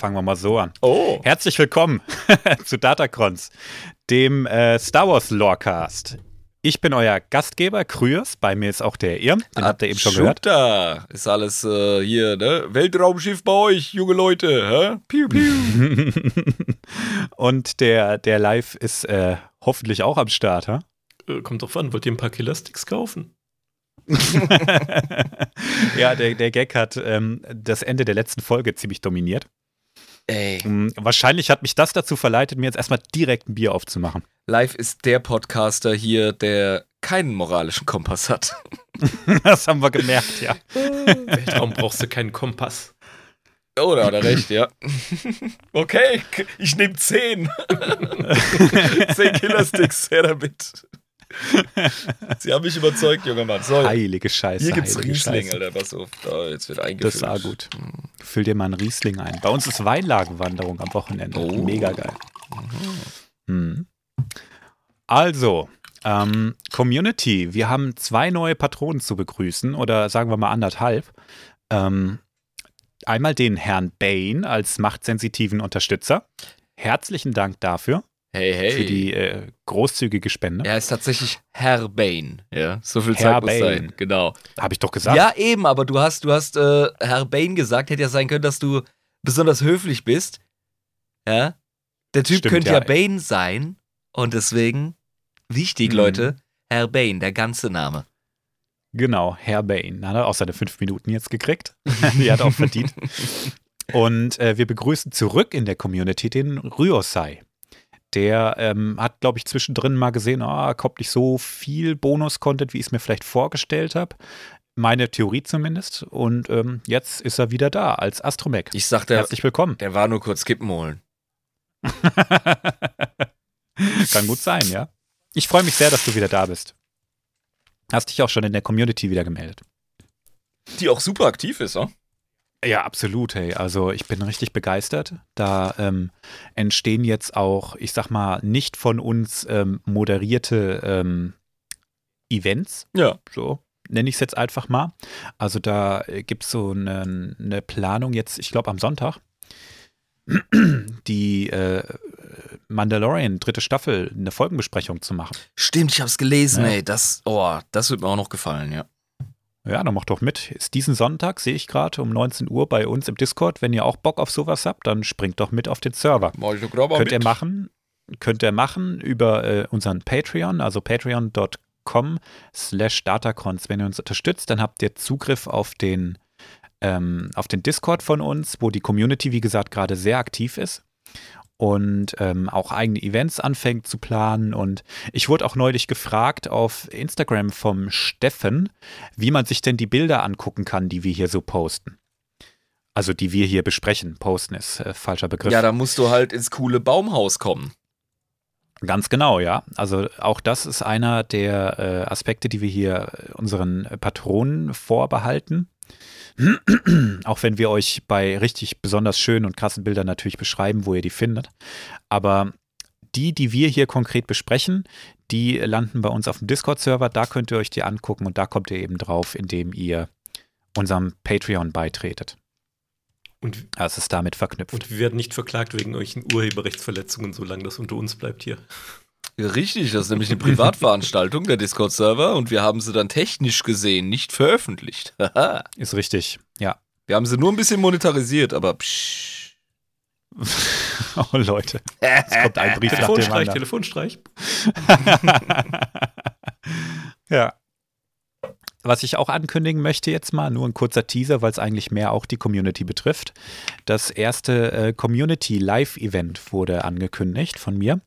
fangen wir mal so an. Oh. Herzlich willkommen zu Datacrons, dem äh, Star Wars Lorecast. Ich bin euer Gastgeber, Kryos. Bei mir ist auch der Irm, den habt ihr eben schon gehört. Da ist alles äh, hier, ne? Weltraumschiff bei euch, junge Leute, hä? Piu, piu. Und der, der Live ist äh, hoffentlich auch am Start, ha? Äh, Kommt drauf an, wollt ihr ein paar Killersticks kaufen? ja, der, der Gag hat ähm, das Ende der letzten Folge ziemlich dominiert. Ey, Ähm, wahrscheinlich hat mich das dazu verleitet, mir jetzt erstmal direkt ein Bier aufzumachen. Live ist der Podcaster hier, der keinen moralischen Kompass hat. Das haben wir gemerkt, ja. Weltraum brauchst du keinen Kompass. Oh, da hat er recht, ja. Okay, ich nehme 10. 10 Killersticks, her damit. Sie haben mich überzeugt, junger Mann. So, Heilige Scheiße. hier gibt's Riesling, Scheiße. Alter, pass auf. Da, jetzt wird eingefüllt. Das ist auch gut. Füll dir mal einen Riesling ein. Bei uns ist Weinlagenwanderung am Wochenende. Oh. Mega geil. Hm. Also, ähm, Community, wir haben zwei neue Patronen zu begrüßen oder sagen wir mal anderthalb. Ähm, einmal den Herrn Bain als machtsensitiven Unterstützer. Herzlichen Dank dafür, Hey, hey. für die äh, großzügige Spende. Er ist tatsächlich Herr Bane, ja. So viel Herr Zeit muss Bane. sein, genau. Habe ich doch gesagt. Ja, eben, aber du hast, du hast äh, Herr Bane gesagt, hätte ja sein können, dass du besonders höflich bist. Ja. Der Typ Stimmt, könnte ja. ja. Bane sein und deswegen, wichtig, Mhm. Leute, Herr Bane, der ganze Name. Genau, Herr Bain. Hat er auch seine fünf Minuten jetzt gekriegt. die hat er auch verdient. Und äh, wir begrüßen zurück in der Community den Ryosai. Der ähm, hat, glaube ich, zwischendrin mal gesehen, ah, kommt nicht so viel Bonus-Content, wie ich es mir vielleicht vorgestellt habe. Meine Theorie zumindest. Und ähm, jetzt ist er wieder da als Astromech. Ich sagte, Herzlich willkommen. der war nur kurz Kippen holen. Kann gut sein, ja. Ich freue mich sehr, dass du wieder da bist. Hast dich auch schon in der Community wieder gemeldet. Die auch super aktiv ist, ja? Ja, absolut, hey. Also ich bin richtig begeistert. Da ähm, entstehen jetzt auch, ich sag mal, nicht von uns ähm, moderierte ähm, Events, Ja. so nenne ich es jetzt einfach mal. Also da gibt es so eine, eine Planung jetzt, ich glaube am Sonntag, die äh, Mandalorian dritte Staffel eine Folgenbesprechung zu machen. Stimmt, ich hab's gelesen, Ja. ey. Das, oh, das wird mir auch noch gefallen, ja. Ja, dann mach doch mit. Ist diesen Sonntag, sehe ich gerade, um 19 Uhr bei uns im Discord. Wenn ihr auch Bock auf sowas habt, dann springt doch mit auf den Server. Könnt ihr mit. machen, könnt ihr machen über äh, unseren Patreon, also patreon.com slash datacons. Wenn ihr uns unterstützt, dann habt ihr Zugriff auf den, ähm, auf den Discord von uns, wo die Community, wie gesagt, gerade sehr aktiv ist und ähm, auch eigene Events anfängt zu planen. Und ich wurde auch neulich gefragt auf Instagram vom Steffen, wie man sich denn die Bilder angucken kann, die wir hier so posten. Also die wir hier besprechen. Posten ist äh, falscher Begriff. Ja, da musst du halt ins coole Baumhaus kommen. Ganz genau, ja. Also auch das ist einer der äh, Aspekte, die wir hier unseren Patronen vorbehalten. auch wenn wir euch bei richtig besonders schönen und krassen Bildern natürlich beschreiben, wo ihr die findet. Aber die, die wir hier konkret besprechen, die landen bei uns auf dem Discord-Server. Da könnt ihr euch die angucken und da kommt ihr eben drauf, indem ihr unserem Patreon beitretet. Und, Das ist damit verknüpft. und wir werden nicht verklagt wegen euren Urheberrechtsverletzungen, solange das unter uns bleibt hier. Richtig, das ist nämlich eine Privatveranstaltung, der Discord-Server, und wir haben sie dann technisch gesehen nicht veröffentlicht. Ist richtig, ja. wir haben sie nur ein bisschen monetarisiert, aber psch. Oh Leute, es kommt ein Brief nach dem Telefonstreich, anderen. Telefonstreich. ja. Was ich auch ankündigen möchte jetzt mal, nur ein kurzer Teaser, weil es eigentlich mehr auch die Community betrifft. Das erste äh, Community Live-Event wurde angekündigt von mir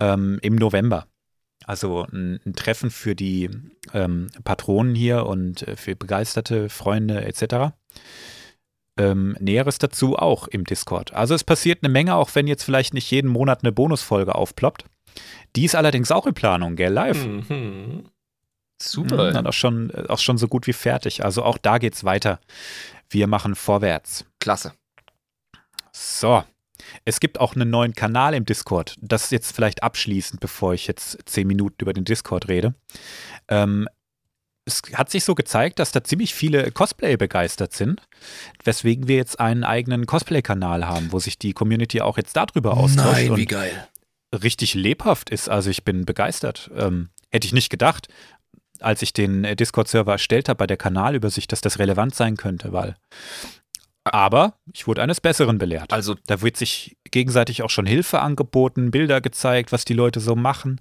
ähm, im November. Also ein, ein Treffen für die ähm, Patronen hier und äh, für begeisterte Freunde etc. Ähm, Näheres dazu auch im Discord. Also es passiert eine Menge, auch wenn jetzt vielleicht nicht jeden Monat eine Bonusfolge aufploppt. Die ist allerdings auch in Planung, gell, live. Mhm. Super. Mhm, auch schon, äh, auch schon so gut wie fertig. Also auch da geht's weiter. Wir machen vorwärts. Klasse. So. Es gibt auch einen neuen Kanal im Discord. Das jetzt vielleicht abschließend, bevor ich jetzt zehn Minuten über den Discord rede. Ähm, es hat sich so gezeigt, dass da ziemlich viele Cosplay begeistert sind, weswegen wir jetzt einen eigenen Cosplay-Kanal haben, wo sich die Community auch jetzt darüber austauscht Nein, wie und geil. richtig lebhaft ist. Also ich bin begeistert. Ähm, hätte ich nicht gedacht, als ich den äh, Discord-Server erstellt habe bei der Kanalübersicht, dass das relevant sein könnte, weil. Aber ich wurde eines Besseren belehrt. Also Da wird sich gegenseitig auch schon Hilfe angeboten, Bilder gezeigt, was die Leute so machen.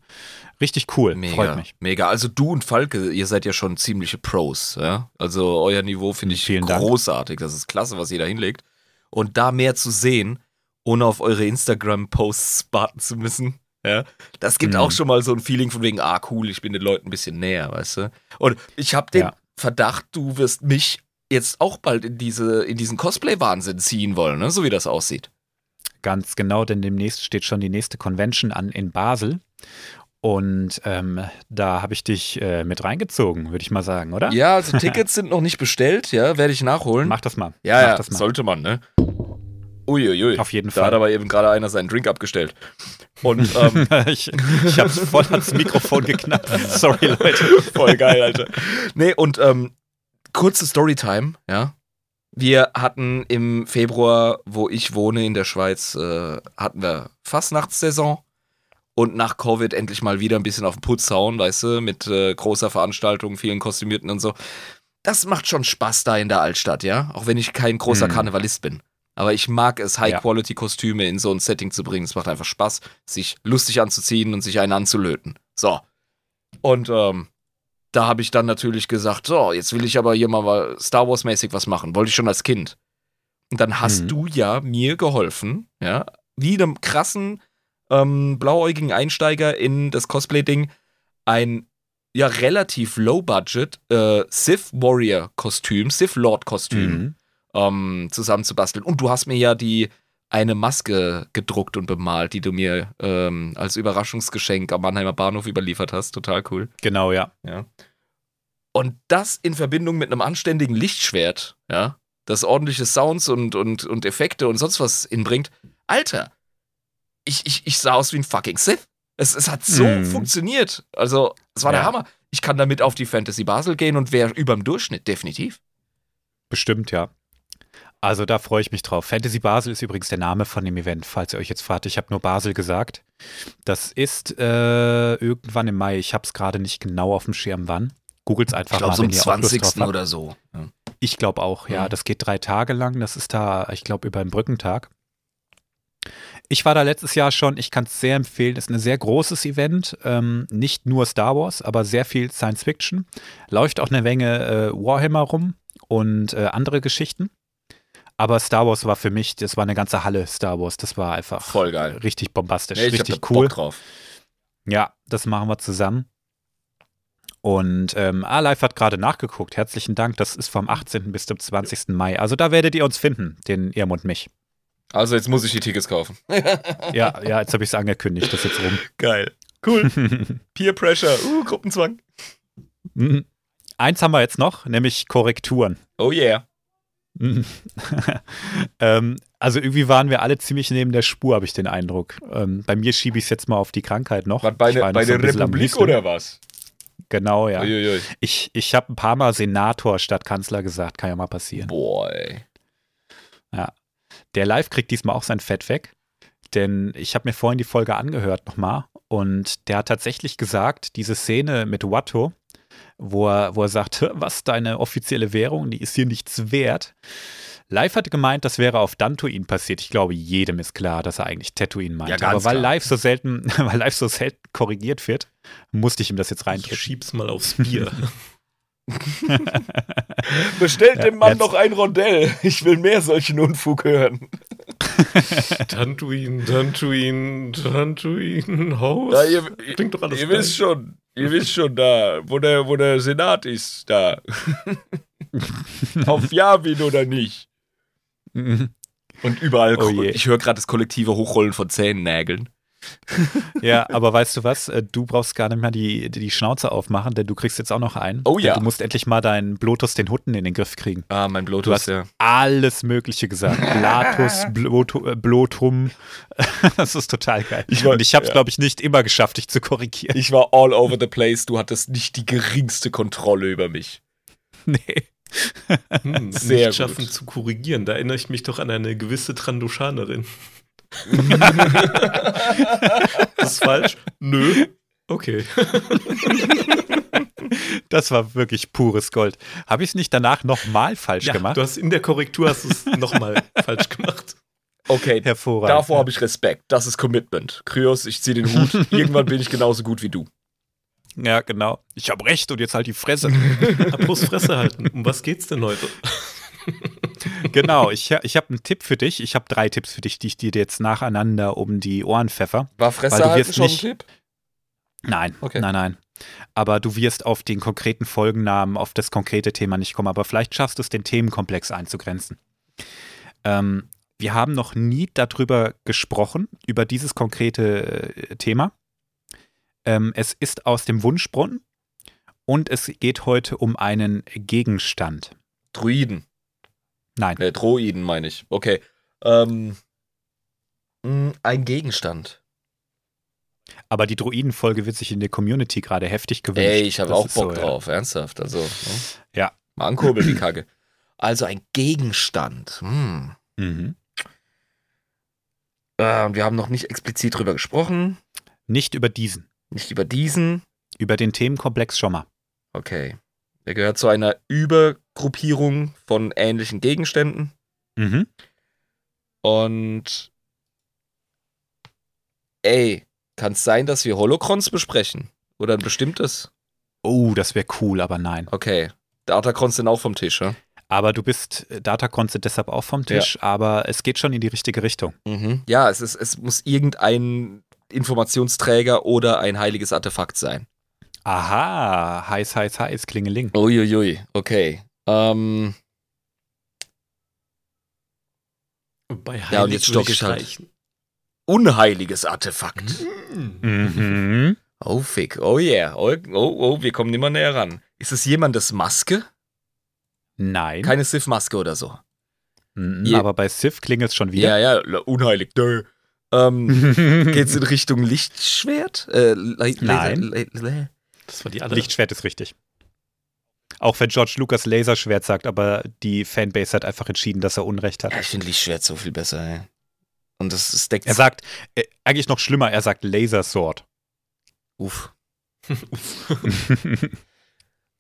Richtig cool, Mega, freut mich. mega. Also du und Falke, ihr seid ja schon ziemliche Pros, ja. Also euer Niveau finde ich Vielen Dank. großartig. Das ist klasse, was ihr da hinlegt. Und da mehr zu sehen, ohne auf eure Instagram-Posts warten zu müssen, ja, das gibt Mhm. auch schon mal so ein Feeling von wegen, ah cool, ich bin den Leuten ein bisschen näher, weißt du. Und ich habe den Ja. Verdacht, du wirst mich jetzt auch bald in diese in diesen Cosplay-Wahnsinn ziehen wollen, ne? so wie das aussieht. Ganz genau, denn demnächst steht schon die nächste Convention an in Basel. Und ähm, da habe ich dich äh, mit reingezogen, würde ich mal sagen, oder? Ja, also Tickets sind noch nicht bestellt, ja, werde ich nachholen. Mach das mal. Ja, ja, das mal. sollte man, ne? Uiuiui. Auf jeden Da Fall. hat aber eben gerade einer seinen Drink abgestellt. Und ähm, ich ich habe es voll ans Mikrofon geknappt. Sorry, Leute. voll geil, Alter. Nee, und ähm, kurze Storytime, ja. Wir hatten im Februar, wo ich wohne in der Schweiz, äh, hatten wir Fastnachtssaison und nach Covid endlich mal wieder ein bisschen auf den Putz hauen, weißt du, mit äh, großer Veranstaltung, vielen Kostümierten und so. Das macht schon Spaß da in der Altstadt, ja, auch wenn ich kein großer Mhm. Karnevalist bin. Aber ich mag es, High-Quality-Kostüme in so ein Setting zu bringen. Es macht einfach Spaß, sich lustig anzuziehen und sich einen anzulöten. So. Und ähm, da habe ich dann natürlich gesagt, so, jetzt will ich aber hier mal Star Wars-mäßig was machen. Wollte ich schon als Kind. Und dann hast Mhm. du ja mir geholfen, ja, wie einem krassen, ähm, blauäugigen Einsteiger in das Cosplay-Ding, ein ja relativ low-budget äh, Sith Warrior-Kostüm, Sith Lord-Kostüm Mhm. ähm, zusammenzubasteln. Und du hast mir ja die eine Maske gedruckt und bemalt, die du mir ähm, als Überraschungsgeschenk am Mannheimer Bahnhof überliefert hast. Total cool. Genau, ja. Und das in Verbindung mit einem anständigen Lichtschwert, ja, das ordentliche Sounds und, und, und Effekte und sonst was inbringt. Alter, ich, ich, ich sah aus wie ein fucking Sith. Es, es hat so Mhm. funktioniert. Also, es war der Ja. Hammer. Ich kann damit auf die Fantasy Basel gehen und wäre überm Durchschnitt, definitiv. Bestimmt, ja. Also da freue ich mich drauf. Fantasy Basel ist übrigens der Name von dem Event, falls ihr euch jetzt fragt. Ich habe nur Basel gesagt. Das ist äh, irgendwann im Mai. Ich habe es gerade nicht genau auf dem Schirm, wann. Googelt es einfach Ich glaube, mal, so am wenn ihr auch Lust 20. drauf habt. oder so. Ja. Ich glaube auch, ja. Mhm. Das geht drei Tage lang. Das ist da, ich glaube, über den Brückentag. Ich war da letztes Jahr schon. Ich kann es sehr empfehlen. Ist ein sehr großes Event. Ähm, nicht nur Star Wars, aber sehr viel Science Fiction. Läuft auch eine Menge äh, Warhammer rum und äh, andere Geschichten. Aber Star Wars war für mich, das war eine ganze Halle Star Wars. Das war einfach Voll geil. richtig bombastisch, Nee, richtig cool. Bock drauf. Ja, das machen wir zusammen. Und ähm, A-Live hat gerade nachgeguckt. Herzlichen Dank. Das ist vom 18. bis zum 20. Mai. Also da werdet ihr uns finden, den Irm und mich. Also jetzt muss ich die Tickets kaufen. Ja, ja, jetzt habe ich es angekündigt. Das ist jetzt rum. Geil. Cool. Peer Pressure. Uh, Gruppenzwang. Mhm. Eins haben wir jetzt noch, nämlich Korrekturen. Oh yeah. Mhm. ähm, also irgendwie waren wir alle ziemlich neben der Spur, habe ich den Eindruck. Ähm, bei mir schiebe ich es jetzt mal auf die Krankheit noch. Was, bei, noch bei der Republik oder was? Genau, ja. Uiuiui. Ich, ich habe ein paar Mal Senator statt Kanzler gesagt. Kann ja mal passieren. Boy. Der Live kriegt diesmal auch sein Fett weg, denn ich habe mir vorhin die Folge angehört nochmal und der hat tatsächlich gesagt, diese Szene mit Watto, wo er, wo er sagt, "Hä, was deine offizielle Währung, die ist hier nichts wert. Live hatte gemeint, das wäre auf Dantuin passiert. Ich glaube, jedem ist klar, dass er eigentlich Tatooine meinte. Ja, ganz Aber weil klar. live so selten, weil live so selten korrigiert wird, musste ich ihm das jetzt Ich reindrücken. schieb's mal aufs Bier. Bestellt Ja, dem Mann jetzt- noch ein Rondell. Ich will mehr solchen Unfug hören. Tantuin, Tantuin, Tantuin, Haus. Ja, ihr, Klingt doch alles ihr geil. wisst schon, ihr wisst schon da, wo der, wo der Senat ist, da. Auf Yavin oder nicht. Mhm. Und überall, Oh ich höre gerade das kollektive Hochrollen von Zähnennägeln. Ja, aber weißt du was? Äh, Du brauchst gar nicht mehr die, die Schnauze aufmachen, denn du kriegst jetzt auch noch einen. Oh ja. Du musst endlich mal deinen Blotus den Hutten in den Griff kriegen. Ah, mein Du Blotus, hast ja. alles Mögliche gesagt. Blatus, Blotu, äh, Blotum. Das ist total geil. Ich war- Und ich habe es, ja. glaube ich, nicht immer geschafft, dich zu korrigieren. Ich war all over the place. Du hattest nicht die geringste Kontrolle über mich. nee. Hm, Sehr nicht schaffen gut. zu korrigieren. Da erinnere ich mich doch an eine gewisse Trandoshanerin. das ist falsch? Nö. Okay. Das war wirklich pures Gold. Habe ich es nicht danach nochmal falsch Ja, gemacht? du hast in der Korrektur hast du es nochmal falsch gemacht. Okay, Hervorragend. davor habe ich Respekt. Das ist Commitment. Kryos, ich ziehe den Hut. Irgendwann bin ich genauso gut wie du. Ja, genau. Ich habe recht und jetzt halt die Fresse. Apropos Fresse halten. Um was geht's denn heute? genau, ich, ich habe einen Tipp für dich. Ich habe drei Tipps für dich, die ich dir jetzt nacheinander um die Ohren pfeffer. War Fresse du halten schon ein nicht- Tipp? Nein, Okay. nein, nein. Aber du wirst auf den konkreten Folgennamen, auf das konkrete Thema nicht kommen. Aber vielleicht schaffst du es, den Themenkomplex einzugrenzen. Ähm, wir haben noch nie darüber gesprochen, über dieses konkrete äh, Thema. Ähm, es ist aus dem Wunschbrunnen und es geht heute um einen Gegenstand. Druiden. Nein, Ne, Droiden meine ich. Okay. Ähm, mh, ein Gegenstand. aber die Druidenfolge wird sich in der Community gerade heftig gewünscht. Ey, ich habe auch ist so, Bock ja. drauf, ernsthaft. Also, ne? Ja. Mal ankurbeln, die Kacke. Also ein Gegenstand. Hm. Mhm. Äh, wir haben noch nicht explizit drüber gesprochen. Nicht über diesen, Nicht über diesen. über den Themenkomplex schon mal. Okay. Der gehört zu einer Übergruppierung von ähnlichen Gegenständen. Mhm. Und ey, kann es sein, dass wir Holocrons besprechen? Oder ein bestimmtes? Oh, das wäre cool, aber nein. Okay. Datacrons sind auch vom Tisch, ja? Aber du bist äh, Datacons sind deshalb auch vom Tisch, aber es geht schon in die richtige Richtung. Mhm. Ja, es, ist, es muss irgendein Informationsträger oder ein heiliges Artefakt sein. Aha, heiß, heiß, heiß, klingeling. Uiuiui, okay. Ähm, Bei Ja, und Heilig jetzt stock ich halt. unheiliges Artefakt. Hm. Mhm. Oh, fick. Oh yeah. Oh, oh, oh, wir kommen immer näher ran. Ist es jemandes Maske? Nein, Keine Sith-Maske oder so? Mhm, Je- aber bei Sif klingelt es schon wieder. Ja, ja, unheilig. Dö. Ähm, geht's in Richtung Lichtschwert? Äh, Nein. Das war die alle. Lichtschwert ist richtig. Auch wenn George Lucas Laserschwert sagt, aber die Fanbase hat einfach entschieden, dass er Unrecht hat. ja, ich finde Lichtschwert so viel besser, ey. Und das, das deckt Er sagt, äh, eigentlich noch schlimmer, er sagt Lasersword. Uff.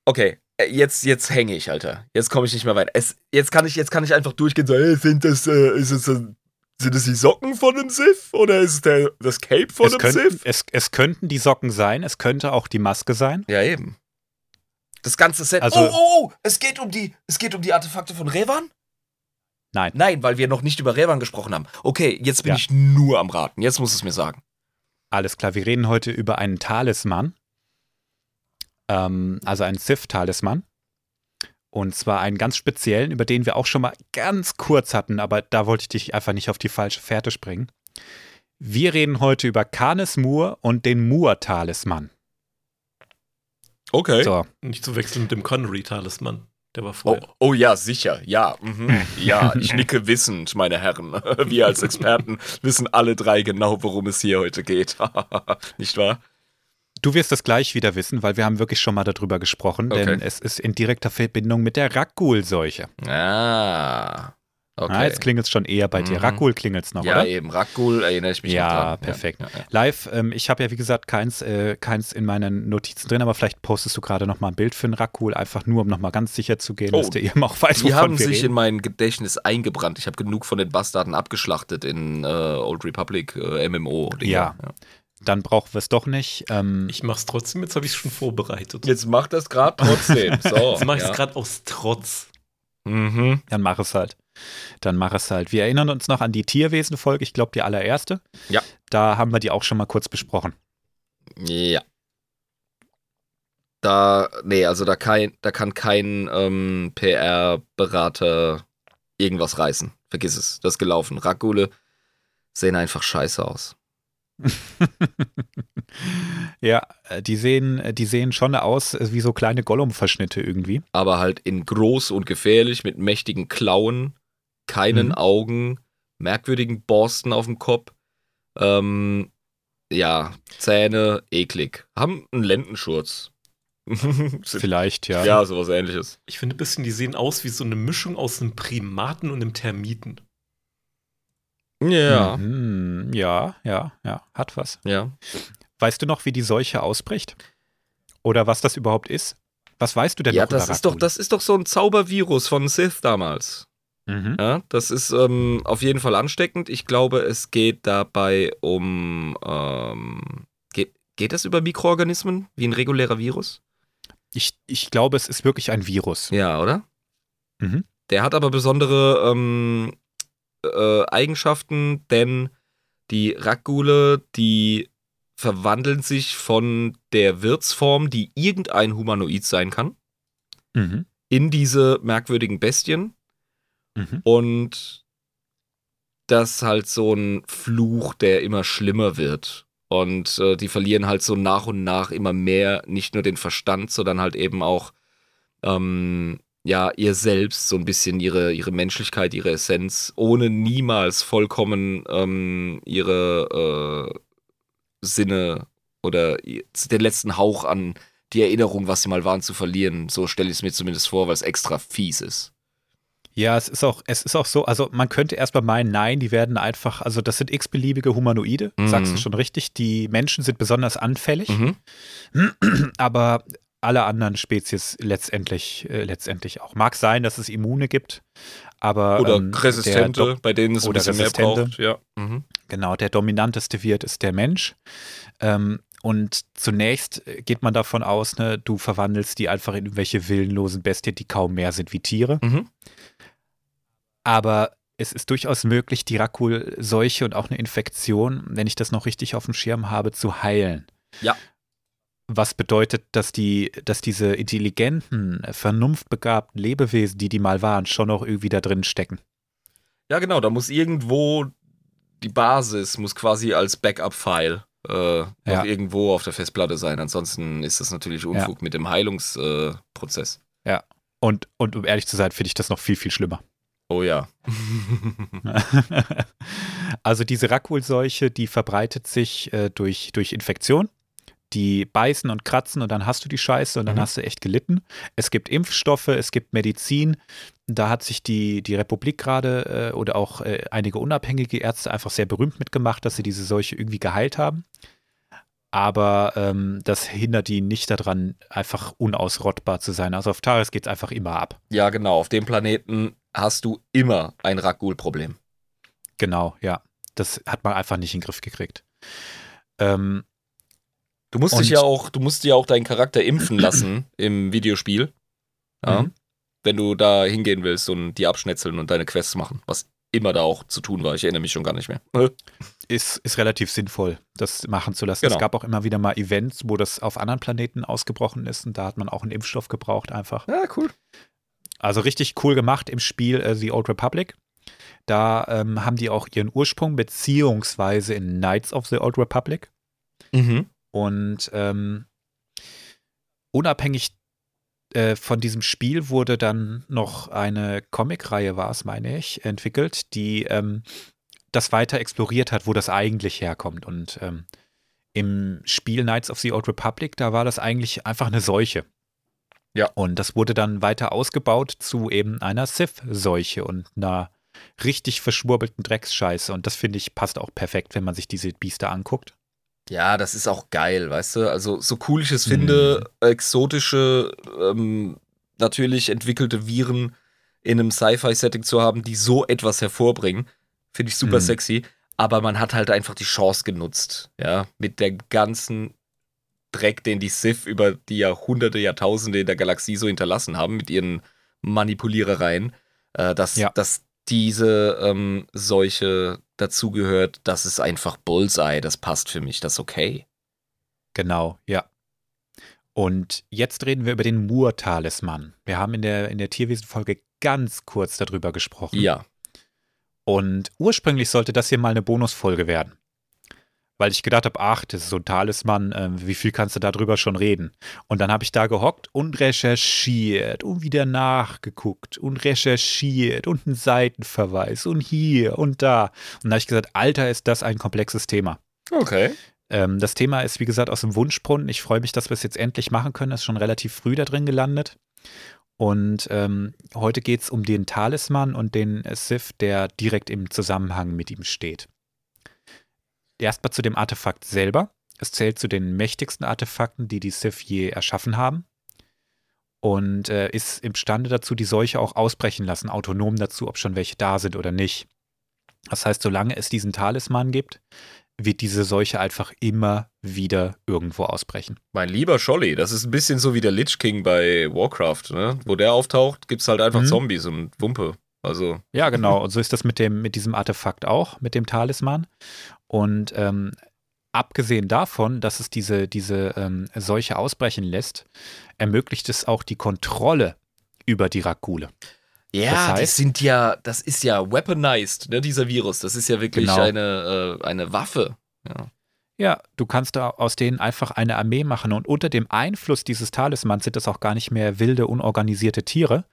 Okay, äh, jetzt, jetzt hänge ich, Alter. Jetzt komme ich nicht mehr weiter. Es, jetzt, kann ich, jetzt kann ich einfach durchgehen und sagen, hey, sind das, äh, ist es, äh, sind das die Socken von dem Sith? Oder ist es der, das Cape von es, dem könnten, Sith? es, es könnten die Socken sein, es könnte auch die Maske sein. Ja, eben. Das ganze Set. Also- oh, oh, oh, es geht um die, es geht um die Artefakte von Revan? Nein. Nein, weil wir noch nicht über Revan gesprochen haben. Okay, jetzt bin Ja. ich nur am Raten. Jetzt muss es mir sagen. Alles klar, wir reden heute über einen Talisman. Ähm, also einen Sith-Talisman. Und zwar einen ganz speziellen, über den wir auch schon mal ganz kurz hatten, aber da wollte ich dich einfach nicht auf die falsche Fährte springen. Wir reden heute über Canis Moor und den Moor-Talisman. Okay. So, Nicht zu wechseln mit dem Connery-Talisman. Der war Oh, vorher. oh ja, sicher. Ja, mhm. ja, ich nicke wissend, meine Herren. Wir als Experten wissen alle drei genau, worum es hier heute geht. Nicht wahr? du wirst das gleich wieder wissen, weil wir haben wirklich schon mal darüber gesprochen, denn Okay. es ist in direkter Verbindung mit der Rakgul-Seuche. Ah. Okay. Ah, jetzt klingelt es schon eher bei dir. Mhm. Rakgul klingelt es noch, ja, oder? eben. Rakgul erinnere ich mich Ja, noch dran. perfekt. Ja, ja, ja. Live, ähm, ich habe ja wie gesagt keins, äh, keins in meinen Notizen drin, aber vielleicht postest du gerade noch mal ein Bild für einen Rakul, einfach nur, um noch mal ganz sicher zu gehen, Oh, dass der eben auch weiß, Die haben wir sich in reden. mein Gedächtnis eingebrannt. Ich habe genug von den Bastarden abgeschlachtet in äh, Old Republic äh, MMO. -Dinger. Ja. Dann brauchen wir es doch nicht. Ähm, Ich mach's trotzdem, jetzt habe ich es schon vorbereitet. Jetzt macht das gerade trotzdem. So, Jetzt mache ich es ja. gerade aus Trotz. Mhm. dann mach es halt. Dann mach es halt. Wir erinnern uns noch an die Tierwesen-Folge, ich glaube die allererste. Ja. Da haben wir die auch schon mal kurz besprochen. Ja. Da, nee, also da, kein, da kann kein ähm, PR-Berater irgendwas reißen. Vergiss es. Das ist gelaufen. Rakule sehen einfach scheiße aus. ja, äh, die sehen, äh, die sehen schon aus äh, wie so kleine Gollum-Verschnitte irgendwie. Aber halt in groß und gefährlich mit mächtigen Klauen, keinen Mhm. Augen, merkwürdigen Borsten auf dem Kopf. Ähm, ja, Zähne, eklig. Haben einen Lendenschurz. Vielleicht, ja. ja, sowas ähnliches. Ich finde ein bisschen, die sehen aus wie so eine Mischung aus einem Primaten und einem Termiten. Ja, Mhm, ja, ja, ja, hat was. ja. Weißt du noch, wie die Seuche ausbricht? Oder was das überhaupt ist? Was weißt du denn Ja, noch das über ist doch, das ist doch so ein Zaubervirus von Sith damals. Mhm. Ja, das ist ähm, auf jeden Fall ansteckend. Ich glaube, es geht dabei um. Ähm, geht, geht das über Mikroorganismen wie ein regulärer Virus? Ich, ich glaube, es ist wirklich ein Virus. Ja, oder? Mhm. Der hat aber besondere ähm, äh, Eigenschaften, denn die Rakgule, die verwandeln sich von der Wirtsform, die irgendein Humanoid sein kann, Mhm. in diese merkwürdigen Bestien. Mhm. Und das halt so ein Fluch, der immer schlimmer wird. Und äh, die verlieren halt so nach und nach immer mehr, nicht nur den Verstand, sondern halt eben auch ähm, ja, ihr selbst, so ein bisschen ihre, ihre Menschlichkeit, ihre Essenz, ohne niemals vollkommen ähm, ihre äh, Sinne oder den letzten Hauch an die Erinnerung, was sie mal waren, zu verlieren. So stelle ich es mir zumindest vor, weil es extra fies ist. Ja, es ist auch, es ist auch so, also man könnte erstmal meinen, nein, die werden einfach, also das sind x-beliebige Humanoide, Mhm. sagst du schon richtig. Die Menschen sind besonders anfällig, Mhm. aber alle anderen Spezies letztendlich, äh, letztendlich auch. Mag sein, dass es Immune gibt, aber Oder ähm, Resistente, bei denen es ein bisschen mehr Resistente. braucht. Ja. Mhm. Genau, der dominanteste Wirt ist der Mensch. Ähm, und zunächst äh, geht man davon aus, ne, du verwandelst die einfach in irgendwelche willenlosen Bestien, die kaum mehr sind wie Tiere. Mhm. Aber es ist durchaus möglich, die Rakul-Seuche und auch eine Infektion, wenn ich das noch richtig auf dem Schirm habe, zu heilen. Ja. Was bedeutet, dass die, dass diese intelligenten, vernunftbegabten Lebewesen, die die mal waren, schon noch irgendwie da drin stecken. ja, genau, da muss irgendwo die Basis, muss quasi als Backup-File äh, noch Ja. irgendwo auf der Festplatte sein. Ansonsten ist das natürlich Unfug mit dem Heilungsprozess. Äh, Prozess. Und, und um ehrlich zu sein, finde ich das noch viel, viel schlimmer. Oh ja. also diese Rakul-Seuche, die verbreitet sich äh, durch, durch Infektion. Die beißen und kratzen und dann hast du die Scheiße und dann Mhm. hast du echt gelitten. Es gibt Impfstoffe, es gibt Medizin. Da hat sich die, die Republik gerade äh, oder auch äh, einige unabhängige Ärzte einfach sehr berühmt mitgemacht, dass sie diese Seuche irgendwie geheilt haben. Aber ähm, das hindert die nicht daran, einfach unausrottbar zu sein. Also auf Taris geht es einfach immer ab. ja, genau. Auf dem Planeten hast du immer ein Rakgul-Problem. Genau, ja. Das hat man einfach nicht in den Griff gekriegt. Ähm, Du musst dich ja auch, du musst dir auch deinen Charakter impfen lassen im Videospiel. Ja. Mhm. Wenn du da hingehen willst und die abschnetzeln und deine Quests machen, was immer da auch zu tun war. Ich erinnere mich schon gar nicht mehr. ist, ist relativ sinnvoll, das machen zu lassen. Genau. Es gab auch immer wieder mal Events, wo das auf anderen Planeten ausgebrochen ist und da hat man auch einen Impfstoff gebraucht einfach. Ja, cool. Also richtig cool gemacht im Spiel äh, The Old Republic. Da ähm, haben die auch ihren Ursprung, beziehungsweise in Knights of the Old Republic. Mhm. Und ähm, unabhängig äh, von diesem Spiel wurde dann noch eine Comicreihe, war es, meine ich, entwickelt, die ähm, das weiter exploriert hat, wo das eigentlich herkommt. Und ähm, im Spiel Knights of the Old Republic, da war das eigentlich einfach eine Seuche. Ja. Und das wurde dann weiter ausgebaut zu eben einer Sith-Seuche und einer richtig verschwurbelten Drecksscheiße. Und das finde ich passt auch perfekt, wenn man sich diese Biester anguckt. Ja, das ist auch geil, weißt du? Also, so cool ich es finde, exotische, ähm, natürlich entwickelte Viren in einem Sci-Fi-Setting zu haben, die so etwas hervorbringen, finde ich super Mhm. sexy. Aber man hat halt einfach die Chance genutzt, ja, mit dem ganzen Dreck, den die Sith über die Jahrhunderte, Jahrtausende in der Galaxie so hinterlassen haben, mit ihren Manipulierereien, äh, dass, Ja. dass diese ähm, Seuche dazugehört, das ist einfach Bullseye, das passt für mich, das ist okay. Genau, ja. Und jetzt reden wir über den Mur-Talisman. Wir haben in der, in der Tierwesen-Folge ganz kurz darüber gesprochen. Ja. Und ursprünglich sollte das hier mal eine Bonusfolge werden. Weil ich gedacht habe, ach, das ist so ein Talisman, äh, wie viel kannst du darüber schon reden? Und dann habe ich da gehockt und recherchiert und wieder nachgeguckt und recherchiert und einen Seitenverweis und hier und da. Und dann habe ich gesagt, Alter, ist das ein komplexes Thema. Okay. Ähm, das Thema ist, wie gesagt, aus dem Wunschbrunnen. Ich freue mich, dass wir es jetzt endlich machen können. Das ist schon relativ früh da drin gelandet. Und ähm, heute geht es um den Talisman und den Sith, der direkt im Zusammenhang mit ihm steht. Erstmal zu dem Artefakt selber. Es zählt zu den mächtigsten Artefakten, die die Sith je erschaffen haben. Und äh, ist imstande dazu, die Seuche auch ausbrechen lassen, autonom dazu, ob schon welche da sind oder nicht. Das heißt, solange es diesen Talisman gibt, wird diese Seuche einfach immer wieder irgendwo ausbrechen. Mein lieber Scholli, das ist ein bisschen so wie der Lich King bei Warcraft, ne? Wo der auftaucht, gibt es halt einfach mhm. Zombies und Wumpe. Also. Ja, genau. Und so ist das mit dem, mit diesem Artefakt auch, mit dem Talisman. Und ähm, abgesehen davon, dass es diese, diese ähm, Seuche ausbrechen lässt, ermöglicht es auch die Kontrolle über die Rakule. Ja, das, heißt, das sind ja, das ist ja weaponized, ne, dieser Virus. Das ist ja wirklich genau. eine, äh, eine Waffe. Ja. Ja, du kannst da aus denen einfach eine Armee machen und unter dem Einfluss dieses Talismans sind das auch gar nicht mehr wilde, unorganisierte Tiere.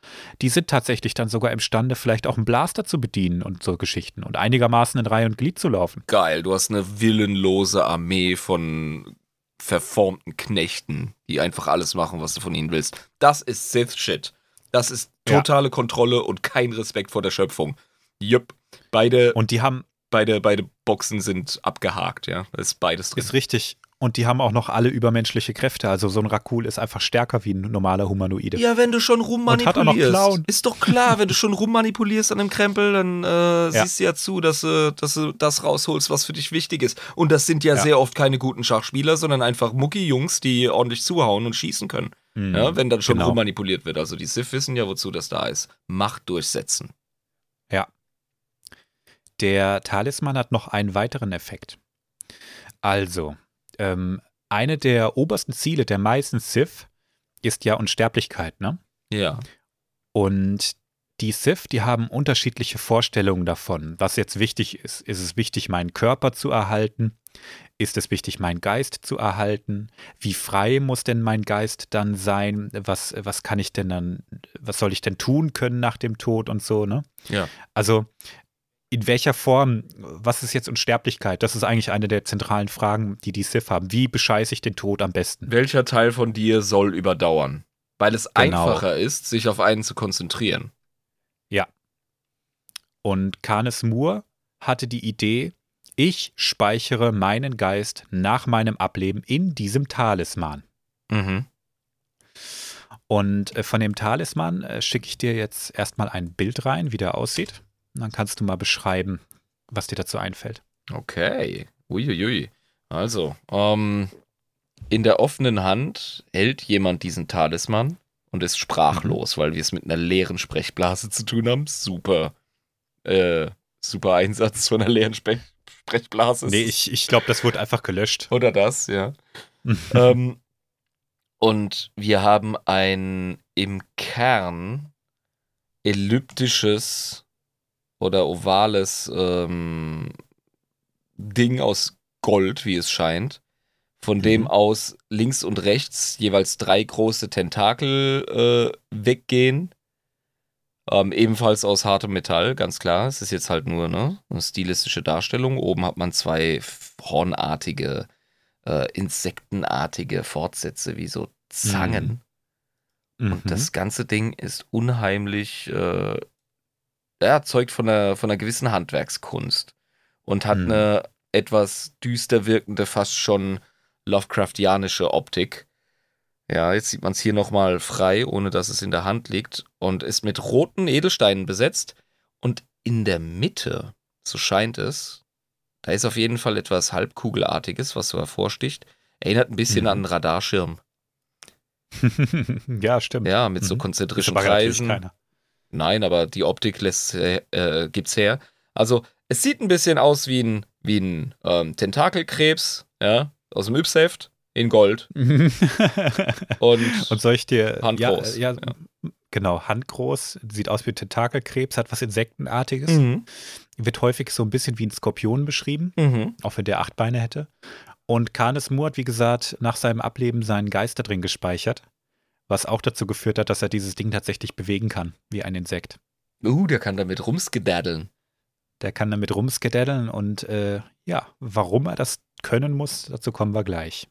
Die sind tatsächlich dann sogar imstande, vielleicht auch einen Blaster zu bedienen und so Geschichten und einigermaßen in Reihe und Glied zu laufen. Geil, du hast eine willenlose Armee von verformten Knechten, die einfach alles machen, was du von ihnen willst. Das ist Sith-Shit. Das ist totale ja. Kontrolle und kein Respekt vor der Schöpfung. Jupp. Beide. Und die haben. Beide, beide Boxen sind abgehakt, ja. Da ist beides drin. Ist richtig. Und die haben auch noch alle übermenschliche Kräfte. Also so ein Rakul ist einfach stärker wie ein normaler Humanoide. Ja, wenn du schon rummanipulierst. Ist doch klar, wenn du schon rummanipulierst an dem Krempel, dann äh, ja. siehst du ja zu, dass, äh, dass du das rausholst, was für dich wichtig ist. Und das sind ja, ja. sehr oft keine guten Schachspieler, sondern einfach Mucki-Jungs, die ordentlich zuhauen und schießen können. Mhm. Ja, wenn dann schon genau. rummanipuliert wird. Also die Sith wissen ja, wozu das da ist. Macht durchsetzen. Der Talisman hat noch einen weiteren Effekt. Also, ähm, eine der obersten Ziele der meisten Sith ist ja Unsterblichkeit, ne? Ja. Und die Sith, die haben unterschiedliche Vorstellungen davon, was jetzt wichtig ist. Ist es wichtig, meinen Körper zu erhalten? Ist es wichtig, meinen Geist zu erhalten? Wie frei muss denn mein Geist dann sein? Was, was kann ich denn dann, was soll ich denn tun können nach dem Tod und so, ne? Ja. Also, in welcher Form, was ist jetzt Unsterblichkeit? Das ist eigentlich eine der zentralen Fragen, die die Sith haben. Wie bescheiße ich den Tod am besten? Welcher Teil von dir soll überdauern? Weil es genau. einfacher ist, sich auf einen zu konzentrieren. Ja. Und Canis Moore hatte die Idee, ich speichere meinen Geist nach meinem Ableben in diesem Talisman. Mhm. Und äh, von dem Talisman äh, schicke ich dir jetzt erstmal ein Bild rein, wie der aussieht. Und dann kannst du mal beschreiben, was dir dazu einfällt. Okay. Uiuiui. Also, ähm, in der offenen Hand hält jemand diesen Talisman und ist sprachlos, mhm. weil wir es mit einer leeren Sprechblase zu tun haben. Super, äh, super Einsatz von einer leeren Sprech Sprechblase. Nee, ich, ich glaube, das wurde einfach gelöscht. Oder das, ja. ähm, und wir haben ein im Kern elliptisches oder ovales ähm, Ding aus Gold, wie es scheint, von dem mhm. aus links und rechts jeweils drei große Tentakel äh, weggehen. Ähm, ebenfalls aus hartem Metall, ganz klar. Es ist jetzt halt nur ne, eine stilistische Darstellung. Oben hat man zwei hornartige, äh, insektenartige Fortsätze, wie so Zangen. Mhm. Und mhm. das ganze Ding ist unheimlich, äh, ja, zeugt von einer, von einer gewissen Handwerkskunst. Und hat mhm. eine etwas düster wirkende, fast schon Lovecraftianische Optik. Ja, jetzt sieht man es hier nochmal frei, ohne dass es in der Hand liegt und ist mit roten Edelsteinen besetzt. Und in der Mitte, so scheint es, da ist auf jeden Fall etwas halbkugelartiges, was so hervorsticht. Erinnert ein bisschen mhm. an einen Radarschirm. ja, stimmt. Ja, mit mhm. so konzentrischen Kreisen. Nein, aber die Optik lässt, äh, äh, gibt's her. Also, es sieht ein bisschen aus wie ein, wie ein ähm, Tentakelkrebs, ja, aus dem Yps-Heft in Gold. und, und soll ich dir handgroß. Ja, ja, ja, genau, handgroß, sieht aus wie Tentakelkrebs, hat was Insektenartiges. Mhm. Wird häufig so ein bisschen wie ein Skorpion beschrieben, Mhm. auch wenn der acht Beine hätte. Und Canis Moore hat, wie gesagt, nach seinem Ableben seinen Geist da drin gespeichert, was auch dazu geführt hat, dass er dieses Ding tatsächlich bewegen kann, wie ein Insekt. Uh, der kann damit rumskedaddeln. Der kann damit rumskedaddeln und äh, ja, warum er das können muss, dazu kommen wir gleich.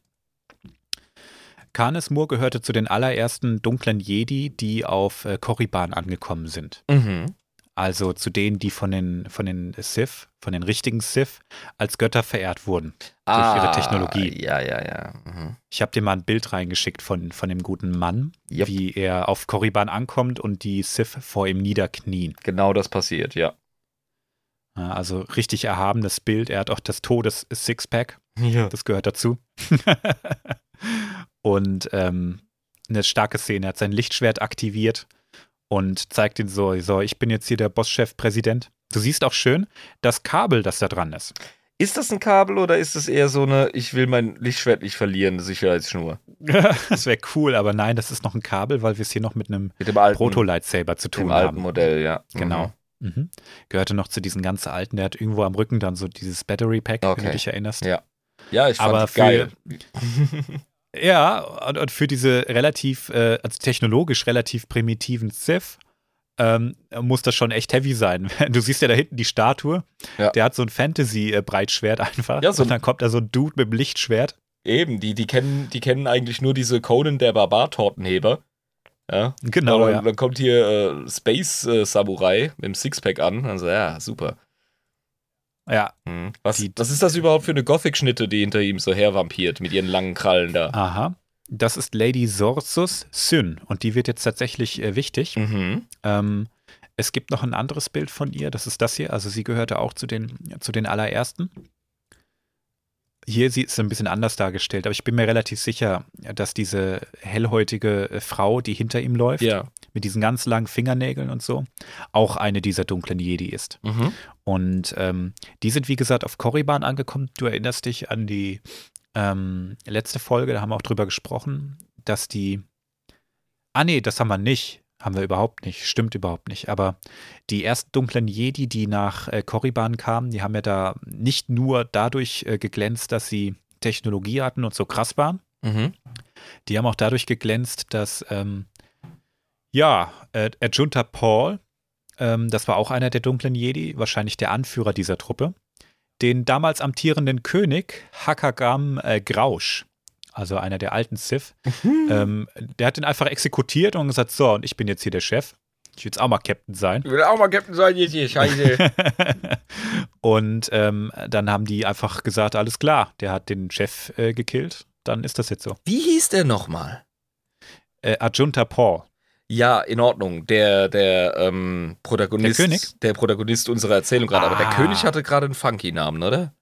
Canis Moore gehörte zu den allerersten dunklen Jedi, die auf äh, Korriban angekommen sind. Mhm. Also zu denen, die von den, von den Sith, von den richtigen Sith, als Götter verehrt wurden. Durch ihre Technologie. Ja, ja, ja. Mhm. Ich habe dir mal ein Bild reingeschickt von, von dem guten Mann, Yep. wie er auf Korriban ankommt und die Sith vor ihm niederknien. Genau das passiert, ja. Ja, Also richtig erhabenes Bild. Er hat auch das Todes-Sixpack. Ja. Das gehört dazu. und ähm, eine starke Szene. Er hat sein Lichtschwert aktiviert und zeigt ihn so, so, ich bin jetzt hier der Bosschef-Präsident. Du siehst auch schön das Kabel, das da dran ist. Ist das ein Kabel oder ist es eher so eine, ich will mein Lichtschwert nicht verlieren, Sicherheitsschnur? das wäre cool, aber nein, das ist noch ein Kabel, weil wir es hier noch mit einem dem alten, Proto-Lightsaber zu dem tun alten haben. Modell, ja. Genau. Mhm. Gehörte noch zu diesen ganz alten, der hat irgendwo am Rücken dann so dieses Battery Pack, wenn Okay. du dich erinnerst. Ja. Ja, ich fand Aber geil. Ja, und, und für diese relativ, äh, also technologisch relativ primitiven Sith, ähm, muss das schon echt heavy sein. Du siehst ja da hinten die Statue, Ja. der hat so ein Fantasy-Breitschwert einfach. Ja, so- und dann kommt da so ein Dude mit dem Lichtschwert. Eben, die, die, kennen, die kennen eigentlich nur diese Conan der Barbar-Tortenheber. Ja. Genau, Aber ja. dann kommt hier äh, Space äh, Samurai mit dem Sixpack an. Also ja, super. Ja, Mhm. Was, Die- was ist das überhaupt für eine Gothic-Schnitte, die hinter ihm so hervampiert mit ihren langen Krallen da? aha. Das ist Lady Sorsus Syn und die wird jetzt tatsächlich äh, wichtig. Mhm. Ähm, es gibt noch ein anderes Bild von ihr, das ist das hier. Also sie gehörte auch zu den, zu den allerersten. Hier ist ein bisschen anders dargestellt, aber ich bin mir relativ sicher, dass diese hellhäutige äh, Frau, die hinter ihm läuft, Ja. mit diesen ganz langen Fingernägeln und so, auch eine dieser dunklen Jedi ist. Mhm. Und ähm, die sind, wie gesagt, auf Korriban angekommen. Du erinnerst dich an die ähm, letzte Folge, da haben wir auch drüber gesprochen, dass die. Ah, nee, das haben wir nicht. Haben wir überhaupt nicht. Stimmt überhaupt nicht. Aber die ersten dunklen Jedi, die nach äh, Korriban kamen, die haben ja da nicht nur dadurch äh, geglänzt, dass sie Technologie hatten und so krass waren. Mhm. Die haben auch dadurch geglänzt, dass, ähm, ja, äh, Adjunta Paul, ähm, das war auch einer der dunklen Jedi, wahrscheinlich der Anführer dieser Truppe, den damals amtierenden König Hakagam äh, Grausch, also einer der alten Sith, ähm, der hat ihn einfach exekutiert und gesagt, so, und ich bin jetzt hier der Chef. Ich will jetzt auch mal Captain sein. Ich will auch mal Captain sein jetzt hier, scheiße. und ähm, dann haben die einfach gesagt, alles klar, der hat den Chef äh, gekillt, dann ist das jetzt so. Wie hieß der nochmal? Äh, Adjunta Paul. Ja, in Ordnung. Der, der ähm, Protagonist. Der König? Der Protagonist unserer Erzählung gerade. Aber der Ah. König hatte gerade einen funky Namen, oder?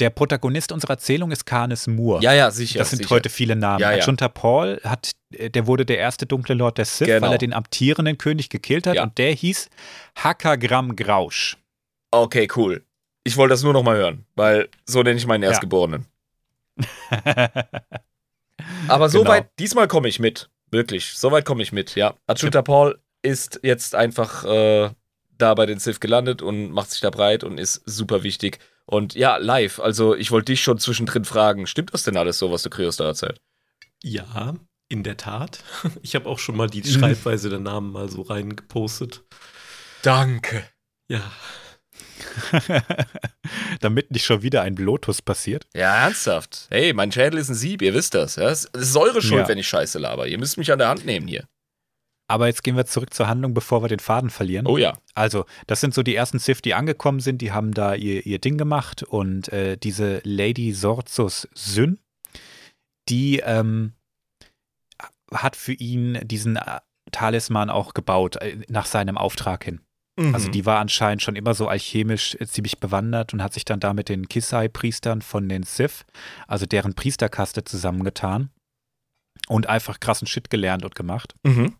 Der Protagonist unserer Erzählung ist Canis Moore. Ja, ja, sicher. das sind sicher. heute viele Namen. Ja, ja. Adjunta Paul hat, der wurde der erste dunkle Lord der Sith, Genau. weil er den amtierenden König gekillt hat Ja. und der hieß Hakagram Grausch. Okay, cool. Ich wollte das nur noch mal hören, weil so nenne ich meinen Erstgeborenen. Aber Genau. soweit, diesmal komme ich mit. Wirklich, soweit komme ich mit, ja. Adjunta Paul ist jetzt einfach äh, da bei den Sith gelandet und macht sich da breit und ist super wichtig. Und ja, live, also ich wollte dich schon zwischendrin fragen, stimmt das denn alles so, was du Krios da erzählt? Ja, in der Tat. Ich habe auch schon mal die Schreibweise der Namen mal so reingepostet. Danke. Ja, Damit nicht schon wieder ein Lotus passiert. Ja, ernsthaft. Hey, mein Schädel ist ein Sieb, ihr wisst das. Ja? Es ist eure Schuld, Ja. wenn ich Scheiße laber. Ihr müsst mich an der Hand nehmen hier. Aber jetzt gehen wir zurück zur Handlung, bevor wir den Faden verlieren. Oh ja. Also, das sind so die ersten Sith, die angekommen sind, die haben da ihr, ihr Ding gemacht und äh, diese Lady Sorzus Syn, die ähm, hat für ihn diesen äh, Talisman auch gebaut, äh, nach seinem Auftrag hin. Also Mhm. die war anscheinend schon immer so alchemisch äh, ziemlich bewandert und hat sich dann da mit den Kisai-Priestern von den Sith, also deren Priesterkaste zusammengetan und einfach krassen Shit gelernt und gemacht. Mhm.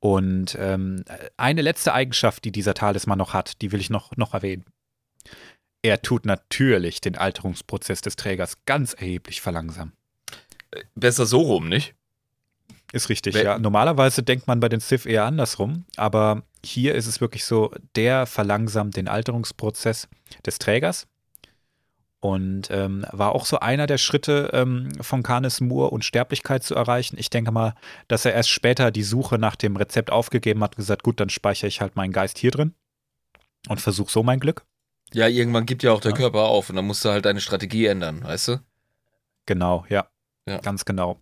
Und ähm, eine letzte Eigenschaft, die dieser Talisman noch hat, die will ich noch, noch erwähnen. Er tut natürlich den Alterungsprozess des Trägers ganz erheblich verlangsamen. Besser so rum, nicht? Ist richtig, Wel- ja. Normalerweise denkt man bei den Sith eher andersrum, aber hier ist es wirklich so, der verlangsamt den Alterungsprozess des Trägers und ähm, war auch so einer der Schritte ähm, von Canis Moore, Unsterblichkeit zu erreichen. Ich denke mal, dass er erst später die Suche nach dem Rezept aufgegeben hat und gesagt, gut, dann speichere ich halt meinen Geist hier drin und versuche so mein Glück. Ja, irgendwann gibt ja auch der Ja. Körper auf und dann musst du halt deine Strategie ändern, weißt du? Genau, ja. Ja. Ganz genau.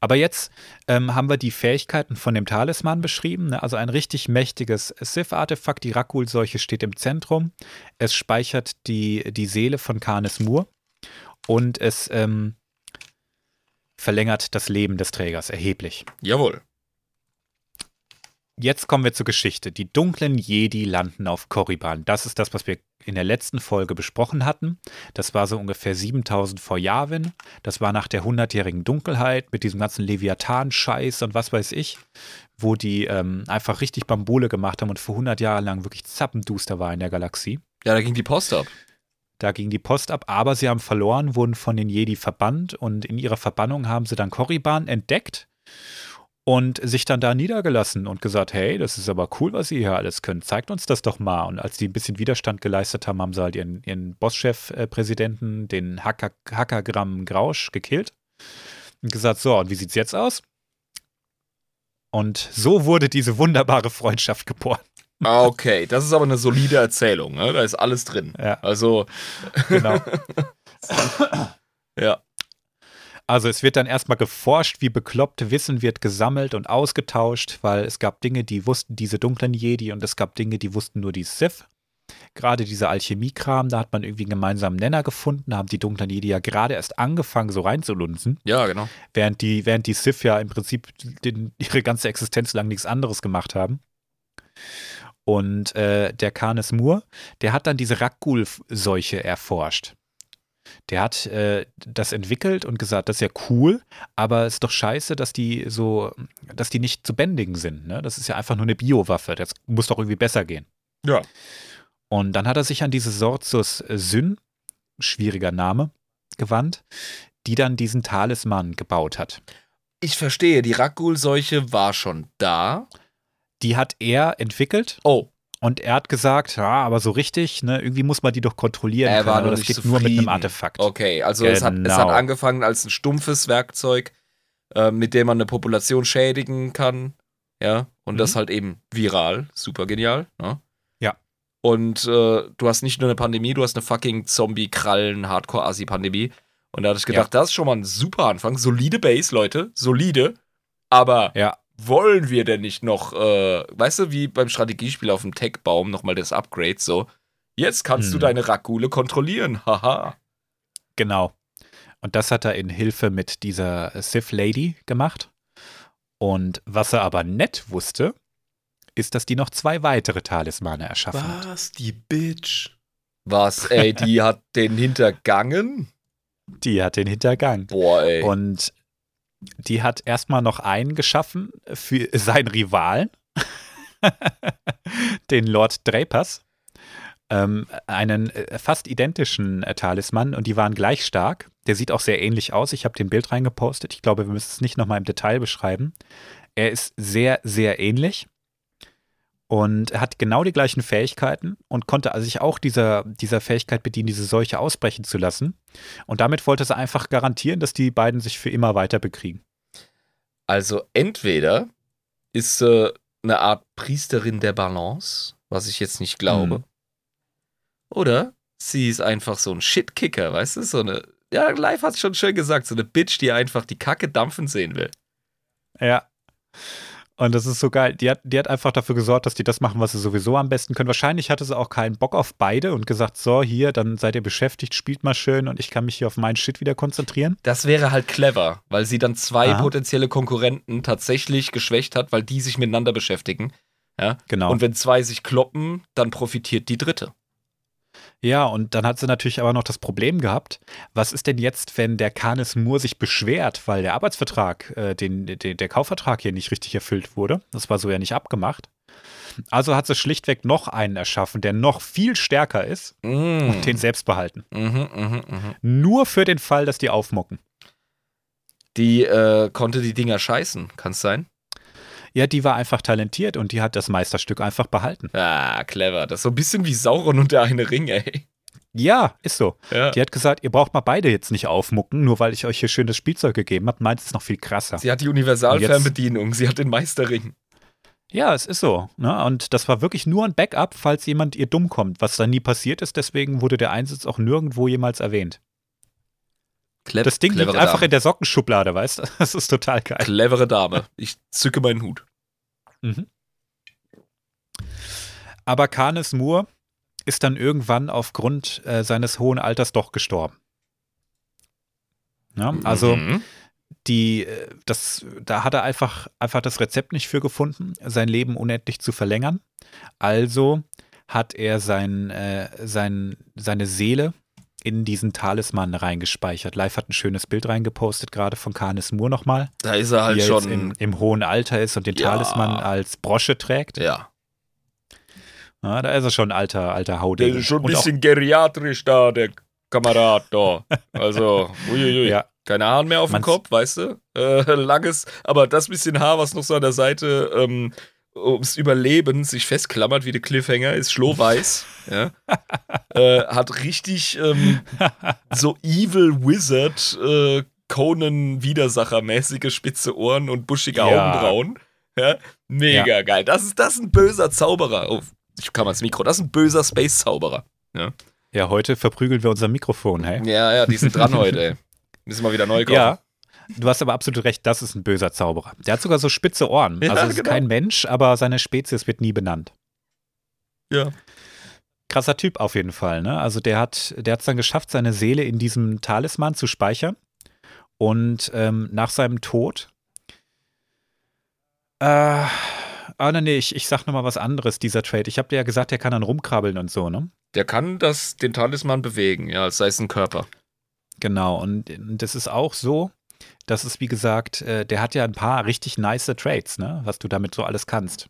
Aber jetzt ähm, haben wir die Fähigkeiten von dem Talisman beschrieben. Ne? Also ein richtig mächtiges Sith-Artefakt. Die Rakul-Seuche steht im Zentrum. Es speichert die, die Seele von Canis Moore und es ähm, verlängert das Leben des Trägers erheblich. Jawohl. Jetzt kommen wir zur Geschichte. Die dunklen Jedi landen auf Korriban. Das ist das, was wir in der letzten Folge besprochen hatten. Das war so ungefähr 7000 vor Yavin. Das war nach der hundertjährigen Dunkelheit mit diesem ganzen Leviathan-Scheiß und was weiß ich, wo die ähm, einfach richtig Bambule gemacht haben und für 100 Jahre lang wirklich zappenduster war in der Galaxie. Ja, da ging die Post ab. Da ging die Post ab, aber sie haben verloren, wurden von den Jedi verbannt und in ihrer Verbannung haben sie dann Korriban entdeckt und sich dann da niedergelassen und gesagt, hey, das ist aber cool, was ihr hier alles könnt, zeigt uns das doch mal. Und als die ein bisschen Widerstand geleistet haben, haben sie halt ihren, ihren Bosschef-Präsidenten, den Hacker, Hackergramm Grausch, gekillt und gesagt, so, und wie sieht's jetzt aus? Und so wurde diese wunderbare Freundschaft geboren. Ah, Okay, das ist aber eine solide Erzählung, ne? Da ist alles drin. Ja, Also, genau. ja. Also es wird dann erstmal geforscht, wie bekloppt Wissen wird gesammelt und ausgetauscht, weil es gab Dinge, die wussten diese dunklen Jedi und es gab Dinge, die wussten nur die Sith. Gerade dieser Alchemiekram, da hat man irgendwie einen gemeinsamen Nenner gefunden, da haben die dunklen Jedi ja gerade erst angefangen, so reinzulunzen, Ja, genau. während die, während die Sith ja im Prinzip den, ihre ganze Existenz lang nichts anderes gemacht haben. Und äh, der Canis Moore, der hat dann diese Rakgul-Seuche erforscht. Der hat äh, das entwickelt und gesagt, das ist ja cool, aber es ist doch scheiße, dass die so, dass die nicht zu bändigen sind. Ne? Das ist ja einfach nur eine Biowaffe. Das muss doch irgendwie besser gehen. Ja. Und dann hat er sich an diese Sorzus Syn, schwieriger Name, gewandt, die dann diesen Talisman gebaut hat. Ich verstehe, die Rakgul-Seuche war schon da. Die hat er entwickelt Oh, und er hat gesagt, ja, aber so richtig, ne, irgendwie muss man die doch kontrollieren Er können, war noch das nicht geht nur mit einem zufrieden. Artefakt. okay. Also es, hat, es hat Genau. angefangen als ein stumpfes Werkzeug, äh, mit dem man eine Population schädigen kann. Ja. Und Mhm. das halt eben viral. Super genial. Ne? Ja. Und äh, du hast nicht nur eine Pandemie, du hast eine fucking Zombie-Krallen-Hardcore-Assi-Pandemie. Und da hatte ich gedacht, das ist schon mal ein super Anfang. Solide Base, Leute. Solide. Aber Ja, wollen wir denn nicht noch, äh, weißt du, wie beim Strategiespiel auf dem Tech-Baum nochmal das Upgrade so? Jetzt kannst du Hm. deine Rakule kontrollieren. Haha. Genau. Und das hat er in Hilfe mit dieser Sith Lady gemacht. Und was er aber nett wusste, ist, dass die noch zwei weitere Talismane erschaffen hat. Was? Die Bitch. Was, ey, die hat den hintergangen? Die hat den Hintergang. Boah, ey. Und die hat erstmal noch einen geschaffen für seinen Rivalen, den Lord Drapers. Ähm, einen äh, fast identischen äh, Talisman und die waren gleich stark. Der sieht auch sehr ähnlich aus. Ich habe den Bild reingepostet. Ich glaube, wir müssen es nicht nochmal im Detail beschreiben. Er ist sehr, sehr ähnlich und hat genau die gleichen Fähigkeiten und konnte also sich auch dieser, dieser Fähigkeit bedienen, diese Seuche ausbrechen zu lassen. Und damit wollte sie einfach garantieren, dass die beiden sich für immer weiter bekriegen. Also entweder ist sie eine Art Priesterin der Balance, was ich jetzt nicht glaube. Hm. Oder sie ist einfach so ein Shitkicker, weißt du? So eine, ja, Live hat es schon schön gesagt, so eine Bitch, die einfach die Kacke dampfen sehen will. Ja. Und das ist so geil. Die hat, die hat einfach dafür gesorgt, dass die das machen, was sie sowieso am besten können. Wahrscheinlich hatte sie auch keinen Bock auf beide und gesagt, so, hier, dann seid ihr beschäftigt, spielt mal schön und ich kann mich hier auf meinen Shit wieder konzentrieren. Das wäre halt clever, weil sie dann zwei Aha. potenzielle Konkurrenten tatsächlich geschwächt hat, weil die sich miteinander beschäftigen. Ja. Genau. Und wenn zwei sich kloppen, dann profitiert die dritte. Ja, und dann hat sie natürlich aber noch das Problem gehabt, was ist denn jetzt, wenn der Canis Moore sich beschwert, weil der Arbeitsvertrag, äh, den, den, der Kaufvertrag hier nicht richtig erfüllt wurde? Das war so ja nicht abgemacht. Also hat sie schlichtweg noch einen erschaffen, der noch viel stärker ist Mm. und den selbst behalten. Mhm, mhm, mhm. Nur für den Fall, dass die aufmucken. Die äh, konnte die Dinger scheißen, kann es sein? Ja, die war einfach talentiert und die hat das Meisterstück einfach behalten. Ah, clever. Das ist so ein bisschen wie Sauron und der eine Ring, ey. Ja, ist so. Ja. Die hat gesagt, ihr braucht mal beide jetzt nicht aufmucken, nur weil ich euch hier schönes Spielzeug gegeben habe. Meint es noch viel krasser. Sie hat die Universalfernbedienung, sie hat den Meisterring. Ja, es ist so. Ne? Und das war wirklich nur ein Backup, falls jemand ihr dumm kommt, was dann nie passiert ist. Deswegen wurde der Einsatz auch nirgendwo jemals erwähnt. Cle Das Ding liegt einfach Dame. in der Sockenschublade, weißt du? Das ist total geil. Clevere Dame. Ich zücke meinen Hut. Mhm. Aber Canis Moore ist dann irgendwann aufgrund äh, seines hohen Alters doch gestorben. Ja, also Mhm. die, äh, das, da hat er einfach, einfach das Rezept nicht für gefunden, sein Leben unendlich zu verlängern. Also hat er sein, äh, sein, seine Seele in diesen Talisman reingespeichert. Live hat ein schönes Bild reingepostet, gerade von Canis Moore nochmal, Da ist er halt schon. im, im hohen Alter ist und den Ja. Talisman als Brosche trägt. ja. Ja, da ist er schon ein alter, alter Der Haudegen. ist schon ein Und bisschen geriatrisch da, der Kamerad da. Also, uiuiui. Ja, Keine Haare mehr auf dem Kopf, weißt du? Äh, langes, aber das bisschen Haar, was noch so an der Seite ähm, ums Überleben sich festklammert wie der Cliffhanger, ist schlohweiß. ja. äh, hat richtig ähm, so Evil Wizard, äh, Conan Widersacher-mäßige spitze Ohren und buschige Ja. Augenbrauen. Ja. Mega geil. Das ist, das ist ein böser Zauberer. Oh, ich kam ans Mikro. Das ist ein böser Space-Zauberer. ja, heute verprügeln wir unser Mikrofon, hey? Ja, ja, die sind dran heute, ey. Müssen wir wieder neu kaufen. Ja. Du hast aber absolut recht, das ist ein böser Zauberer. Der hat sogar so spitze Ohren. Ja, also es ist genau. kein Mensch, aber seine Spezies wird nie benannt. Ja. Krasser Typ auf jeden Fall, ne? Also der hat der hat es dann geschafft, seine Seele in diesem Talisman zu speichern. Und ähm, nach seinem Tod äh, ah, nee, nee, ich, ich sag nochmal was anderes, dieser Trade. Ich habe dir ja gesagt, der kann dann rumkrabbeln und so, ne? Der kann das, den Talisman bewegen, ja, als sei es ein Körper. Genau, und das ist auch so, dass es, wie gesagt, äh, der hat ja ein paar richtig nice Trades, ne? Was du damit so alles kannst.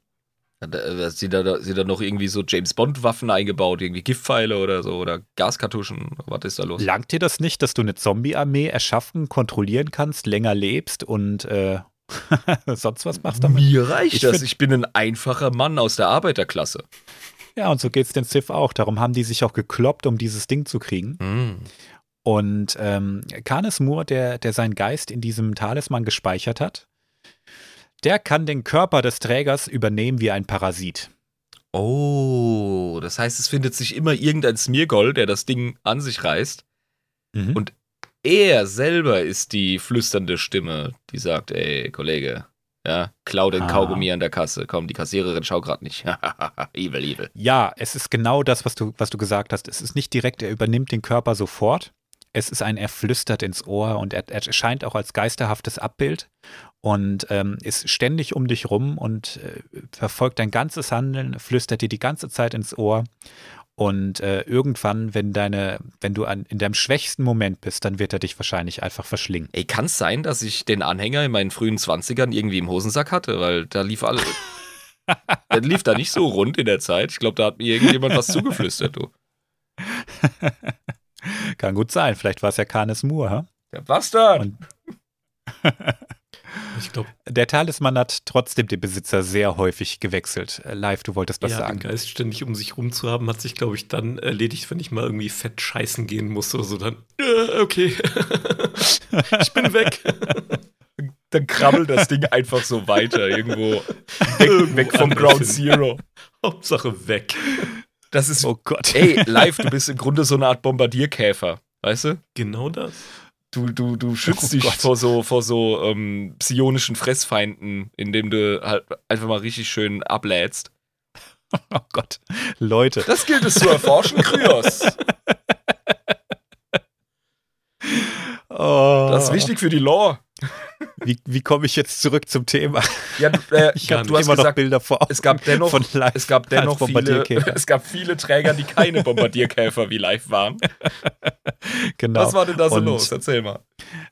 Da- Sind da, sind da noch irgendwie so James Bond-Waffen eingebaut, irgendwie Giftpfeile oder so oder Gaskartuschen? Was ist da los? Langt dir das nicht, dass du eine Zombie-Armee erschaffen, kontrollieren kannst, länger lebst und äh, sonst was machst damit? Mir reicht Ich das. Ich bin ein einfacher Mann aus der Arbeiterklasse. Ja, und so geht's den Sith auch. Darum haben die sich auch gekloppt, um dieses Ding zu kriegen. Hm. Und ähm, Canis Moore, der, der seinen Geist in diesem Talisman gespeichert hat, der kann den Körper des Trägers übernehmen wie ein Parasit. Oh, das heißt, es findet sich immer irgendein Smirgol, der das Ding an sich reißt. Mhm. Und Er selber ist die flüsternde Stimme, die sagt, ey, Kollege, ja, klau den Ah. Kaugummi an der Kasse. Komm, die Kassiererin schau grad nicht. evil, evil. Ja, es ist genau das, was du, was du gesagt hast. Es ist nicht direkt, er übernimmt den Körper sofort. Es ist ein, er flüstert ins Ohr und er, er erscheint auch als geisterhaftes Abbild und ähm, ist ständig um dich rum und äh, verfolgt dein ganzes Handeln, flüstert dir die ganze Zeit ins Ohr. Und äh, irgendwann, wenn deine, wenn du an, in deinem schwächsten Moment bist, dann wird er dich wahrscheinlich einfach verschlingen. Ey, kann es sein, dass ich den Anhänger in meinen frühen 20ern irgendwie im Hosensack hatte? Weil da lief alles. der lief da nicht so rund in der Zeit. Ich glaube, da hat mir irgendjemand was zugeflüstert, du. Kann gut sein. Vielleicht war es ja Canis Moore. Ha? Der Bastard! Und- Ich glaube, Der Talisman hat trotzdem den Besitzer sehr häufig gewechselt. Äh, Live, du wolltest was ja, den sagen. Geist ständig um sich rum zu haben, hat sich, glaube ich, dann erledigt, wenn ich mal irgendwie fett scheißen gehen musste oder so. Dann, äh, okay, ich bin weg. Dann krabbelt das Ding einfach so weiter, irgendwo weg, Irgendwo weg vom Ground. Zero. Hauptsache weg. Das ist, Oh Gott. ey, live, du bist im Grunde so eine Art Bombardierkäfer, weißt du? Genau das. Du, du, du schützt Oh dich Gott. vor so, vor so ähm, psionischen Fressfeinden, indem du halt einfach mal richtig schön ablädst. Oh Gott. Leute. Das gilt es zu erforschen, Kryos. Oh. Das ist wichtig für die Lore. Wie, wie komme ich jetzt zurück zum Thema? Ja, du, äh, Ich habe immer noch gesagt, Bilder vor Augen es gab dennoch, von live es gab dennoch viele, Bombardierkäfer. es gab viele Träger, die keine Bombardierkäfer wie live waren. Genau. Was war denn da so Und- los? Erzähl mal.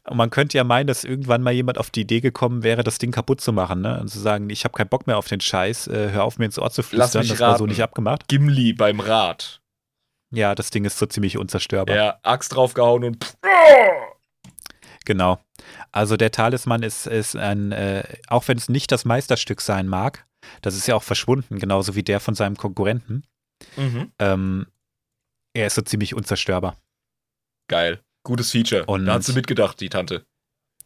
Und man könnte ja meinen, dass irgendwann mal jemand auf die Idee gekommen wäre, das Ding kaputt zu machen, ne? Und zu sagen, ich habe keinen Bock mehr auf den Scheiß, äh, hör auf mir ins Ohr zu Lass flüstern, mich das war so nicht abgemacht. Gimli beim Rad. Ja, das Ding ist so ziemlich unzerstörbar. Ja, Axt draufgehauen und Genau. Also der Talisman ist, ist ein, äh, auch wenn es nicht das Meisterstück sein mag, das ist ja auch verschwunden, genauso wie der von seinem Konkurrenten. Mhm. Ähm, er ist so ziemlich unzerstörbar. Geil. Gutes Feature. Und- da hat sie mitgedacht, die Tante.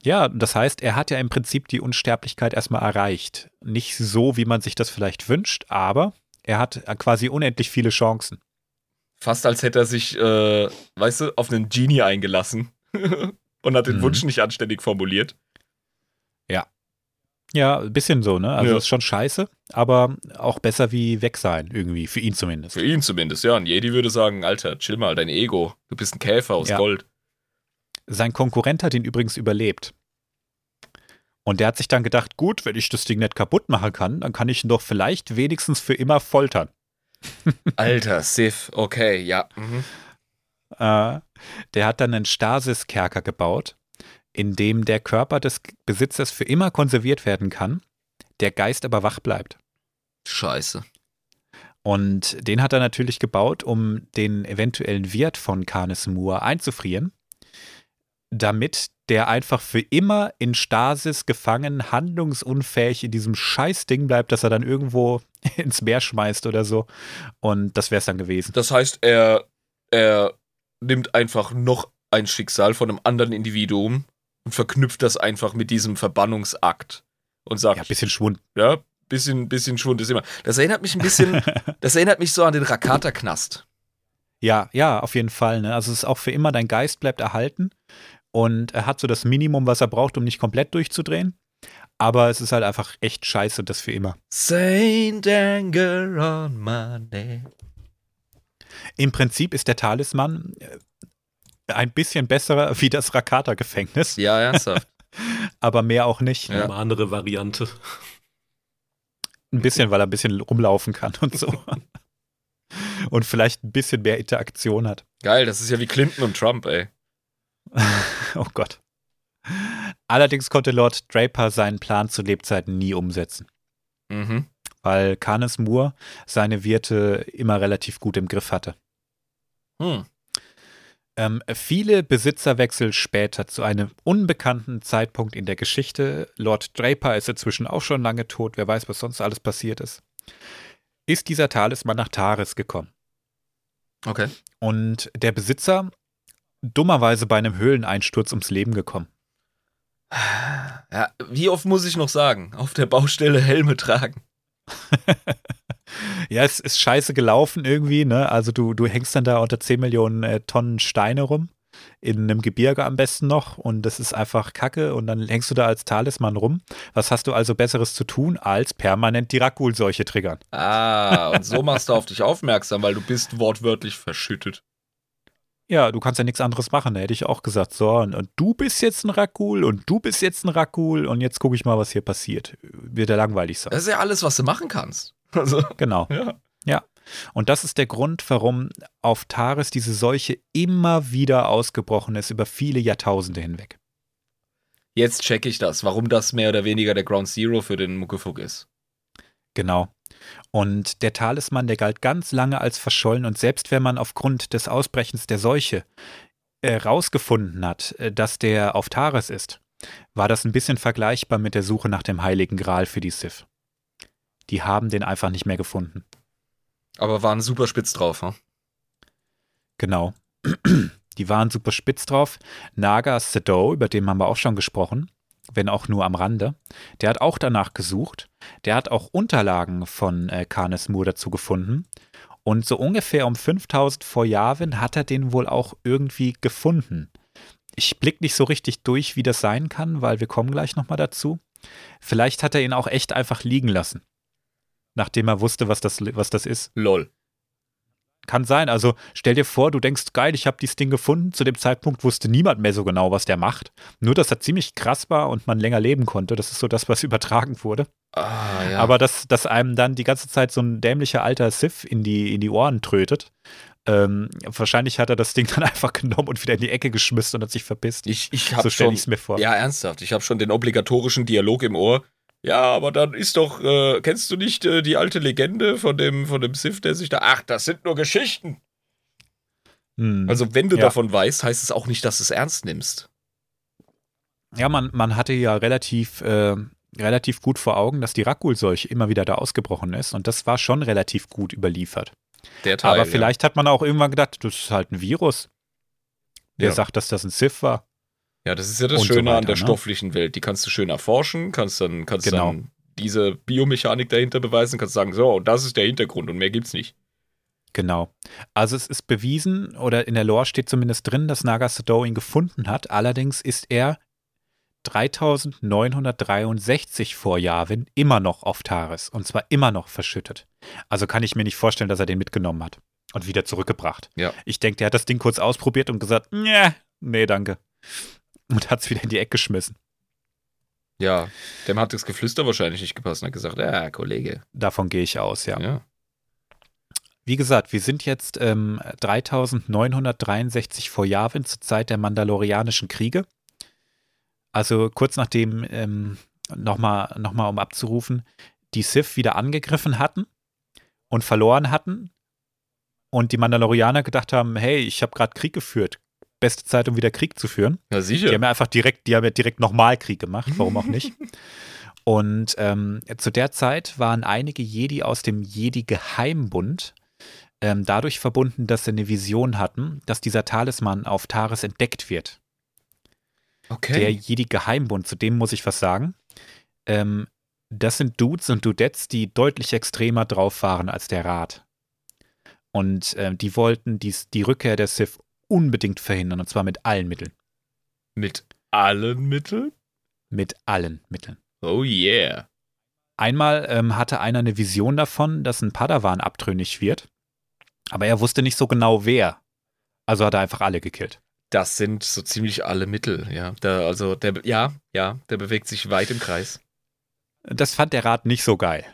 Ja, das heißt, er hat ja im Prinzip die Unsterblichkeit erstmal erreicht. Nicht so, wie man sich das vielleicht wünscht, aber er hat quasi unendlich viele Chancen. Fast als hätte er sich, äh, weißt du, auf einen Genie eingelassen und hat den Mhm. Wunsch nicht anständig formuliert. Ja, ein bisschen so, ne? Also Ja. ist schon scheiße, aber auch besser wie weg sein, irgendwie, für ihn zumindest. Für ihn zumindest, ja. Ein Jedi würde sagen, Alter, chill mal, dein Ego. Du bist ein Käfer aus Ja. Gold. Sein Konkurrent hat ihn übrigens überlebt. Und der hat sich dann gedacht, gut, wenn ich das Ding nicht kaputt machen kann, dann kann ich ihn doch vielleicht wenigstens für immer foltern. Alter, Sith, okay, ja. Mhm. Äh, der hat dann einen Stasis-Kerker gebaut, in dem der Körper des Besitzers für immer konserviert werden kann, der Geist aber wach bleibt. Scheiße. Und den hat er natürlich gebaut, um den eventuellen Wirt von Canis Moore einzufrieren, damit der einfach für immer in Stasis gefangen, handlungsunfähig in diesem Scheißding bleibt, dass er dann irgendwo ins Meer schmeißt oder so. Und das wäre es dann gewesen. Das heißt, er, er nimmt einfach noch ein Schicksal von einem anderen Individuum und verknüpft das einfach mit diesem Verbannungsakt und sagt, Ja, ein bisschen Schwund. ja, bisschen, bisschen Schwund ist immer. Das erinnert mich ein bisschen, das erinnert mich so an den Rakata-Knast. Ja, ja, auf jeden Fall. Ne? Also es ist auch für immer, dein Geist bleibt erhalten und er hat so das Minimum, was er braucht, um nicht komplett durchzudrehen. Aber es ist halt einfach echt scheiße, das für immer. Saint Anger on my name. Im Prinzip ist der Talisman äh, ein bisschen besser wie das Rakata-Gefängnis, Ja, ernsthaft. aber mehr auch nicht. Ja. Eine andere Variante. Ein bisschen, weil er ein bisschen rumlaufen kann und so. und vielleicht ein bisschen mehr Interaktion hat. Geil, das ist ja wie Clinton und Trump, ey. Oh Gott. Allerdings konnte Lord Draper seinen Plan zu Lebzeiten nie umsetzen. Mhm. weil Canis Moore seine Wirte immer relativ gut im Griff hatte. Hm. Ähm, viele Besitzerwechsel später zu einem unbekannten Zeitpunkt in der Geschichte, Lord Draper ist inzwischen auch schon lange tot, wer weiß, was sonst alles passiert ist, ist dieser Talisman nach Taris gekommen. Okay. Und der Besitzer dummerweise bei einem Höhleneinsturz ums Leben gekommen. Ja, wie oft muss ich noch sagen? Auf der Baustelle Helme tragen. Ja, es ist scheiße gelaufen irgendwie, ne? Also du, du hängst dann da unter 10 Millionen äh, Tonnen Steine rum, in einem Gebirge am besten noch und das ist einfach Kacke und dann hängst du da als Talisman rum. Was hast du also Besseres zu tun, als permanent die Rakul-Seuche triggern? Ah, und so machst du auf dich aufmerksam, weil du bist wortwörtlich verschüttet. Ja, du kannst ja nichts anderes machen, da hätte ich auch gesagt, so, und, und du bist jetzt ein Rakul und du bist jetzt ein Rakul und jetzt gucke ich mal, was hier passiert. Wird ja langweilig sein. Das ist ja alles, was du machen kannst. Also, Genau. ja. Und das ist der Grund, warum auf Taris diese Seuche immer wieder ausgebrochen ist, über viele Jahrtausende hinweg. Jetzt check ich das, warum das mehr oder weniger der Ground Zero für den Muckefuck ist. Genau. Und der Talisman, der galt ganz lange als verschollen und selbst wenn man aufgrund des Ausbrechens der Seuche äh, rausgefunden hat, äh, dass der auf Taris ist, war das ein bisschen vergleichbar mit der Suche nach dem Heiligen Gral für die Sith. Die haben den einfach nicht mehr gefunden. Aber waren super spitz drauf, hm? Genau. Die waren super spitz drauf. Naga Sado, über den haben wir auch schon gesprochen, wenn auch nur am Rande, der hat auch danach gesucht. Der hat auch Unterlagen von äh, Canis Moore dazu gefunden. Und so ungefähr um 5000 vor Yavin hat er den wohl auch irgendwie gefunden. Ich blick nicht so richtig durch, wie das sein kann, weil wir kommen gleich nochmal dazu. Vielleicht hat er ihn auch echt einfach liegen lassen. Nachdem er wusste, was das, was das ist. Lol. Kann sein. Also stell dir vor, du denkst, geil, ich habe dieses Ding gefunden. Zu dem Zeitpunkt wusste niemand mehr so genau, was der macht. Nur, dass er ziemlich krass war und man länger leben konnte. Das ist so das, was übertragen wurde. Ah, ja. Aber dass, dass einem dann die ganze Zeit so ein dämlicher alter Sith in die, in die Ohren trötet. Ähm, wahrscheinlich hat er das Ding dann einfach genommen und wieder in die Ecke geschmissen und hat sich verpisst. ich, ich habe so stelle ich es mir vor. Ja, ernsthaft. Ich habe schon den obligatorischen Dialog im Ohr. Ja, aber dann ist doch, äh, kennst du nicht äh, die alte Legende von dem, von dem Sith, der sich da. Ach, das sind nur Geschichten. Hm. Also, wenn du Ja. davon weißt, heißt es auch nicht, dass du es ernst nimmst. ja, man, man hatte ja relativ, äh, relativ gut vor Augen, dass die Rakul-Seuche immer wieder da ausgebrochen ist und das war schon relativ gut überliefert. Der Teil, Aber vielleicht hat man auch irgendwann gedacht, das ist halt ein Virus. Der Ja. sagt, dass das ein Sith war. Ja, das ist ja das Und so Schöne an weiter, der ne? stofflichen Welt. Die kannst du schön erforschen, kannst dann, kannst Genau. dann diese Biomechanik dahinter beweisen, kannst sagen, so, und das ist der Hintergrund und mehr gibt's nicht. Genau. Also es ist bewiesen, oder in der Lore steht zumindest drin, dass Naga Sado ihn gefunden hat. Allerdings ist er 3963 vor Yavin immer noch auf Taris. Und zwar immer noch verschüttet. Also kann ich mir nicht vorstellen, dass er den mitgenommen hat. Und wieder zurückgebracht. Ja. Ich denke, der hat das Ding kurz ausprobiert und gesagt, nee, nee, danke. Und hat es wieder in die Ecke geschmissen. Ja, dem hat das Geflüster wahrscheinlich nicht gepasst und hat gesagt, ja, Kollege. Davon gehe ich aus, ja. Ja. Wie gesagt, wir sind jetzt ähm, 3963 vor Yavin zur Zeit der Mandalorianischen Kriege. Also kurz nachdem, ähm, nochmal noch mal, um abzurufen, die Sith wieder angegriffen hatten und verloren hatten und die Mandalorianer gedacht haben, hey, ich habe gerade Krieg geführt. Beste Zeit, um wieder Krieg zu führen. Ja, Die sicher. haben ja einfach direkt, die haben ja direkt nochmal Krieg gemacht, warum auch nicht. Und ähm, zu der Zeit waren einige Jedi aus dem Jedi-Geheimbund ähm, dadurch verbunden, dass sie eine Vision hatten, dass dieser Talisman auf Taris entdeckt wird. Der Okay. Jedi-Geheimbund, zu dem muss ich was sagen. Ähm, das sind Dudes und Dudettes, die deutlich extremer drauf waren als der Rat. Und ähm, die wollten dies, die Rückkehr der Sith unbedingt verhindern, und zwar mit allen Mitteln. Mit allen Mitteln? Mit allen Mitteln. Oh yeah. Einmal ähm, hatte einer eine Vision davon, dass ein Padawan abtrünnig wird, aber er wusste nicht so genau wer. Also hat er einfach alle gekillt. Das sind so ziemlich alle Mittel, ja. Der, also, der, ja, ja, der bewegt sich weit im Kreis. Das fand der Rat nicht so geil.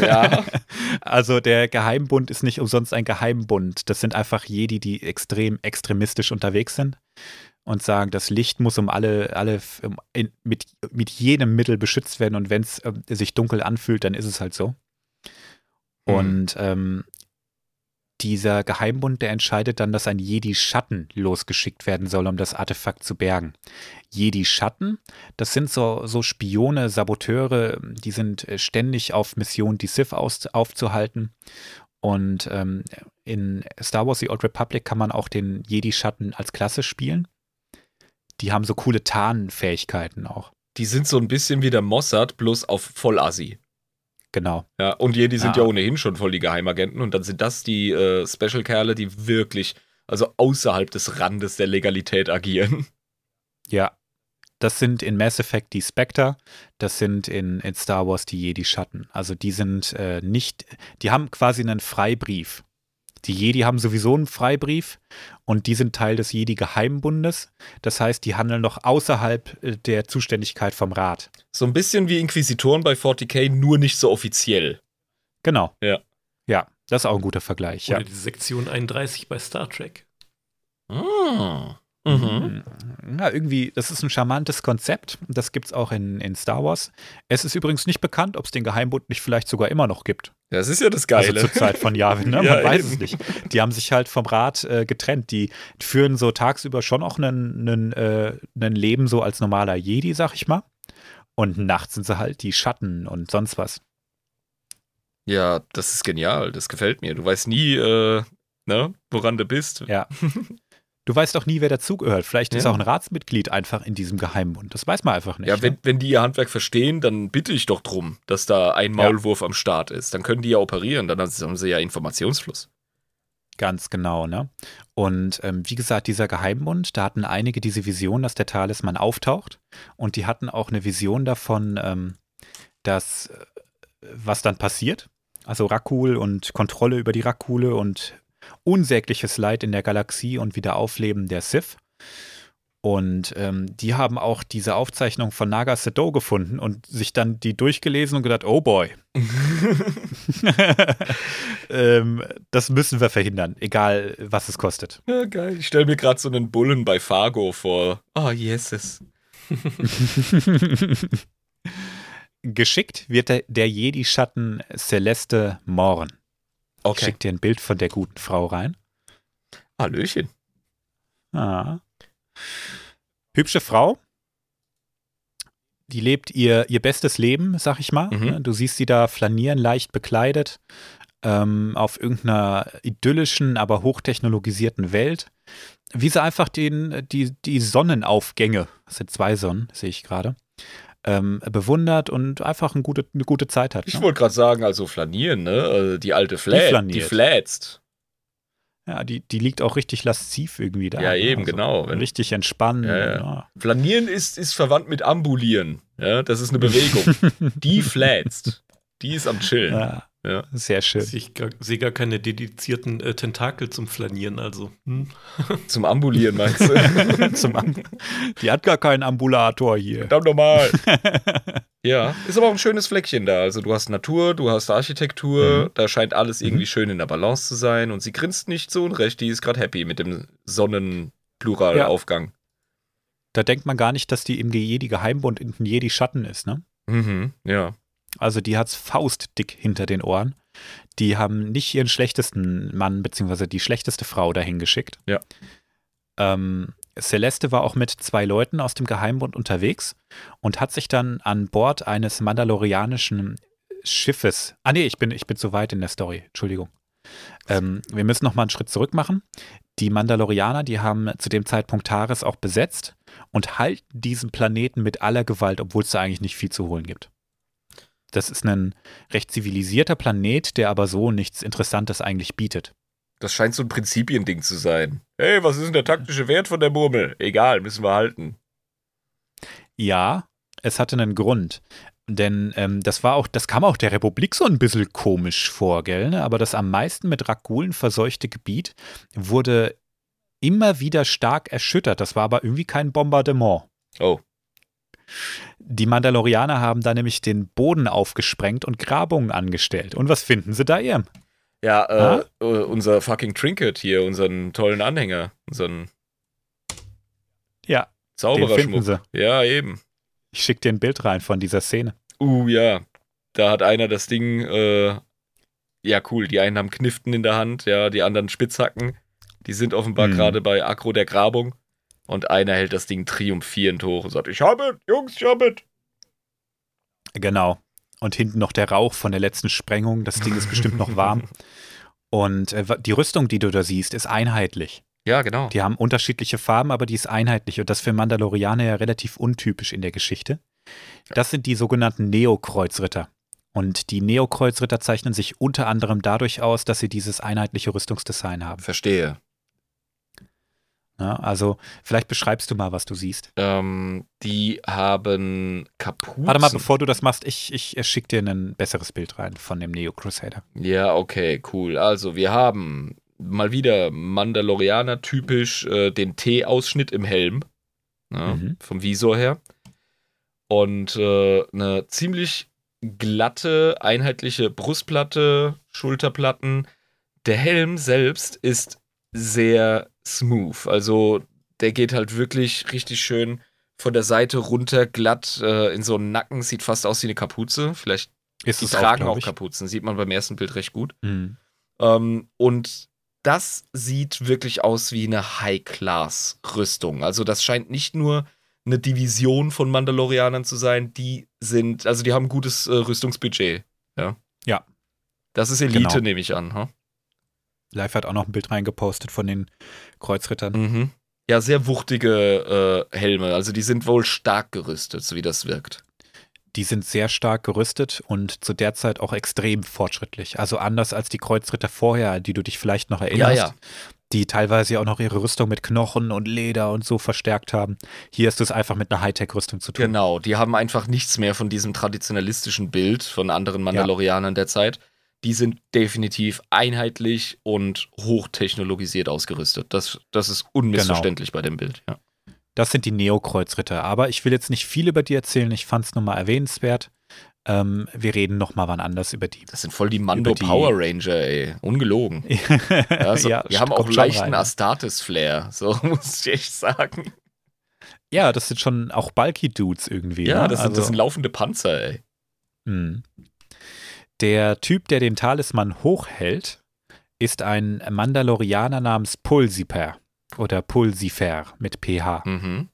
Ja. Also der Geheimbund ist nicht umsonst ein Geheimbund. Das sind einfach Jedi, die extrem extremistisch unterwegs sind und sagen, das Licht muss um alle, alle in, mit, mit jedem Mittel beschützt werden und wenn es äh, sich dunkel anfühlt, dann ist es halt so. Mhm. Und ähm, dieser Geheimbund, der entscheidet dann, dass ein Jedi-Schatten losgeschickt werden soll, um das Artefakt zu bergen. Jedi-Schatten, das sind so, so Spione, Saboteure, die sind äh, ständig auf Mission, die Sith aus, aufzuhalten. Und ähm, in Star Wars The Old Republic kann man auch den Jedi-Schatten als Klasse spielen. Die haben so coole Tarnfähigkeiten auch. Die sind so ein bisschen wie der Mossad, bloß auf Vollassi. Genau. Ja, und Jedi sind Ja. ja ohnehin schon voll die Geheimagenten und dann sind das die äh, Special-Kerle, die wirklich, also außerhalb des Randes der Legalität agieren. Ja. Das sind in Mass Effect die Spectre, das sind in, in Star Wars die Jedi-Schatten. Also die sind äh, nicht, die haben quasi einen Freibrief. Die Jedi haben sowieso einen Freibrief und die sind Teil des Jedi-Geheimbundes. Das heißt, die handeln noch außerhalb äh, der Zuständigkeit vom Rat. So ein bisschen wie Inquisitoren bei 40k, nur nicht so offiziell. Genau. Ja. Ja, das ist auch ein guter Vergleich. Oder Ja. die Sektion 31 bei Star Trek. Ah. Mhm. Ja, irgendwie, das ist ein charmantes Konzept. Das gibt es auch in, in Star Wars. Es ist übrigens nicht bekannt, ob es den Geheimbund nicht vielleicht sogar immer noch gibt. Das ist ja das Geile. Also zur Zeit von Yavin, ne? Man Ja, weiß eben. es nicht. Die haben sich halt vom Rat äh, getrennt. Die führen so tagsüber schon auch einen, äh, Leben so als normaler Jedi, sag ich mal. Und nachts sind sie halt die Schatten und sonst was. Ja, das ist genial. Das gefällt mir. Du weißt nie, äh, ne, woran du bist. Ja. Du weißt doch nie, wer dazugehört. Vielleicht ist Ja. auch ein Ratsmitglied einfach in diesem Geheimbund. Das weiß man einfach nicht. Ja, ne? wenn, wenn die ihr Handwerk verstehen, dann bitte ich doch drum, dass da ein Ja. Maulwurf am Start ist. Dann können die ja operieren, dann haben sie ja Informationsfluss. Ganz genau, ne? Und ähm, wie gesagt, dieser Geheimbund, da hatten einige diese Vision, dass der Talisman auftaucht. Und die hatten auch eine Vision davon, ähm, dass äh, was dann passiert. Also Rakul und Kontrolle über die Rakule und unsägliches Leid in der Galaxie und Wiederaufleben der Sith. Und ähm, die haben auch diese Aufzeichnung von Naga Sado gefunden und sich dann die durchgelesen und gedacht, oh boy. ähm, das müssen wir verhindern, egal was es kostet. Ja, geil. Ich stelle mir gerade so einen Bullen bei Fargo vor. Oh, Jesus. Geschickt wird der, der Jedi-Schatten Celeste Morn. Ich Okay. schick dir ein Bild von der guten Frau rein. Hallöchen. Ah. Hübsche Frau, die lebt ihr, ihr bestes Leben, sag ich mal. Mhm. Du siehst sie da flanieren, leicht bekleidet, ähm, auf irgendeiner idyllischen, aber hochtechnologisierten Welt. Wie sie einfach den, die, die Sonnenaufgänge, das sind zwei Sonnen, sehe ich gerade, ähm, bewundert und einfach eine gute, eine gute Zeit hat. Ich ne? wollte gerade sagen, also flanieren, ne? Also die alte Flat, die, flaniert. flätzt. Ja, die, die liegt auch richtig lasziv irgendwie da. Ja, ne? eben, genau. Wenn- Richtig entspannen. Ja, ja. ja. Flanieren ist, ist verwandt mit Ambulieren. Ja, das ist eine Bewegung. die flätzt. Die ist am Chillen. Ja, Ja. Sehr schön. Ich sehe gar keine dedizierten äh, Tentakel zum Flanieren, also. Hm. Zum Ambulieren meinst du? Zum Am die hat gar keinen Ambulator hier. Verdammt normal. ja, ist aber auch ein schönes Fleckchen da. Also du hast Natur, du hast Architektur, Mhm. da scheint alles irgendwie schön in der Balance zu sein und sie grinst nicht so unrecht, die ist gerade happy mit dem Sonnenpluralaufgang. Da denkt man gar nicht, dass die im Jedi Geheimbund in Jedi Schatten ist, ne? Mhm, ja. Also die hat's faustdick hinter den Ohren. Die haben nicht ihren schlechtesten Mann beziehungsweise die schlechteste Frau dahin geschickt. Ja. Ähm, Celeste war auch mit zwei Leuten aus dem Geheimbund unterwegs und hat sich dann an Bord eines mandalorianischen Schiffes. Ah nee, ich bin, ich bin zu weit in der Story. Entschuldigung. Ähm, wir müssen noch mal einen Schritt zurück machen. Die Mandalorianer, die haben zu dem Zeitpunkt Taris auch besetzt und halten diesen Planeten mit aller Gewalt, obwohl es da eigentlich nicht viel zu holen gibt. Das ist ein recht zivilisierter Planet, der aber so nichts Interessantes eigentlich bietet. Das scheint so ein Prinzipiending zu sein. Hey, was ist denn der taktische Wert von der Murmel? Egal, müssen wir halten. Ja, es hatte einen Grund. Denn ähm, das war auch, das kam auch der Republik so ein bisschen komisch vor, gell? ne? Aber das am meisten mit Rakulen verseuchte Gebiet wurde immer wieder stark erschüttert. Das war aber irgendwie kein Bombardement. Oh. Die Mandalorianer haben da nämlich den Boden aufgesprengt und Grabungen angestellt. Und was finden sie da, Irm? Ja, äh, äh, unser fucking Trinket hier, unseren tollen Anhänger, unseren Ja, Zaubererschmuck. sie. Ja, eben. Ich schicke dir ein Bild rein von dieser Szene. Uh, ja. Da hat einer das Ding, äh, ja, cool. Die einen haben Kniften in der Hand, ja, die anderen Spitzhacken. Die sind offenbar Mhm. gerade bei Akro der Grabung. Und einer hält das Ding triumphierend hoch und sagt: Ich hab es, Jungs, ich hab es. Genau. Und hinten noch der Rauch von der letzten Sprengung. Das Ding ist bestimmt noch warm. Und äh, die Rüstung, die du da siehst, ist einheitlich. Ja, genau. Die haben unterschiedliche Farben, aber die ist einheitlich. Und das für Mandalorianer ja relativ untypisch in der Geschichte. Das sind die sogenannten Neokreuzritter. Und die Neokreuzritter zeichnen sich unter anderem dadurch aus, dass sie dieses einheitliche Rüstungsdesign haben. Verstehe. Ja, also, vielleicht beschreibst du mal, was du siehst. Ähm, die haben Kapuzen. Warte mal, bevor du das machst, ich, ich schicke dir ein besseres Bild rein von dem Neo Crusader. Ja, okay, cool. Also, wir haben mal wieder Mandalorianer typisch äh, den T-Ausschnitt im Helm. Ja, Mhm. Vom Visor her. Und äh, eine ziemlich glatte, einheitliche Brustplatte, Schulterplatten. Der Helm selbst ist sehr smooth. Also, der geht halt wirklich richtig schön von der Seite runter, glatt äh, in so einen Nacken. Sieht fast aus wie eine Kapuze. Vielleicht Ist die es tragen auch, ich. Kapuzen. Sieht man beim ersten Bild recht gut. Mhm. Ähm, und das sieht wirklich aus wie eine High-Class-Rüstung. Also das scheint nicht nur eine Division von Mandalorianern zu sein, die sind, also die haben ein gutes äh, Rüstungsbudget. Ja. Ja. Das ist Elite, Genau. nehme ich an. Ha? Live hat auch noch ein Bild reingepostet von den Kreuzrittern. Mhm. Ja, sehr wuchtige äh, Helme. Also die sind wohl stark gerüstet, so wie das wirkt. Die sind sehr stark gerüstet und zu der Zeit auch extrem fortschrittlich. Also anders als die Kreuzritter vorher, die du dich vielleicht noch erinnerst, Ja, ja. die teilweise ja auch noch ihre Rüstung mit Knochen und Leder und so verstärkt haben. Hier ist es einfach mit einer Hightech-Rüstung zu tun. Genau, die haben einfach nichts mehr von diesem traditionalistischen Bild von anderen Mandalorianern der Zeit. Die sind definitiv einheitlich und hochtechnologisiert ausgerüstet. Das, das ist unmissverständlich bei dem Bild. Ja. Das sind die Neo-Kreuzritter. Aber ich will jetzt nicht viel über die erzählen. Ich fand es nur mal erwähnenswert. Ähm, wir reden noch mal wann anders über die. Das sind voll die Mando die- Power Ranger, ey. Ungelogen. Ja, so, Ja, die haben auch leichten rein. Astartes-Flair, so muss ich echt sagen. Ja, das sind schon auch bulky Dudes irgendwie. Ja, ne? das, sind, Also- das sind laufende Panzer, ey. Mhm. Der Typ, der den Talisman hochhält, ist ein Mandalorianer namens Pulsiper oder Pulsifer mit PH. Mhm.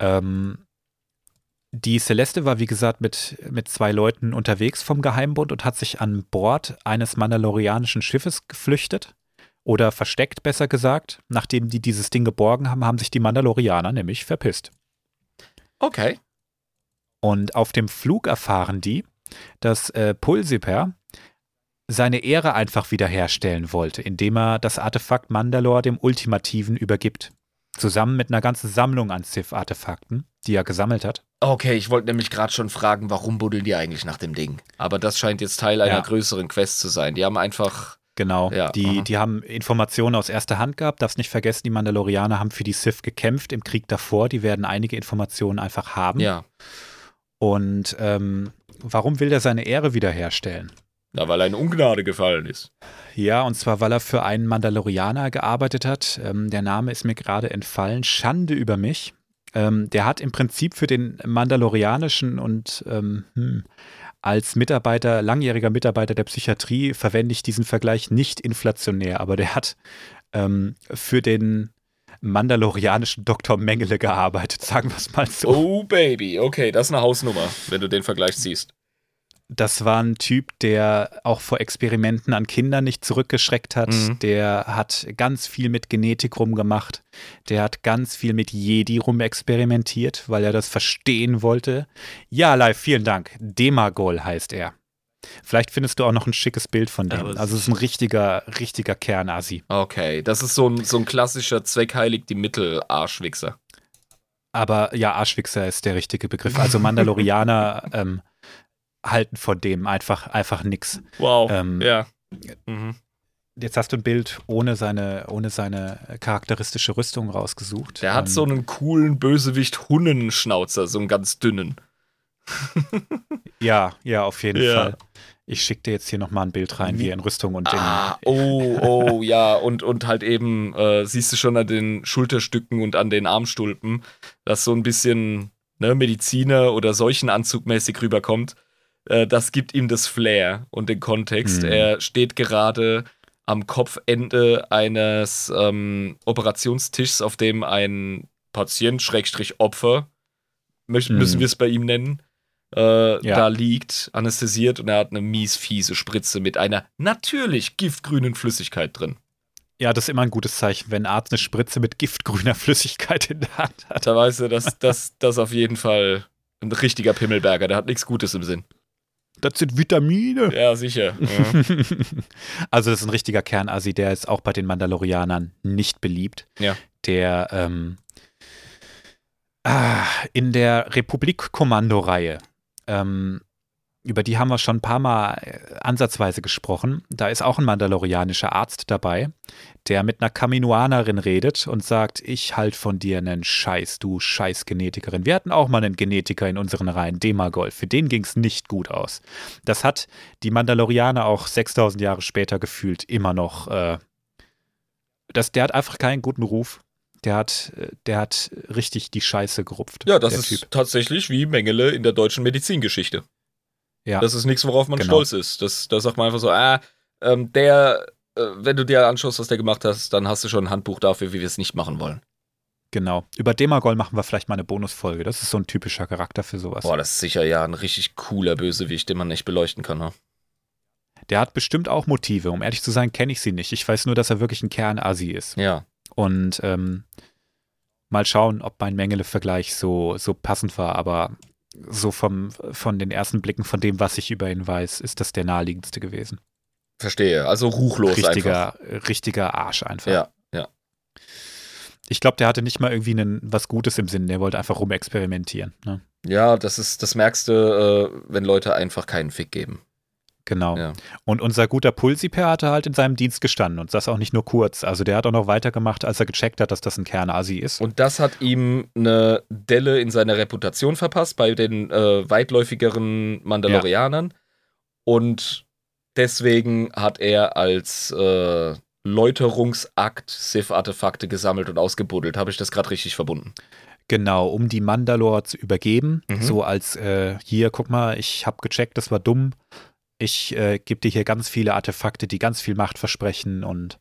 Ähm, Die Celeste war, wie gesagt, mit, mit zwei Leuten unterwegs vom Geheimbund und hat sich an Bord eines mandalorianischen Schiffes geflüchtet. Oder versteckt, besser gesagt. Nachdem die dieses Ding geborgen haben, haben sich die Mandalorianer nämlich verpisst. Okay. Und auf dem Flug erfahren die, dass äh, Pulsiper seine Ehre einfach wiederherstellen wollte, indem er das Artefakt Mandalore dem Ultimativen übergibt. Zusammen mit einer ganzen Sammlung an Sith-Artefakten, die er gesammelt hat. Okay, ich wollte nämlich gerade schon fragen, warum buddeln die eigentlich nach dem Ding? Aber das scheint jetzt Teil einer Ja. größeren Quest zu sein. Die haben einfach. Genau, Ja, die, aha. die haben Informationen aus erster Hand gehabt. Darfst nicht vergessen, die Mandalorianer haben für die Sith gekämpft im Krieg davor. Die werden einige Informationen einfach haben. Ja. Und ähm, warum will er seine Ehre wiederherstellen? Na, weil eine Ungnade gefallen ist. Ja, und zwar, weil er für einen Mandalorianer gearbeitet hat. Ähm, der Name ist mir gerade entfallen. Schande über mich. Ähm, der hat im Prinzip für den mandalorianischen und ähm, hm, als Mitarbeiter, langjähriger Mitarbeiter der Psychiatrie, verwende ich diesen Vergleich nicht inflationär, aber der hat ähm, für den mandalorianischen Dr. Mengele gearbeitet, sagen wir es mal so. Oh, Baby. Okay, das ist eine Hausnummer, wenn du den Vergleich siehst. Das war ein Typ, der auch vor Experimenten an Kindern nicht zurückgeschreckt hat. Mhm. Der hat ganz viel mit Genetik rumgemacht. Der hat ganz viel mit Jedi rumexperimentiert, weil er das verstehen wollte. Ja, live, vielen Dank. Demagol heißt er. Vielleicht findest du auch noch ein schickes Bild von dem. Also es ist ein richtiger, richtiger Kernasi. Okay, das ist so ein, so ein klassischer Zweckheilig die Mittel-Arschwichser. Aber ja, Arschwichser ist der richtige Begriff. Also Mandalorianer ähm, halten von dem einfach, einfach nix. Wow. Ähm, ja. Mhm. Jetzt hast du ein Bild ohne seine, ohne seine charakteristische Rüstung rausgesucht. Der hat Ähm, so einen coolen Bösewicht-Hunnenschnauzer, so einen ganz dünnen. Ja, ja, auf jeden Ja. Fall. Ich schicke dir jetzt hier nochmal ein Bild rein, wie er in Rüstung und in. Ah, oh, oh, ja, und, und halt eben, äh, siehst du schon an den Schulterstücken und an den Armstulpen, dass so ein bisschen ne, Mediziner oder Seuchenanzugmäßig rüberkommt. Äh, das gibt ihm das Flair und den Kontext. Mhm. Er steht gerade am Kopfende eines ähm, Operationstischs, auf dem ein Patient, Schrägstrich Opfer, möcht- Mhm. müssen wir es bei ihm nennen, äh, Ja. da liegt, anästhesiert und er hat eine mies fiese Spritze mit einer natürlich giftgrünen Flüssigkeit drin. Ja, das ist immer ein gutes Zeichen, wenn ein Arzt eine Spritze mit giftgrüner Flüssigkeit in der Hand hat. Da weißt du, dass das, das auf jeden Fall ein richtiger Pimmelberger, der hat nichts Gutes im Sinn. Das sind Vitamine. Ja, sicher. Ja. Also, das ist ein richtiger Kernasi, der ist auch bei den Mandalorianern nicht beliebt. Ja. Der ähm, ah, in der Republik-Kommando-Reihe, ähm, über die haben wir schon ein paar Mal äh, ansatzweise gesprochen. Da ist auch ein mandalorianischer Arzt dabei, der mit einer Kaminoanerin redet und sagt: Ich halt von dir einen Scheiß, du Scheiß-Genetikerin. Wir hatten auch mal einen Genetiker in unseren Reihen, Demagol. Für den ging es nicht gut aus. Das hat die Mandalorianer auch 6000 Jahre später gefühlt immer noch. Äh, das, der hat einfach keinen guten Ruf. Der hat, äh, der hat richtig die Scheiße gerupft. ja, das ist Typ. tatsächlich wie Mengele in der deutschen Medizingeschichte. Ja. Das ist nichts, worauf man Genau. stolz ist. Das, da sagt man einfach so, ah, ähm, der, äh, wenn du dir anschaust, was der gemacht hast, dann hast du schon ein Handbuch dafür, wie wir es nicht machen wollen. Genau. Über Demagol machen wir vielleicht mal eine Bonusfolge. Das ist so ein typischer Charakter für sowas. Boah, das ist sicher ja ein richtig cooler Bösewicht, den man nicht beleuchten kann. Ne? Der hat bestimmt auch Motive. Um ehrlich zu sein, kenne ich sie nicht. Ich weiß nur, dass er wirklich ein Kernasi ist. Ja. Und ähm, mal schauen, ob mein Mengele-Vergleich so, so passend war. Aber so vom, von den ersten Blicken, von dem, was ich über ihn weiß, ist das der naheliegendste gewesen. Verstehe. Also ruchlos einfach. richtiger, richtiger Arsch einfach. Ja, ja. Ich glaube, der hatte nicht mal irgendwie einen, was Gutes im Sinn. Der wollte einfach rumexperimentieren. Ne? Ja, das ist, das merkst du, äh, wenn Leute einfach keinen Fick geben. Genau. Ja. Und unser guter Pulsiper hatte halt in seinem Dienst gestanden und das auch nicht nur kurz. Also der hat auch noch weitergemacht, als er gecheckt hat, dass das ein Kernasi ist. Und das hat ihm eine Delle in seiner Reputation verpasst bei den äh, weitläufigeren Mandalorianern. Und deswegen hat er als äh, Läuterungsakt Sith-Artefakte gesammelt und ausgebuddelt. Habe ich das gerade richtig verbunden? Genau, um die Mandalore zu übergeben. Mhm. So als, äh, hier, guck mal, ich habe gecheckt, das war dumm. Ich äh, gebe dir hier ganz viele Artefakte, die ganz viel Macht versprechen und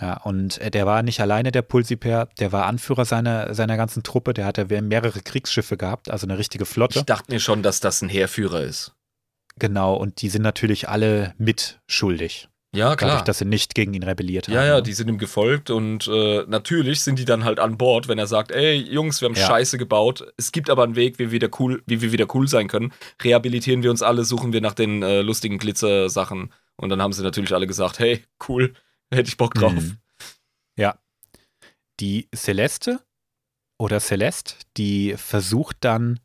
Ja, und äh, der war nicht alleine der Pulsiper, der war Anführer seiner, seiner ganzen Truppe, der hatte mehrere Kriegsschiffe gehabt, also eine richtige Flotte. Ich dachte mir schon, dass das ein Heerführer ist. Genau, und die sind natürlich alle mitschuldig. Ja, klar. Dadurch, dass sie nicht gegen ihn rebelliert haben. Ja, ja, ne? die sind ihm gefolgt und äh, natürlich sind die dann halt an Bord, wenn er sagt, ey Jungs, wir haben Ja. Scheiße gebaut. Es gibt aber einen Weg, wie wir wieder cool, wie wir wieder cool sein können. Rehabilitieren wir uns alle, suchen wir nach den äh, lustigen Glitzer-Sachen. Und dann haben sie natürlich alle gesagt, hey, cool, hätte ich Bock drauf. Mhm. Ja. Die Celeste oder Celeste, die versucht dann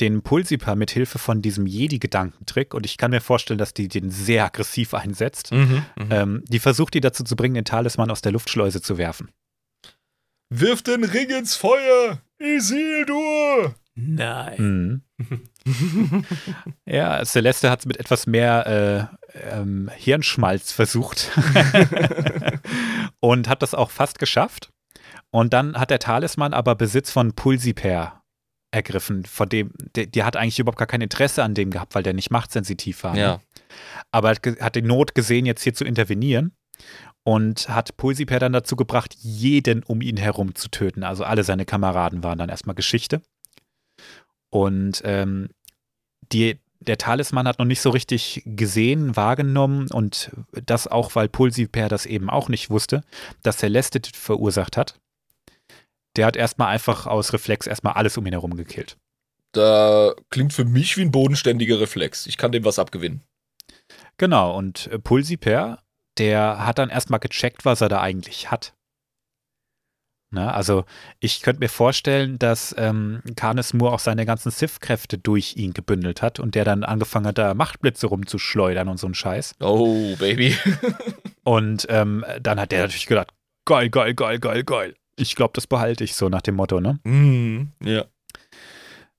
den Pulsiper mit Hilfe von diesem Jedi-Gedankentrick, und ich kann mir vorstellen, dass die den sehr aggressiv einsetzt, Mhm, mhm. ähm, die versucht die dazu zu bringen, den Talisman aus der Luftschleuse zu werfen. Wirf den Ring ins Feuer, Isildur! Nein. Mhm. ja, Celeste hat es mit etwas mehr äh, ähm, Hirnschmalz versucht und hat das auch fast geschafft. Und dann hat der Talisman aber Besitz von Pulsiper ergriffen, von dem, der, der hat eigentlich überhaupt gar kein Interesse an dem gehabt, weil der nicht machtsensitiv war. ne? Ja. Aber hat, hat die Not gesehen, jetzt hier zu intervenieren und hat Pulsiper dann dazu gebracht, jeden um ihn herum zu töten. Also alle seine Kameraden waren dann erstmal Geschichte. Und ähm, die, der Talisman hat noch nicht so richtig gesehen, wahrgenommen und das auch, weil Pulsiper das eben auch nicht wusste, dass Celeste das verursacht hat. Der hat erstmal einfach aus Reflex erstmal alles um ihn herum gekillt. Da klingt für mich wie ein bodenständiger Reflex. Ich kann dem was abgewinnen. Genau, und äh, Pulsiper, der hat dann erstmal gecheckt, was er da eigentlich hat. Na, also ich könnte mir vorstellen, dass ähm, Canis Moore auch seine ganzen Sith-Kräfte durch ihn gebündelt hat und der dann angefangen hat, da Machtblitze rumzuschleudern und so ein Scheiß. Oh, Baby. Und ähm, dann hat der natürlich gedacht, geil, geil, geil, geil, geil. Ich glaube, das behalte ich so nach dem Motto, ne? Mhm, ja.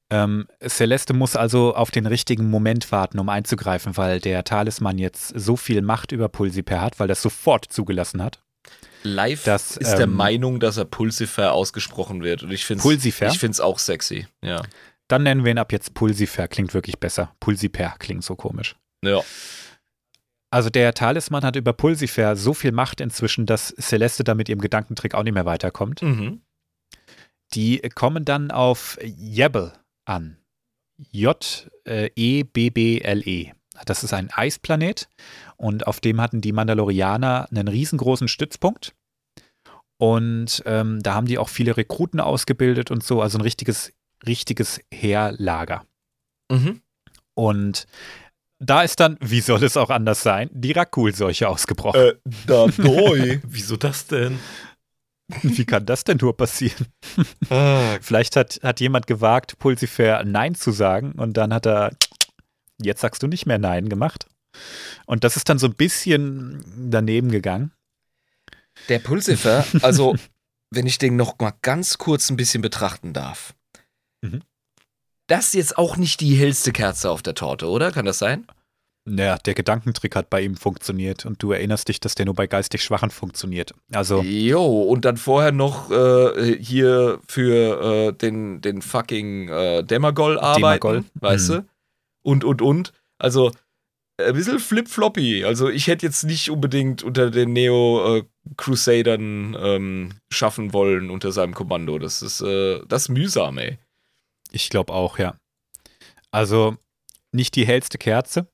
Ähm, Celeste muss also auf den richtigen Moment warten, um einzugreifen, weil der Talisman jetzt so viel Macht über Pulsiper hat, weil das sofort zugelassen hat. Live Das, ist der ähm, Meinung, dass er Pulsifer ausgesprochen wird. Und ich finde Pulsifer? Ich finde es auch sexy. Ja. Dann nennen wir ihn ab jetzt Pulsifer, klingt wirklich besser. Pulsiper klingt so komisch. Ja. Also der Talisman hat über Pulsifer so viel Macht inzwischen, dass Celeste da mit ihrem Gedankentrick auch nicht mehr weiterkommt. Mhm. Die kommen dann auf Yebel an. J-E-B-B-L-E. Das ist ein Eisplanet und auf dem hatten die Mandalorianer einen riesengroßen Stützpunkt. Und ähm, da haben die auch viele Rekruten ausgebildet und so, also ein richtiges, richtiges Heerlager. Mhm. Und da ist dann, wie soll es auch anders sein, die Rakul-Seuche ausgebrochen. Äh, da doi. Wieso das denn? Wie kann das denn nur passieren? ah, Vielleicht hat, hat jemand gewagt, Pulsifer Nein zu sagen und dann hat er, jetzt sagst du nicht mehr Nein gemacht. Und das ist dann so ein bisschen daneben gegangen. der Pulsifer, also wenn ich den noch mal ganz kurz ein bisschen betrachten darf. Mhm. Das ist jetzt auch nicht die hellste Kerze auf der Torte, oder? Kann das sein? Naja, der Gedankentrick hat bei ihm funktioniert und du erinnerst dich, dass der nur bei geistig Schwachen funktioniert. Also, Jo, und dann vorher noch äh, hier für äh, den, den fucking äh, Demagol arbeiten, Demagol. weißt Mhm. du? Und, und, und. Also, ein bisschen flip-floppy. Also, ich hätte jetzt nicht unbedingt unter den Neo-Crusadern ähm, schaffen wollen unter seinem Kommando. Das ist, äh, das ist mühsam, ey. Ich glaube auch, ja. Also, nicht die hellste Kerze.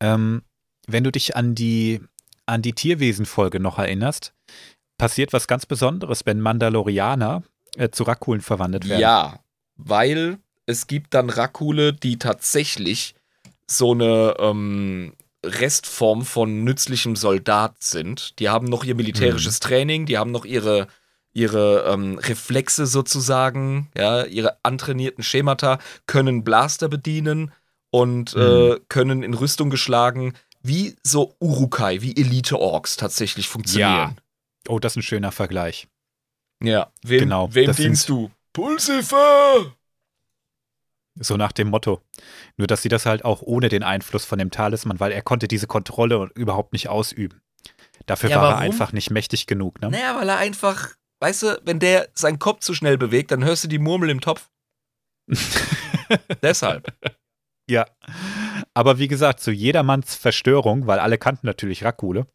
Ähm, wenn du dich an die, an die Tierwesen-Folge noch erinnerst, passiert was ganz Besonderes, wenn Mandalorianer äh, zu Rakulen verwandelt werden. Ja, weil es gibt dann Rakule, die tatsächlich so eine ähm, Restform von nützlichem Soldat sind. Die haben noch ihr militärisches Training, die haben noch ihre, ihre ähm, Reflexe sozusagen, ja, ihre antrainierten Schemata, können Blaster bedienen und äh, können in Rüstung geschlagen, wie so Urukai, wie Elite-Orks tatsächlich funktionieren. Oh, das ist ein schöner Vergleich. Ja, wem, Genau, wem dienst du? Pulsifer! So nach dem Motto. Nur, dass sie das halt auch ohne den Einfluss von dem Talisman, weil er konnte diese Kontrolle überhaupt nicht ausüben. Dafür Ja, war er warum? einfach nicht mächtig genug. Ne? Naja, weil er einfach, weißt du, wenn der seinen Kopf zu schnell bewegt, dann hörst du die Murmel im Topf. Deshalb. Ja. Aber wie gesagt, zu jedermanns Verstörung, weil alle kannten natürlich Rakule,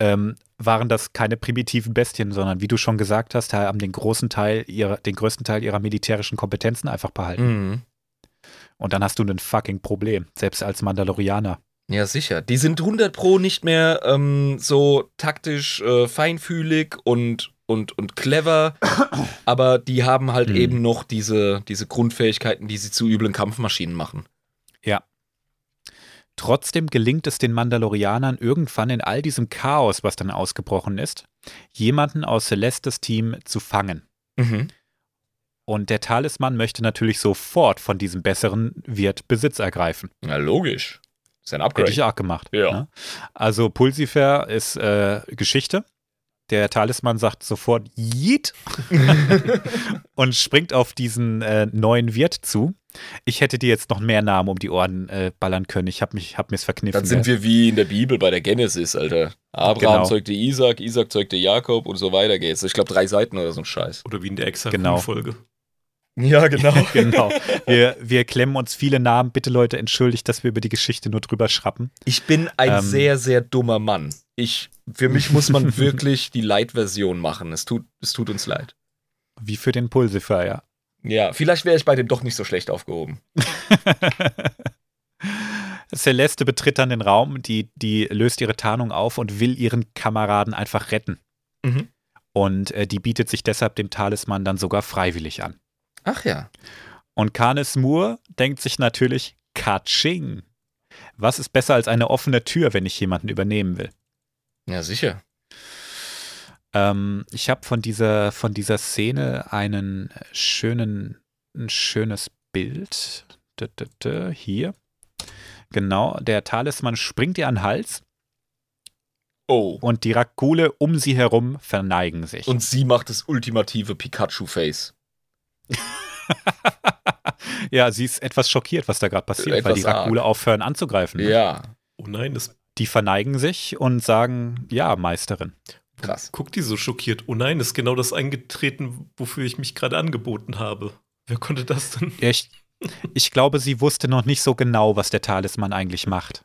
ähm, waren das keine primitiven Bestien, sondern wie du schon gesagt hast, haben den großen Teil ihrer, den größten Teil ihrer militärischen Kompetenzen einfach behalten. Mhm. Und dann hast du ein fucking Problem, selbst als Mandalorianer. Ja, sicher. Die sind 100 Pro nicht mehr ähm, so taktisch äh, feinfühlig und, und, und clever, aber die haben halt Mhm. eben noch diese, diese Grundfähigkeiten, die sie zu üblen Kampfmaschinen machen. Ja. Trotzdem gelingt es den Mandalorianern irgendwann in all diesem Chaos, was dann ausgebrochen ist, jemanden aus Celestes Team zu fangen. Mhm. Und der Talisman möchte natürlich sofort von diesem besseren Wirt Besitz ergreifen. Ja, logisch. Ist ein Hätte Upgrade. ich auch gemacht. Ja. ne? Also Pulsifer ist äh, Geschichte. Der Talisman sagt sofort Yeet und springt auf diesen äh, neuen Wirt zu. Ich hätte dir jetzt noch mehr Namen um die Ohren äh, ballern können. Ich habe mich, hab mir's verkniffen. Dann sind wir wie in der Bibel bei der Genesis, Alter. Abraham Genau. zeugte Isaac, Isaac zeugte Jakob und so weiter geht's. Ich glaube drei Seiten oder so ein Scheiß. Oder wie in der Genau. Exakt-Folge. Ja, genau. genau. Wir, wir klemmen uns viele Namen. Bitte, Leute, entschuldigt, dass wir über die Geschichte nur drüber schrappen. Ich bin ein Ähm. sehr, sehr dummer Mann. Ich, für mich muss man wirklich die Light-Version machen. Es tut, es tut uns leid. Wie für den Pulsifer, ja. Ja, vielleicht wäre ich bei dem doch nicht so schlecht aufgehoben. Celeste betritt dann den Raum, die, die löst ihre Tarnung auf und will ihren Kameraden einfach retten. Mhm. Und äh, die bietet sich deshalb dem Talisman dann sogar freiwillig an. Ach ja. Und Canis Moore denkt sich natürlich, Katsching. Was ist besser als eine offene Tür, wenn ich jemanden übernehmen will? Ja, sicher. Ähm, ich habe von dieser, von dieser Szene einen schönen, ein schönes Bild. Hier. Genau, der Talisman springt ihr an den Hals Oh. und die Rakule um sie herum verneigen sich. Und sie macht das ultimative Pikachu-Face. ja, sie ist etwas schockiert, was da gerade passiert, weil Etwas die arg. Rakule aufhören anzugreifen. ne? Ja, Oh nein, das Die verneigen sich und sagen, ja, Meisterin. krass. guckt die so schockiert. Oh nein, ist genau das eingetreten, wofür ich mich gerade angeboten habe. Wer konnte das denn? Ja, ich, ich glaube, sie wusste noch nicht so genau, was der Talisman eigentlich macht.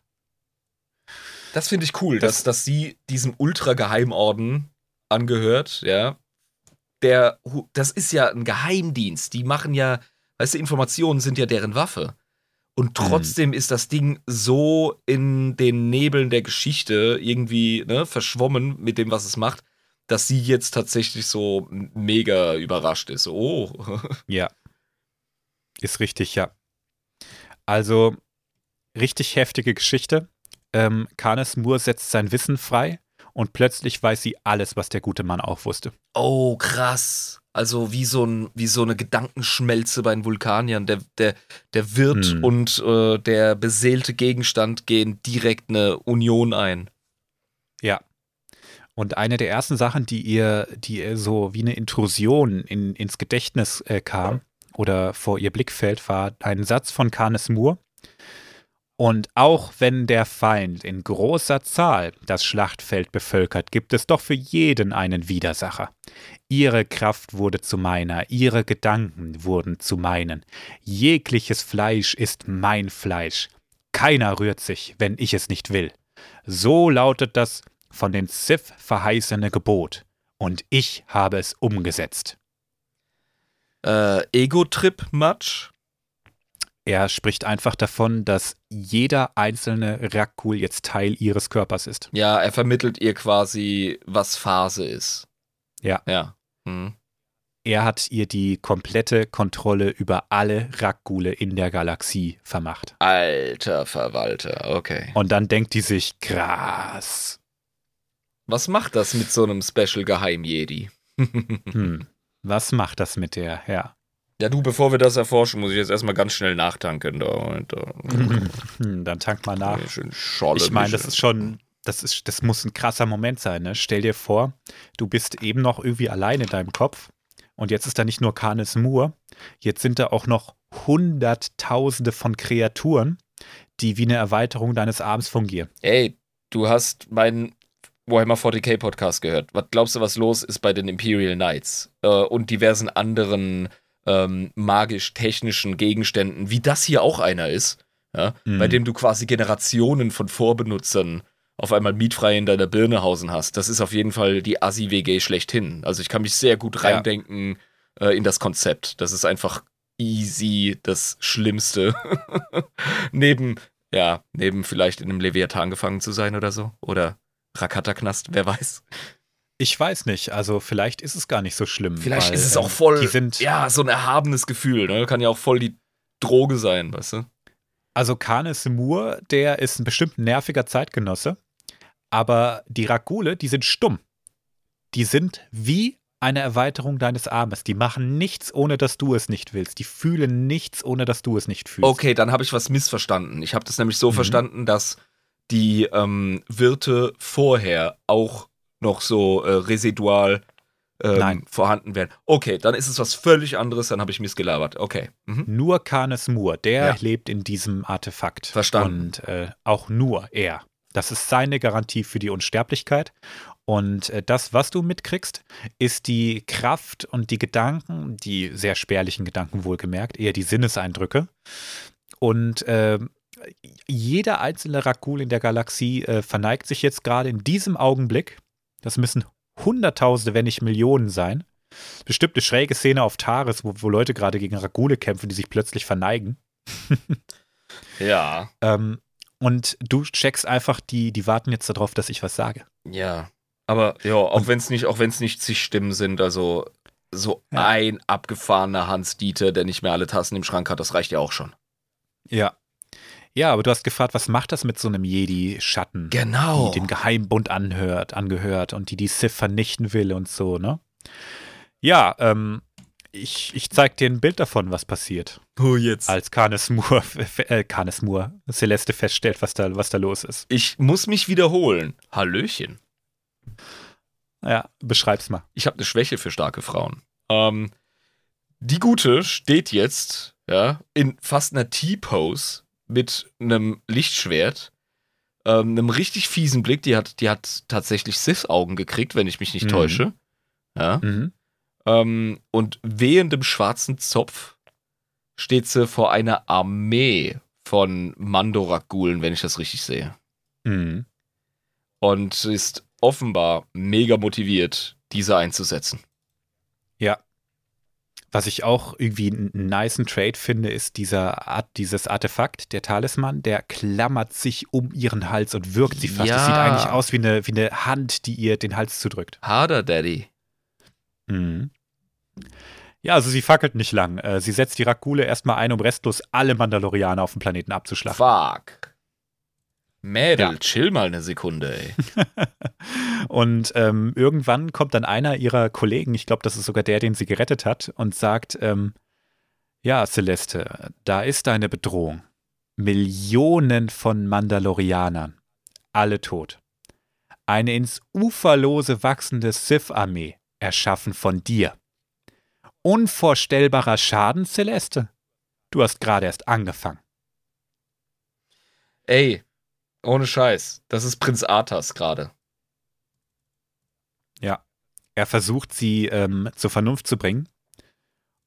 Das finde ich cool, Das- dass, dass sie diesem Ultra-Geheimorden angehört, ja. Der, hu- das ist ja ein Geheimdienst. Die machen ja, weißt du, Informationen sind ja deren Waffe. Und trotzdem ist das Ding so in den Nebeln der Geschichte irgendwie ne, verschwommen mit dem, was es macht, dass sie jetzt tatsächlich so mega überrascht ist. Oh, Ja. Ist richtig, ja. Also, richtig heftige Geschichte. Ähm, Canis Moore setzt sein Wissen frei und plötzlich weiß sie alles, was der gute Mann auch wusste. Oh, krass. Also wie so, ein, wie so eine Gedankenschmelze bei den Vulkaniern. Der, der, der Wirt Hm. und äh, der beseelte Gegenstand gehen direkt eine Union ein. Ja. Und eine der ersten Sachen, die ihr, die ihr so wie eine Intrusion in, ins Gedächtnis äh, kam oder vor ihr Blickfeld, war ein Satz von Canis Moore. Und auch wenn der Feind in großer Zahl das Schlachtfeld bevölkert, gibt es doch für jeden einen Widersacher. Ihre Kraft wurde zu meiner, ihre Gedanken wurden zu meinen. Jegliches Fleisch ist mein Fleisch. Keiner rührt sich, wenn ich es nicht will. So lautet das von den Sith verheißene Gebot. Und ich habe es umgesetzt. Äh, Ego-Trip-Match? Er spricht einfach davon, dass jeder einzelne Rakul jetzt Teil ihres Körpers ist. Ja, er vermittelt ihr quasi, was Phase ist. Ja. Ja. Hm. Er hat ihr die komplette Kontrolle über alle Rakule in der Galaxie vermacht. Alter Verwalter, okay. Und dann denkt die sich, krass. Was macht das mit so einem Special-Geheim-Jedi? Hm, was macht das mit der? Ja. Ja, du, bevor wir das erforschen, muss ich jetzt erstmal ganz schnell nachtanken. Da, und, da. Hm, dann tank mal nach. Schön Scholle Ich meine, das ist schon, das ist, das muss ein krasser Moment sein, ne? Stell dir vor, du bist eben noch irgendwie allein in deinem Kopf und jetzt ist da nicht nur Canis Moore, jetzt sind da auch noch Hunderttausende von Kreaturen, die wie eine Erweiterung deines Arms fungieren. Ey, du hast meinen Warhammer 40k Podcast gehört. Was glaubst du, was los ist bei den Imperial Knights äh, und diversen anderen ähm, magisch-technischen Gegenständen, wie das hier auch einer ist, ja, Mhm. bei dem du quasi Generationen von Vorbenutzern auf einmal mietfrei in deiner Birne hausen hast. Das ist auf jeden Fall die Assi-WG schlechthin. Also ich kann mich sehr gut reindenken ja. äh, in das Konzept. Das ist einfach easy das Schlimmste. neben, ja, neben vielleicht in einem Leviathan gefangen zu sein oder so. Oder Rakata-Knast, wer weiß. Ich weiß nicht, also vielleicht ist es gar nicht so schlimm. Vielleicht weil, ist es auch ähm, voll, die sind, ja, so ein erhabenes Gefühl, ne? Kann ja auch voll die Droge sein, weißt du? Also Kanes Moore, der ist ein bestimmt nerviger Zeitgenosse, aber die Rakule, die sind stumm. Die sind wie eine Erweiterung deines Armes. Die machen nichts, ohne dass du es nicht willst. Die fühlen nichts, ohne dass du es nicht fühlst. Okay, dann habe ich was missverstanden. Ich habe das nämlich so mhm. verstanden, dass die ähm, Wirte vorher auch noch so äh, residual ähm, vorhanden wären. Okay, dann ist es was völlig anderes, dann habe ich missgelabert. Okay. Mhm. Nur Canis Moore, der ja. lebt in diesem Artefakt. Verstanden. Und äh, auch nur er. Das ist seine Garantie für die Unsterblichkeit. Und äh, das, was du mitkriegst, ist die Kraft und die Gedanken, die sehr spärlichen Gedanken wohlgemerkt, eher die Sinneseindrücke. Und äh, jeder einzelne Rakul in der Galaxie äh, verneigt sich jetzt gerade in diesem Augenblick. Das müssen Hunderttausende, wenn nicht Millionen sein. Bestimmt eine schräge Szene auf Taris, wo, wo Leute gerade gegen Rakule kämpfen, die sich plötzlich verneigen. ja. Ähm, und du checkst einfach, die, die warten jetzt darauf, dass ich was sage. Ja. Aber ja, auch wenn es nicht, auch wenn es nicht zig Stimmen sind, also so ja. ein abgefahrener Hans Dieter, der nicht mehr alle Tassen im Schrank hat, das reicht ja auch schon. Ja. Ja, aber du hast gefragt, was macht das mit so einem Jedi-Schatten? Genau. Die dem Geheimbund anhört, angehört und die die Sith vernichten will und so, ne? Ja, ähm, ich, ich zeig dir ein Bild davon, was passiert. Oh, jetzt. Als Canis Moore, äh, Canis Moore, Celeste feststellt, was da, was da los ist. Ich muss mich wiederholen. Hallöchen. Ja, beschreib's mal. Ich habe eine Schwäche für starke Frauen. Ähm, die Gute steht jetzt, ja, in fast einer T-Pose mit einem Lichtschwert, ähm, einem richtig fiesen Blick. Die hat, die hat tatsächlich Sith-Augen gekriegt, wenn ich mich nicht mhm. täusche. Ja. Mhm. Ähm, und wehendem schwarzen Zopf steht sie vor einer Armee von Mandorak-Gulen, wenn ich das richtig sehe. Mhm. Und ist offenbar mega motiviert, diese einzusetzen. Ja. Was ich auch irgendwie einen niceen Trade finde, ist dieser Art, dieses Artefakt, der Talisman, der klammert sich um ihren Hals und wirkt sie fast. Ja. Das sieht eigentlich aus wie eine, wie eine Hand, die ihr den Hals zudrückt. Harder, Daddy. Mhm. Ja, also sie fackelt nicht lang. Äh, sie setzt die Rakule erstmal ein, um restlos alle Mandalorianer auf dem Planeten abzuschlachten. Fuck. Mädel, ja. chill mal eine Sekunde, ey. und ähm, irgendwann kommt dann einer ihrer Kollegen, ich glaube, das ist sogar der, den sie gerettet hat, und sagt, ähm, ja, Celeste, da ist deine Bedrohung. Millionen von Mandalorianern, alle tot. Eine ins Uferlose wachsende Sith-Armee, erschaffen von dir. Unvorstellbarer Schaden, Celeste. Du hast gerade erst angefangen. Ey, ohne Scheiß. Das ist Prinz Arthas gerade. Ja. Er versucht, sie ähm, zur Vernunft zu bringen.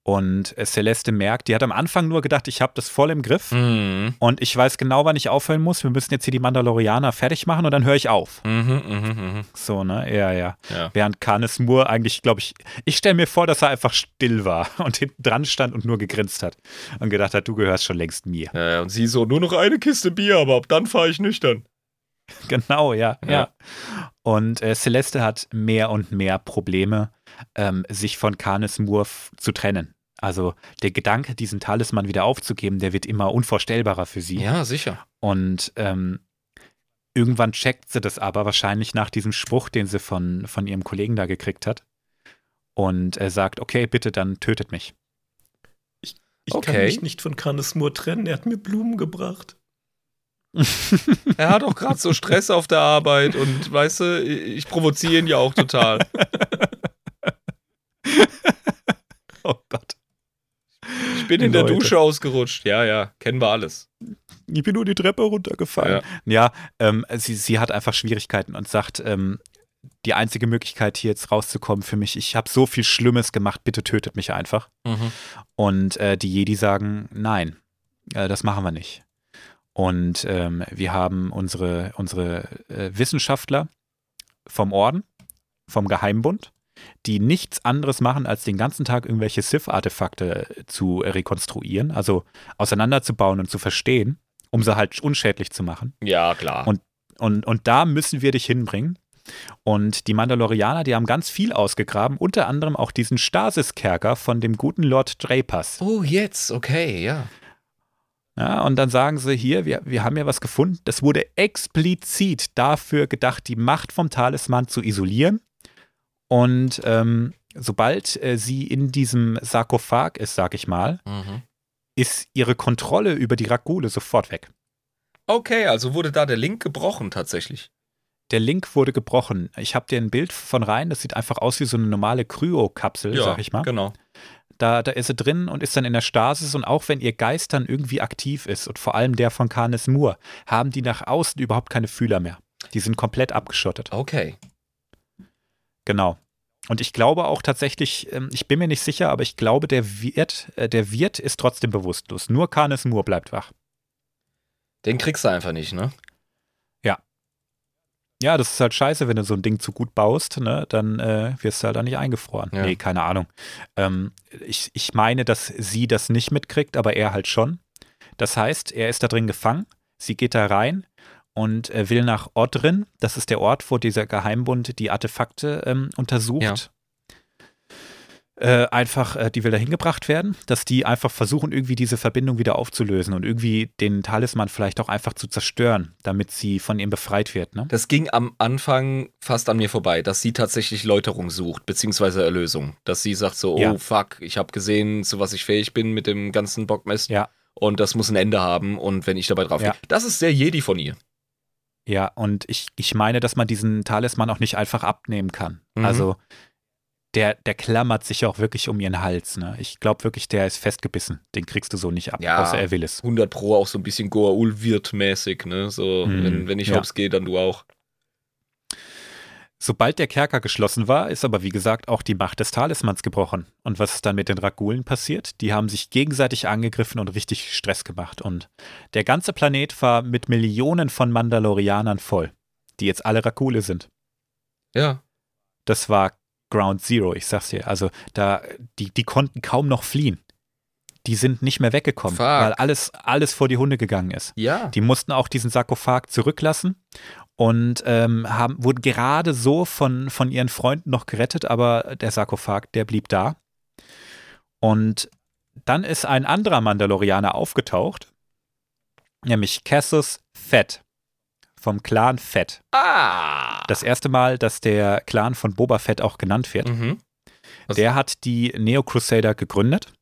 Und äh, Celeste merkt, die hat am Anfang nur gedacht, ich habe das voll im Griff mhm. und ich weiß genau, wann ich aufhören muss. Wir müssen jetzt hier die Mandalorianer fertig machen und dann höre ich auf. Mhm, mh, mh. So, ne? Ja, ja. ja. Während Canis Moore eigentlich, glaube ich, ich stelle mir vor, dass er einfach still war und hinten dran stand und nur gegrinst hat und gedacht hat, du gehörst schon längst mir. Ja, und sie so, nur noch eine Kiste Bier, aber ab dann fahre ich nüchtern. Genau, ja, ja. ja. Und äh, Celeste hat mehr und mehr Probleme, ähm, sich von Canis Moore zu trennen. Also der Gedanke, diesen Talisman wieder aufzugeben, der wird immer unvorstellbarer für sie. Ja, sicher. Und ähm, irgendwann checkt sie das aber wahrscheinlich nach diesem Spruch, den sie von, von ihrem Kollegen da gekriegt hat. Und er sagt, okay, bitte, dann tötet mich. Ich, ich okay. kann mich nicht von Canis Moore trennen, er hat mir Blumen gebracht. er hat auch gerade so Stress auf der Arbeit und weißt du, ich provoziere ihn ja auch total. oh Gott. Ich bin in Leute. der Dusche ausgerutscht. Ja, ja, kennen wir alles. Ich bin nur die Treppe runtergefallen. Ja, ja ähm, sie, sie hat einfach Schwierigkeiten und sagt, ähm, die einzige Möglichkeit, hier jetzt rauszukommen für mich, ich habe so viel Schlimmes gemacht, bitte tötet mich einfach. Mhm. Und äh, die Jedi sagen, nein, äh, das machen wir nicht. Und ähm, wir haben unsere, unsere äh, Wissenschaftler vom Orden, vom Geheimbund, die nichts anderes machen, als den ganzen Tag irgendwelche Sith-Artefakte zu rekonstruieren, also auseinanderzubauen und zu verstehen, um sie halt unschädlich zu machen. Ja, klar. Und, und, und da müssen wir dich hinbringen. Und die Mandalorianer, die haben ganz viel ausgegraben, unter anderem auch diesen Stasis-Kerker von dem guten Lord Drapas. oh, jetzt, okay, ja. Ja, und dann sagen sie hier, wir, wir haben ja was gefunden. Das wurde explizit dafür gedacht, die Macht vom Talisman zu isolieren. Und ähm, sobald äh, sie in diesem Sarkophag ist, sag ich mal, Mhm. ist ihre Kontrolle über die Rakule sofort weg. Okay, also wurde da der Link gebrochen tatsächlich. Der Link wurde gebrochen. Ich habe dir ein Bild von rein, das sieht einfach aus wie so eine normale Kryo-Kapsel, sag ich mal. Genau. Da, da ist sie drin und ist dann in der Stasis und auch wenn ihr Geist dann irgendwie aktiv ist und vor allem der von Canis Moore, haben die nach außen überhaupt keine Fühler mehr. Die sind komplett abgeschottet. Okay. Genau. Und ich glaube auch tatsächlich, ähm, ich bin mir nicht sicher, aber ich glaube, der Wirt, äh, der Wirt ist trotzdem bewusstlos. Nur Canis Moore bleibt wach. Den kriegst du einfach nicht, ne? Ja, das ist halt scheiße, wenn du so ein Ding zu gut baust, ne? Dann äh, wirst du halt da nicht eingefroren. Ja. Nee, keine Ahnung. Ähm, ich, ich meine, dass sie das nicht mitkriegt, aber er halt schon. Das heißt, er ist da drin gefangen, sie geht da rein und äh, will nach Odrin, das ist der Ort, wo dieser Geheimbund die Artefakte ähm, untersucht. Ja. Äh, einfach, äh, die will da hingebracht werden, dass die einfach versuchen, irgendwie diese Verbindung wieder aufzulösen und irgendwie den Talisman vielleicht auch einfach zu zerstören, damit sie von ihm befreit wird. Ne? Das ging am Anfang fast an mir vorbei, dass sie tatsächlich Läuterung sucht, beziehungsweise Erlösung. Dass sie sagt so, oh Ja. fuck, ich habe gesehen, zu was ich fähig bin mit dem ganzen Bockmist. Ja. Und das muss ein Ende haben und wenn ich dabei drauf Ja. gehe. Das ist sehr Jedi von ihr. Ja, und ich, ich meine, dass man diesen Talisman auch nicht einfach abnehmen kann. Mhm. Also der, der klammert sich auch wirklich um ihren Hals. Ne? Ich glaube wirklich, der ist festgebissen. Den kriegst du so nicht ab, Ja. außer er will es. 100 Pro auch so ein bisschen Goa'uld wird mäßig, ne? So, Mhm, wenn, wenn ich ja. hops gehe, dann du auch. Sobald der Kerker geschlossen war, ist aber wie gesagt auch die Macht des Talismans gebrochen. Und was ist dann mit den Ragulen passiert? Die haben sich gegenseitig angegriffen und richtig Stress gemacht. Und der ganze Planet war mit Millionen von Mandalorianern voll, die jetzt alle Rakule sind. Ja. Das war Ground Zero, ich sag's dir. Also da, die, die konnten kaum noch fliehen. Die sind nicht mehr weggekommen, Fuck. weil alles, alles vor die Hunde gegangen ist. Ja. Die mussten auch diesen Sarkophag zurücklassen und ähm, haben, wurden gerade so von, von ihren Freunden noch gerettet, aber der Sarkophag, der blieb da. Und dann ist ein anderer Mandalorianer aufgetaucht, nämlich Cassus Fett vom Clan Fett. Ah. Das erste Mal, dass der Clan von Boba Fett auch genannt wird. Mhm. Der hat die Neo Crusader gegründet.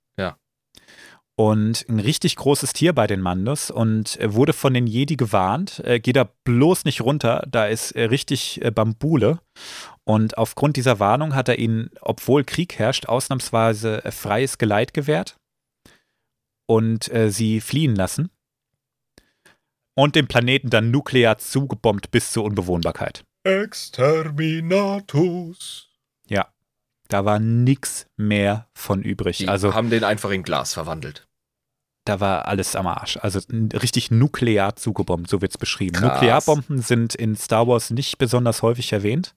Und ein richtig großes Tier bei den Mandos und er wurde von den Jedi gewarnt, äh, geh da bloß nicht runter, da ist äh, richtig äh, Bambule. Und aufgrund dieser Warnung hat er ihnen, obwohl Krieg herrscht, ausnahmsweise äh, freies Geleit gewährt und äh, sie fliehen lassen. Und den Planeten dann nuklear zugebombt bis zur Unbewohnbarkeit. Exterminatus. Da war nix mehr von übrig. Die also haben den einfach in Glas verwandelt. da war alles am Arsch. Also richtig nuklear zugebombt, so wird es beschrieben. Krass. Nuklearbomben sind in Star Wars nicht besonders häufig erwähnt,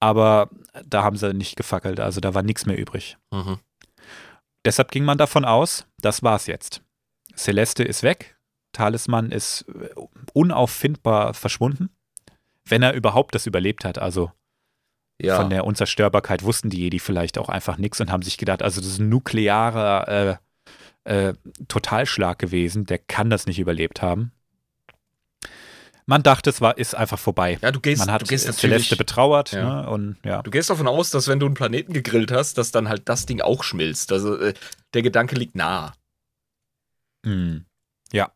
aber da haben sie nicht gefackelt. Also da war nichts mehr übrig. Mhm. Deshalb ging man davon aus, das war's jetzt. Celeste ist weg, Talisman ist äh, unauffindbar verschwunden, wenn er überhaupt das überlebt hat. Also Ja. von der Unzerstörbarkeit wussten die Jedi vielleicht auch einfach nichts und haben sich gedacht, also das ist ein nuklearer äh, äh, Totalschlag gewesen, der kann das nicht überlebt haben. Man dachte, es war, ist einfach vorbei. ja, du gehst, Man hat du gehst Celeste betrauert Ja. ne, und ja. Du gehst davon aus, dass wenn du einen Planeten gegrillt hast, dass dann halt das Ding auch schmilzt. Also äh, der Gedanke liegt nahe. Hm. Ja.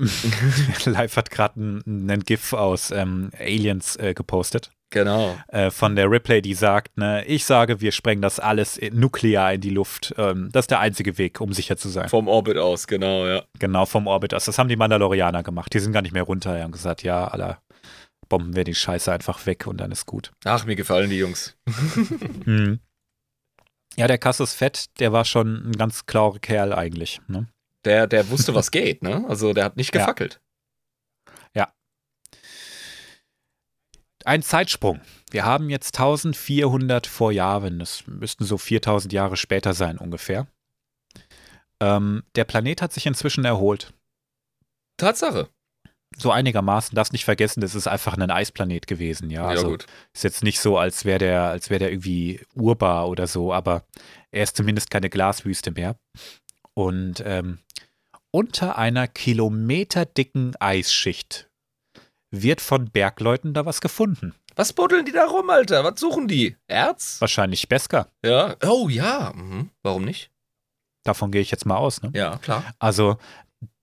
Live hat gerade einen GIF aus ähm, Aliens äh, gepostet. Genau. Äh, von der Ripley, die sagt, ne, ich sage, wir sprengen das alles nuklear in die Luft. Ähm, das ist der einzige Weg, um sicher zu sein. Vom Orbit aus, genau, ja. Genau, vom Orbit aus. Das haben die Mandalorianer gemacht. Die sind gar nicht mehr runter. Die haben gesagt, ja, aller bomben wir die Scheiße einfach weg und dann ist gut. Ach, mir gefallen die Jungs. Hm. Ja, der Cassus Fett, der war schon ein ganz klauer Kerl eigentlich. Ne? Der, der wusste, was geht, ne? Also der hat nicht Ja. gefackelt. Ein Zeitsprung. Wir haben jetzt 1400 vor Jahren. Das müssten so 4000 Jahre später sein ungefähr. Ähm, der Planet hat sich inzwischen erholt. Tatsache. So einigermaßen. Darfst nicht vergessen, das ist einfach ein Eisplanet gewesen. Ja, Ja, also gut. ist jetzt nicht so, als wäre der, als wäre der irgendwie urbar oder so, aber er ist zumindest keine Glaswüste mehr. Und ähm, unter einer kilometerdicken Eisschicht wird von Bergleuten da was gefunden. Was buddeln die da rum, Alter? Was suchen die? Erz? Wahrscheinlich Beskar. Ja. Oh ja. Mhm. Warum nicht? Davon gehe ich jetzt mal aus. Ne? Ja, klar. Also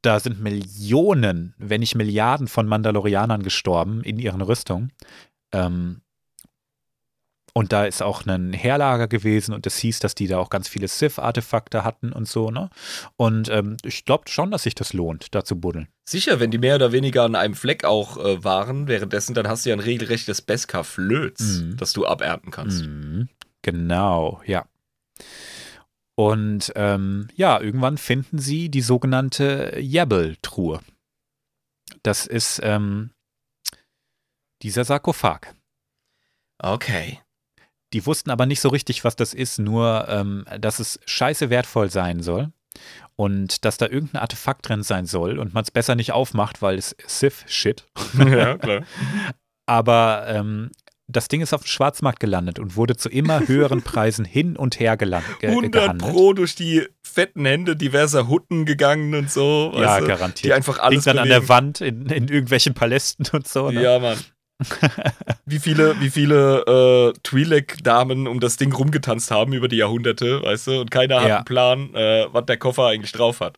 da sind Millionen, wenn nicht Milliarden von Mandalorianern gestorben in ihren Rüstungen. Ähm, und da ist auch ein Heerlager gewesen und es hieß, dass die da auch ganz viele Sith-Artefakte hatten und so, ne? Und ähm, ich glaube schon, dass sich das lohnt, da zu buddeln. Sicher, wenn die mehr oder weniger an einem Fleck auch äh, waren, währenddessen, dann hast du ja ein regelrechtes Beskar-Flöz, Mhm. das du abernten kannst. Mhm, genau, ja. Und ähm, ja, irgendwann finden sie die sogenannte Yabble-Truhe. Das ist ähm, dieser Sarkophag. Okay. Die wussten aber nicht so richtig, was das ist, nur, ähm, dass es scheiße wertvoll sein soll und dass da irgendein Artefakt drin sein soll und man es besser nicht aufmacht, weil es Sith-Shit. ja, klar. Aber ähm, das Ding ist auf dem Schwarzmarkt gelandet und wurde zu immer höheren Preisen hin und her geland, ge 100 gehandelt. Pro durch die fetten Hände diverser Hutten gegangen und so. Ja, du? garantiert. Die einfach Hing alles dann an bewegen. der Wand in, in irgendwelchen Palästen und so. Ne? Ja, Mann. Wie viele, wie viele äh, Twi'lek-Damen um das Ding rumgetanzt haben über die Jahrhunderte, weißt du? Und keiner hat Ja. einen Plan, äh, was der Koffer eigentlich drauf hat.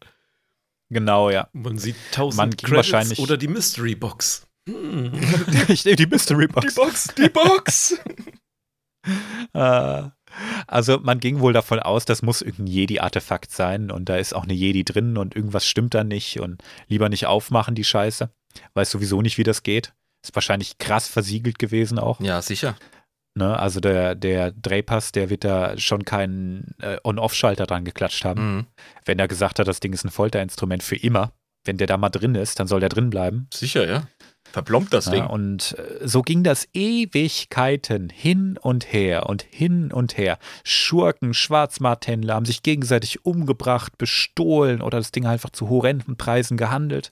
Genau, ja. Man sieht tausend Man Credits wahrscheinlich- oder die Mystery Box. Hm. ich nehme die Mystery Die Box. Box, die Box! Äh, also man ging wohl davon aus, das muss irgendein Jedi-Artefakt sein und da ist auch eine Jedi drin und irgendwas stimmt da nicht und lieber nicht aufmachen, die Scheiße. Weiß sowieso nicht, wie das geht. Ist wahrscheinlich krass versiegelt gewesen auch. ja, sicher. Ne? Also der, der Drehpass, der wird da schon keinen äh, On-Off-Schalter dran geklatscht haben. Mhm. Wenn er gesagt hat, das Ding ist ein Folterinstrument für immer. Wenn der da mal drin ist, dann soll der drin bleiben. Sicher, ja. Verplombt das Ding. Ja, und äh, so ging das Ewigkeiten hin und her und hin und her. Schurken, Schwarzmarkthändler haben sich gegenseitig umgebracht, bestohlen oder das Ding einfach zu horrenden Preisen gehandelt.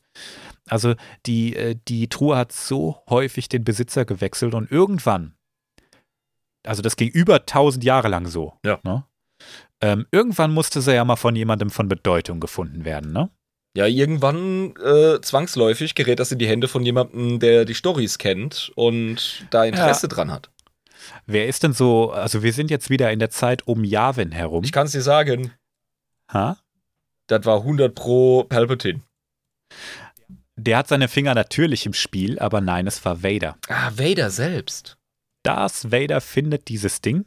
Also die, äh, die Truhe hat so häufig den Besitzer gewechselt und irgendwann, also das ging über 1000 Jahre lang so. Ja. Ne? Ähm, irgendwann musste sie ja mal von jemandem von Bedeutung gefunden werden, ne? Ja, irgendwann äh, zwangsläufig gerät das in die Hände von jemandem, der die Stories kennt und da Interesse dran hat. Wer ist denn so, also wir sind jetzt wieder in der Zeit um Yavin herum. Ich kann es dir sagen, ha? das war 100 pro Palpatine. Der hat seine Finger natürlich im Spiel, aber nein, es war Vader. Ah, Vader selbst. Darth Vader findet dieses Ding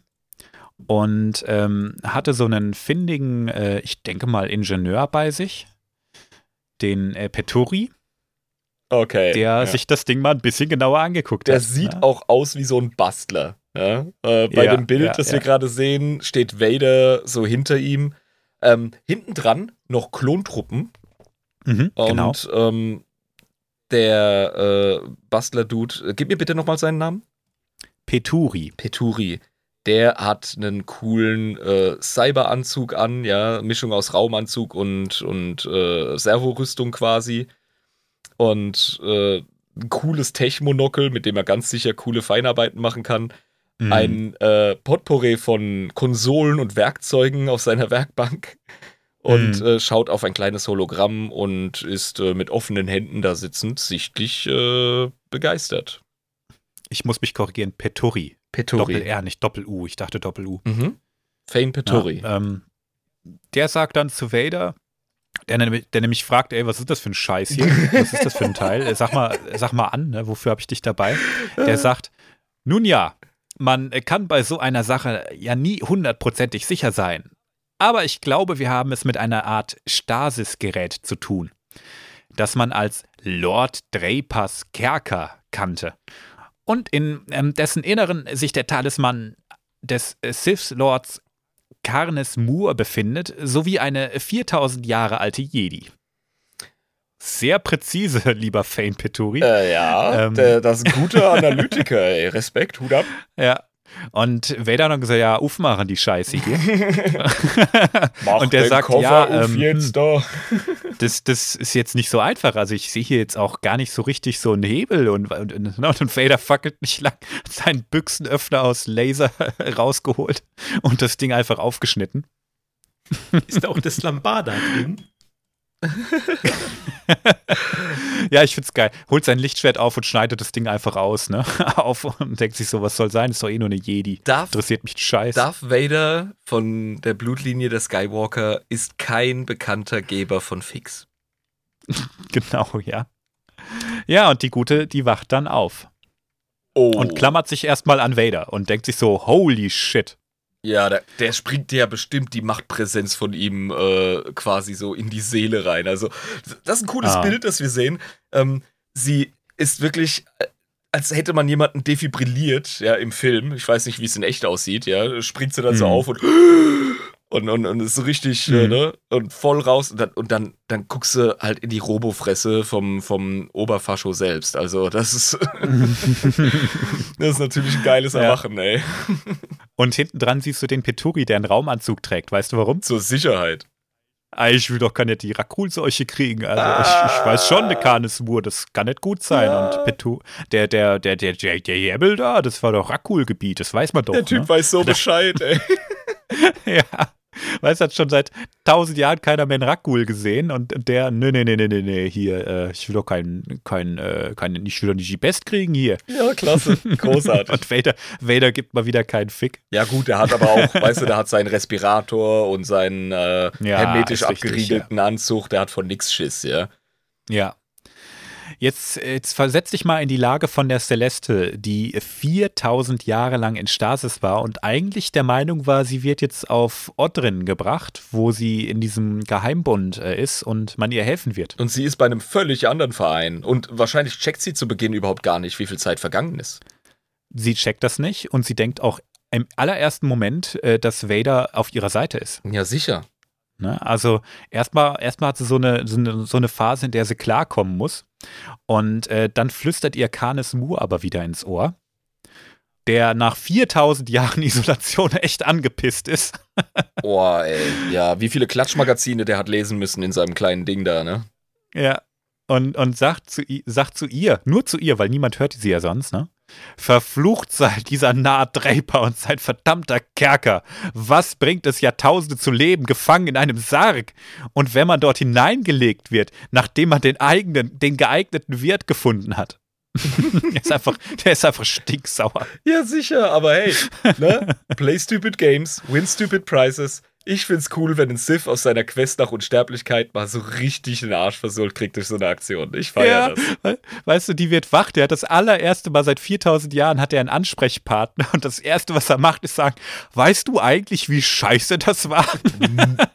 und ähm, hatte so einen findigen, äh, ich denke mal, Ingenieur bei sich, den äh, Peturi, Okay. der ja. sich das Ding mal ein bisschen genauer angeguckt Der hat. sieht ne? auch aus wie so ein Bastler. Ja? Äh, bei Ja, dem Bild, ja, das ja. wir gerade sehen, steht Vader so hinter ihm. Ähm, hinten dran noch Klontruppen. Mhm, Und genau. ähm, der äh, Bastler-Dude, äh, gib mir bitte nochmal seinen Namen. Peturi. Peturi. Der hat einen coolen äh, Cyberanzug an, ja, Mischung aus Raumanzug und, und äh, Servorüstung quasi. Und äh, ein cooles Tech-Monokel, mit dem er ganz sicher coole Feinarbeiten machen kann. Mhm. Ein äh, Potpourri von Konsolen und Werkzeugen auf seiner Werkbank. Und Mhm. äh, schaut auf ein kleines Hologramm und ist äh, mit offenen Händen da sitzend, sichtlich äh, begeistert. Ich muss mich korrigieren, Peturi. Peturi. Doppel-R, nicht Doppel-U. Ich dachte Doppel-U. Mhm. Fane Peturi. Ja, ähm, der sagt dann zu Vader, der, nämlich- der nämlich fragt, ey, was ist das für ein Scheiß hier? Was ist das für ein Teil? Äh, Sag mal, sag mal an, ne? wofür habe ich dich dabei? Der sagt, nun ja, man äh, kann bei so einer Sache ja nie hundertprozentig sicher sein. Aber ich glaube, wir haben es mit einer Art Stasisgerät zu tun, das man als Lord Drapas Kerker kannte. Und in ähm, dessen Inneren sich der Talisman des äh, Sith Lords Karnes Moor befindet, sowie eine 4000 Jahre alte Jedi. Sehr präzise, lieber Fane Peturi. Äh, ja, Ähm. der, das ist ein guter Analytiker, ey. Respekt, Hut ab. Ja. Und Vader hat dann gesagt, ja, aufmachen die Scheiße hier. Und der den sagt, Koffer ja, ähm, jetzt da. Das, das ist jetzt nicht so einfach. Also ich sehe hier jetzt auch gar nicht so richtig so einen Hebel und, und, und, und Vader fackelt nicht lang, hat seinen Büchsenöffner aus Laser rausgeholt und das Ding einfach aufgeschnitten. Ist da auch das Lambada drin? Ja, ich find's geil. Holt sein Lichtschwert auf und schneidet das Ding einfach aus, ne? auf und denkt sich so, was soll sein? Ist doch eh nur eine Jedi. Darf, Interessiert mich Scheiß. Darth Vader von der Blutlinie der Skywalker ist kein bekannter Geber von Fix. Genau, ja. Ja, und die Gute, die wacht dann auf Oh. und klammert sich erstmal an Vader und denkt sich so, holy shit. Ja, der, der springt ja bestimmt die Machtpräsenz von ihm äh, quasi so in die Seele rein. Also, das ist ein cooles Ah. Bild, das wir sehen. Ähm, sie ist wirklich, äh, als hätte man jemanden defibrilliert, ja, im Film. Ich weiß nicht, wie es in echt aussieht, ja. Springt sie dann so Mhm. auf und, und, und, und ist so richtig, Mhm. ne? Und voll raus. Und dann, und dann, dann guckst du halt in die Robofresse vom, vom Oberfascho selbst. Also, das ist, das ist natürlich ein geiles Ja. Erwachen, ey. Und hinten dran siehst du den Peturi, der einen Raumanzug trägt. Weißt du warum? Zur Sicherheit. Ah, Ich will doch keine die Rakulseuche kriegen. Also ich, ich weiß schon, der Canis Moore, das kann nicht gut sein. Ja. Und Petu, der, der, der, der, der, der Jäbel da, das war doch Rakul-Gebiet, das weiß man doch. Der Typ ne? weiß so Bescheid, ey. Ja. Weißt du, hat schon seit tausend Jahren keiner mehr einen Rakul gesehen und der, nee, nee, nee, nee, nee, nee, hier, äh, ich will doch keinen, kein, äh, kein, ich will doch nicht die Best kriegen hier. Ja, klasse. Großartig. Und Vader, Vader gibt mal wieder keinen Fick. Ja, gut, der hat aber auch, weißt du, der hat seinen Respirator und seinen äh, Ja, hermetisch ist richtig, abgeriegelten Anzug, der hat von nix Schiss, ja. Ja. Jetzt, jetzt versetz dich mal in die Lage von der Celeste, die 4000 Jahre lang in Stasis war und eigentlich der Meinung war, sie wird jetzt auf Odrin gebracht, wo sie in diesem Geheimbund äh, ist und man ihr helfen wird. Und sie ist bei einem völlig anderen Verein. Und wahrscheinlich checkt sie zu Beginn überhaupt gar nicht, wie viel Zeit vergangen ist. Sie checkt das nicht und sie denkt auch im allerersten Moment, äh, dass Vader auf ihrer Seite ist. Ja, sicher. Ne? Also erstmal erstmal hat sie so eine, so, eine, so eine Phase, in der sie klarkommen muss. Und äh, dann flüstert ihr Canis Moore aber wieder ins Ohr, der nach 4000 Jahren Isolation echt angepisst ist. Boah, ey. Ja, wie viele Klatschmagazine der hat lesen müssen in seinem kleinen Ding da, ne? Ja. Und, und sagt, zu, sagt zu ihr, nur zu ihr, weil niemand hört sie ja sonst, ne? Verflucht sei dieser Naht Draper und sein verdammter Kerker. Was bringt es Jahrtausende zu leben, gefangen in einem Sarg? Und wenn man dort hineingelegt wird, nachdem man den eigenen, den geeigneten Wirt gefunden hat. der, ist einfach, der ist einfach stinksauer. Ja, sicher, aber hey, ne? Play stupid games, win stupid prizes. Ich find's cool, wenn ein Sith aus seiner Quest nach Unsterblichkeit mal so richtig den Arsch versohlt kriegt durch so eine Aktion. Ich feiere Ja, das. we- weißt du, die wird wach. Der hat das allererste Mal seit 4000 Jahren hat er einen Ansprechpartner und das erste, was er macht, ist sagen: Weißt du eigentlich, wie scheiße das war?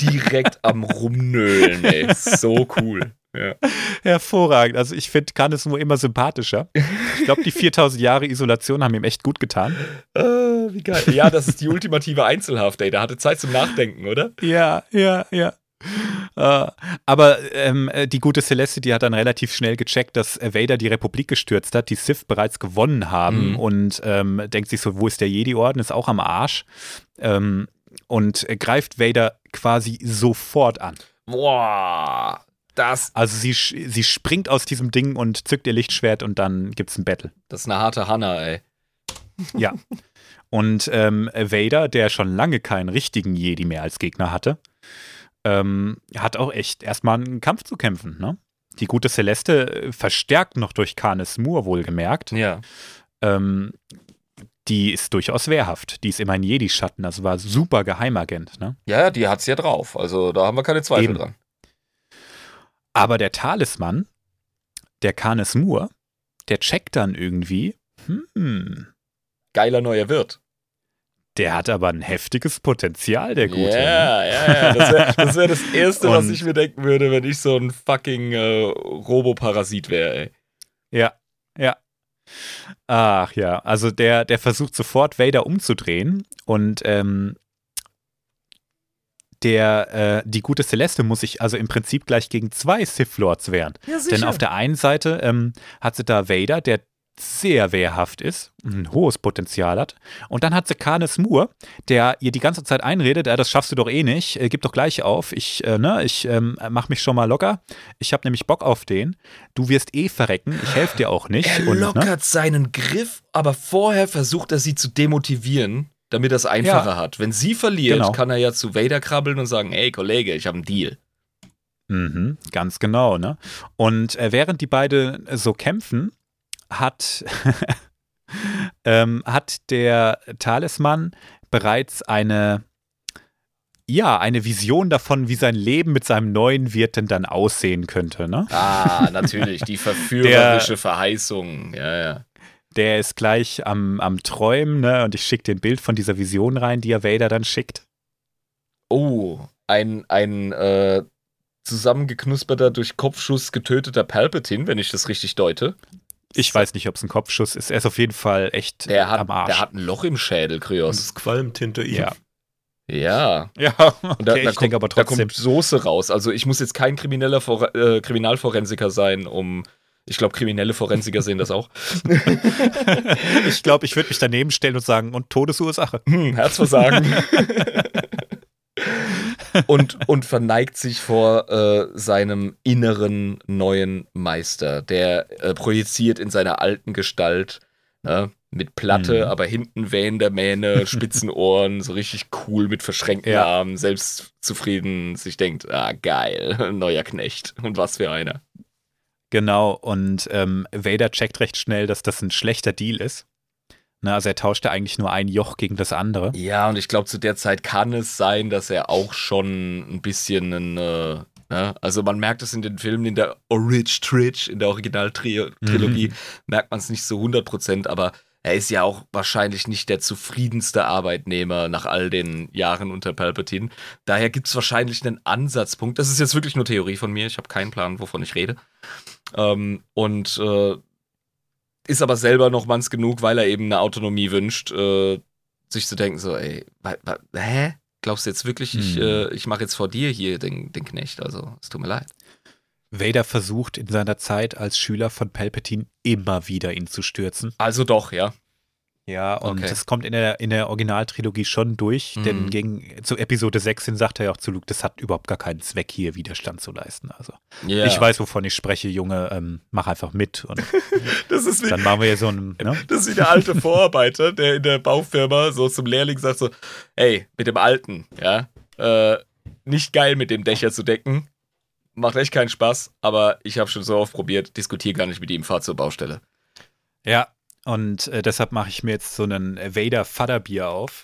Direkt am Rumnölen, ey. So cool. Ja. Hervorragend. Also, ich finde Canis nur immer sympathischer. Ich glaube, die 4000 Jahre Isolation haben ihm echt gut getan. Ah, wie geil. Ja, das ist die ultimative Einzelhaft, ey. Da hatte Zeit zum Nachdenken, oder? Ja, ja, ja. Äh, aber ähm, äh, die gute Celeste, die hat dann relativ schnell gecheckt, dass äh, Vader die Republik gestürzt hat, die Sith bereits gewonnen haben Mhm. und ähm, denkt sich so, wo ist der Jedi-Orden? Ist auch am Arsch. Ähm, und äh, greift Vader quasi sofort an. Boah. Das, Also sie, sie springt aus diesem Ding und zückt ihr Lichtschwert und dann gibt's ein Battle. das ist eine harte Hanna, ey. Ja. Und ähm, Vader, der schon lange keinen richtigen Jedi mehr als Gegner hatte, ähm, hat auch echt erstmal einen Kampf zu kämpfen. Ne? Die gute Celeste, äh, verstärkt noch durch Canis Moore wohlgemerkt, Ja. ähm, die ist durchaus wehrhaft. Die ist immer ein Jedi-Schatten, also war super Geheimagent. Ne? Ja, die hat's ja drauf. Also da haben wir keine Zweifel Eben. dran. Aber der Talisman, der Canis Moore, der checkt dann irgendwie, hm, Geiler neuer Wirt. der hat aber ein heftiges Potenzial, der Gute. ne? Ja, ja, ja. Das wäre das, wär das Erste, was ich mir denken würde, wenn ich so ein fucking äh, Roboparasit wäre, ey. Ja, ja. Ach ja, also der, der versucht sofort Vader umzudrehen und ähm, der, äh, die gute Celeste muss sich also im Prinzip gleich gegen zwei Sith Lords wehren. Ja, Denn auf der einen Seite ähm, hat sie da Vader, der sehr wehrhaft ist, ein hohes Potenzial hat. Und dann hat sie Canis Moore, der ihr die ganze Zeit einredet, äh, das schaffst du doch eh nicht, äh, gib doch gleich auf, ich, äh, ne, ich ähm, mach mich schon mal locker, ich habe nämlich Bock auf den, du wirst eh verrecken, ich helfe dir auch nicht. Er Und, lockert ne, seinen Griff, aber vorher versucht er sie zu demotivieren, damit er es einfacher Ja. hat. Wenn sie verliert, Genau. kann er ja zu Vader krabbeln und sagen, ey Kollege, ich habe einen Deal. Mhm, ganz genau, ne? Und äh, während die beiden so kämpfen, hat, ähm, hat der Talisman bereits eine, ja, eine Vision davon, wie sein Leben mit seinem neuen Wirt denn dann aussehen könnte, ne? Ah, natürlich, die verführerische Verheißung. Ja, ja. Der ist gleich am, am Träumen, ne? Und ich schicke dir ein Bild von dieser Vision rein, die er Vader dann schickt. Oh, ein, ein äh, zusammengeknusperter, durch Kopfschuss getöteter Palpatine, wenn ich das richtig deute. Ich weiß nicht, ob es ein Kopfschuss ist. Er ist auf jeden Fall echt Der am hat, Arsch. der hat ein Loch im Schädel, Und Kryos. es qualmt hinter ihm. ja. Ja. Ja, okay, Und da, da, ich kommt, aber da trotzdem. kommt Soße raus. Also ich muss jetzt kein krimineller For äh, Kriminalforensiker sein, um. Ich glaube, kriminelle Forensiker sehen das auch. ich glaube, ich würde mich daneben stellen und sagen, und Todesursache. Hm, Herzversagen. und, und verneigt sich vor äh, seinem inneren neuen Meister. Der äh, projiziert in seiner alten Gestalt ne, mit Platte, Mhm. aber hinten wehender Mähne, spitzen Ohren, so richtig cool mit verschränkten Ja. Armen, selbstzufrieden, sich denkt, ah geil, neuer Knecht. Und was für einer. Genau, und ähm, Vader checkt recht schnell, dass das ein schlechter Deal ist. Na, also er tauschte eigentlich nur ein Joch gegen das andere. Ja, und ich glaube, zu der Zeit kann es sein, dass er auch schon ein bisschen ein, äh, ne? also man merkt es in den Filmen, in der Orig Tridge, in der Originaltrilogie, merkt man es nicht so 100%, aber er ist ja auch wahrscheinlich nicht der zufriedenste Arbeitnehmer nach all den Jahren unter Palpatine. Daher gibt es wahrscheinlich einen Ansatzpunkt. Das ist jetzt wirklich nur Theorie von mir. Ich habe keinen Plan, wovon ich rede. Ähm, und äh, ist aber selber noch manns genug, weil er eben eine Autonomie wünscht, äh, sich zu denken, so, ey, hä? Glaubst du jetzt wirklich, ich, Hm. äh, ich mache jetzt vor dir hier den, den Knecht? Also, es tut mir leid. Vader versucht in seiner Zeit als Schüler von Palpatine immer wieder ihn zu stürzen. Also doch, ja. Ja, und Okay. das kommt in der, in der Originaltrilogie schon durch, denn Mhm. gegen, zu Episode 6 hin sagt er ja auch zu Luke, das hat überhaupt gar keinen Zweck, hier Widerstand zu leisten. Also ja. ich weiß, wovon ich spreche, Junge, ähm, mach einfach mit und das ist wie, dann machen wir hier so ein, ne? Das ist wie der alte Vorarbeiter, der in der Baufirma so zum Lehrling sagt so, ey, mit dem Alten, ja, äh, nicht geil mit dem Dächer zu decken, macht echt keinen Spaß, aber ich habe schon so oft probiert, diskutiere gar nicht mit ihm, fahr zur Baustelle. Ja, und äh, deshalb mache ich mir jetzt so einen Vader Vaterbier auf.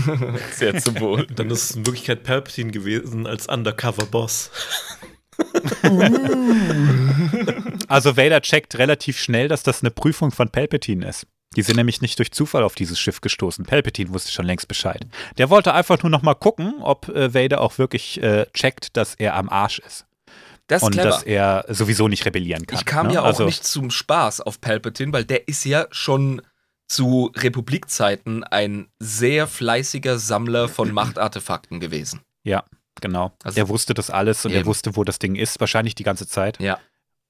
Sehr zum Wohl. Dann ist es in Wirklichkeit Palpatine gewesen als Undercover-Boss. Also Vader checkt relativ schnell, dass das eine Prüfung von Palpatine ist. Die sind nämlich nicht durch Zufall auf dieses Schiff gestoßen. Palpatine wusste schon längst Bescheid. Der wollte einfach nur noch mal gucken, ob äh, Vader auch wirklich äh, checkt, dass er am Arsch ist. Das und clever. dass er sowieso nicht rebellieren kann. Ich kam ne? ja auch also, nicht zum Spaß auf Palpatine, weil der ist ja schon zu Republikzeiten ein sehr fleißiger Sammler von Machtartefakten gewesen. Ja, genau. Also- er wusste das alles und er Eben. wusste, wo das Ding ist, wahrscheinlich die ganze Zeit. Ja.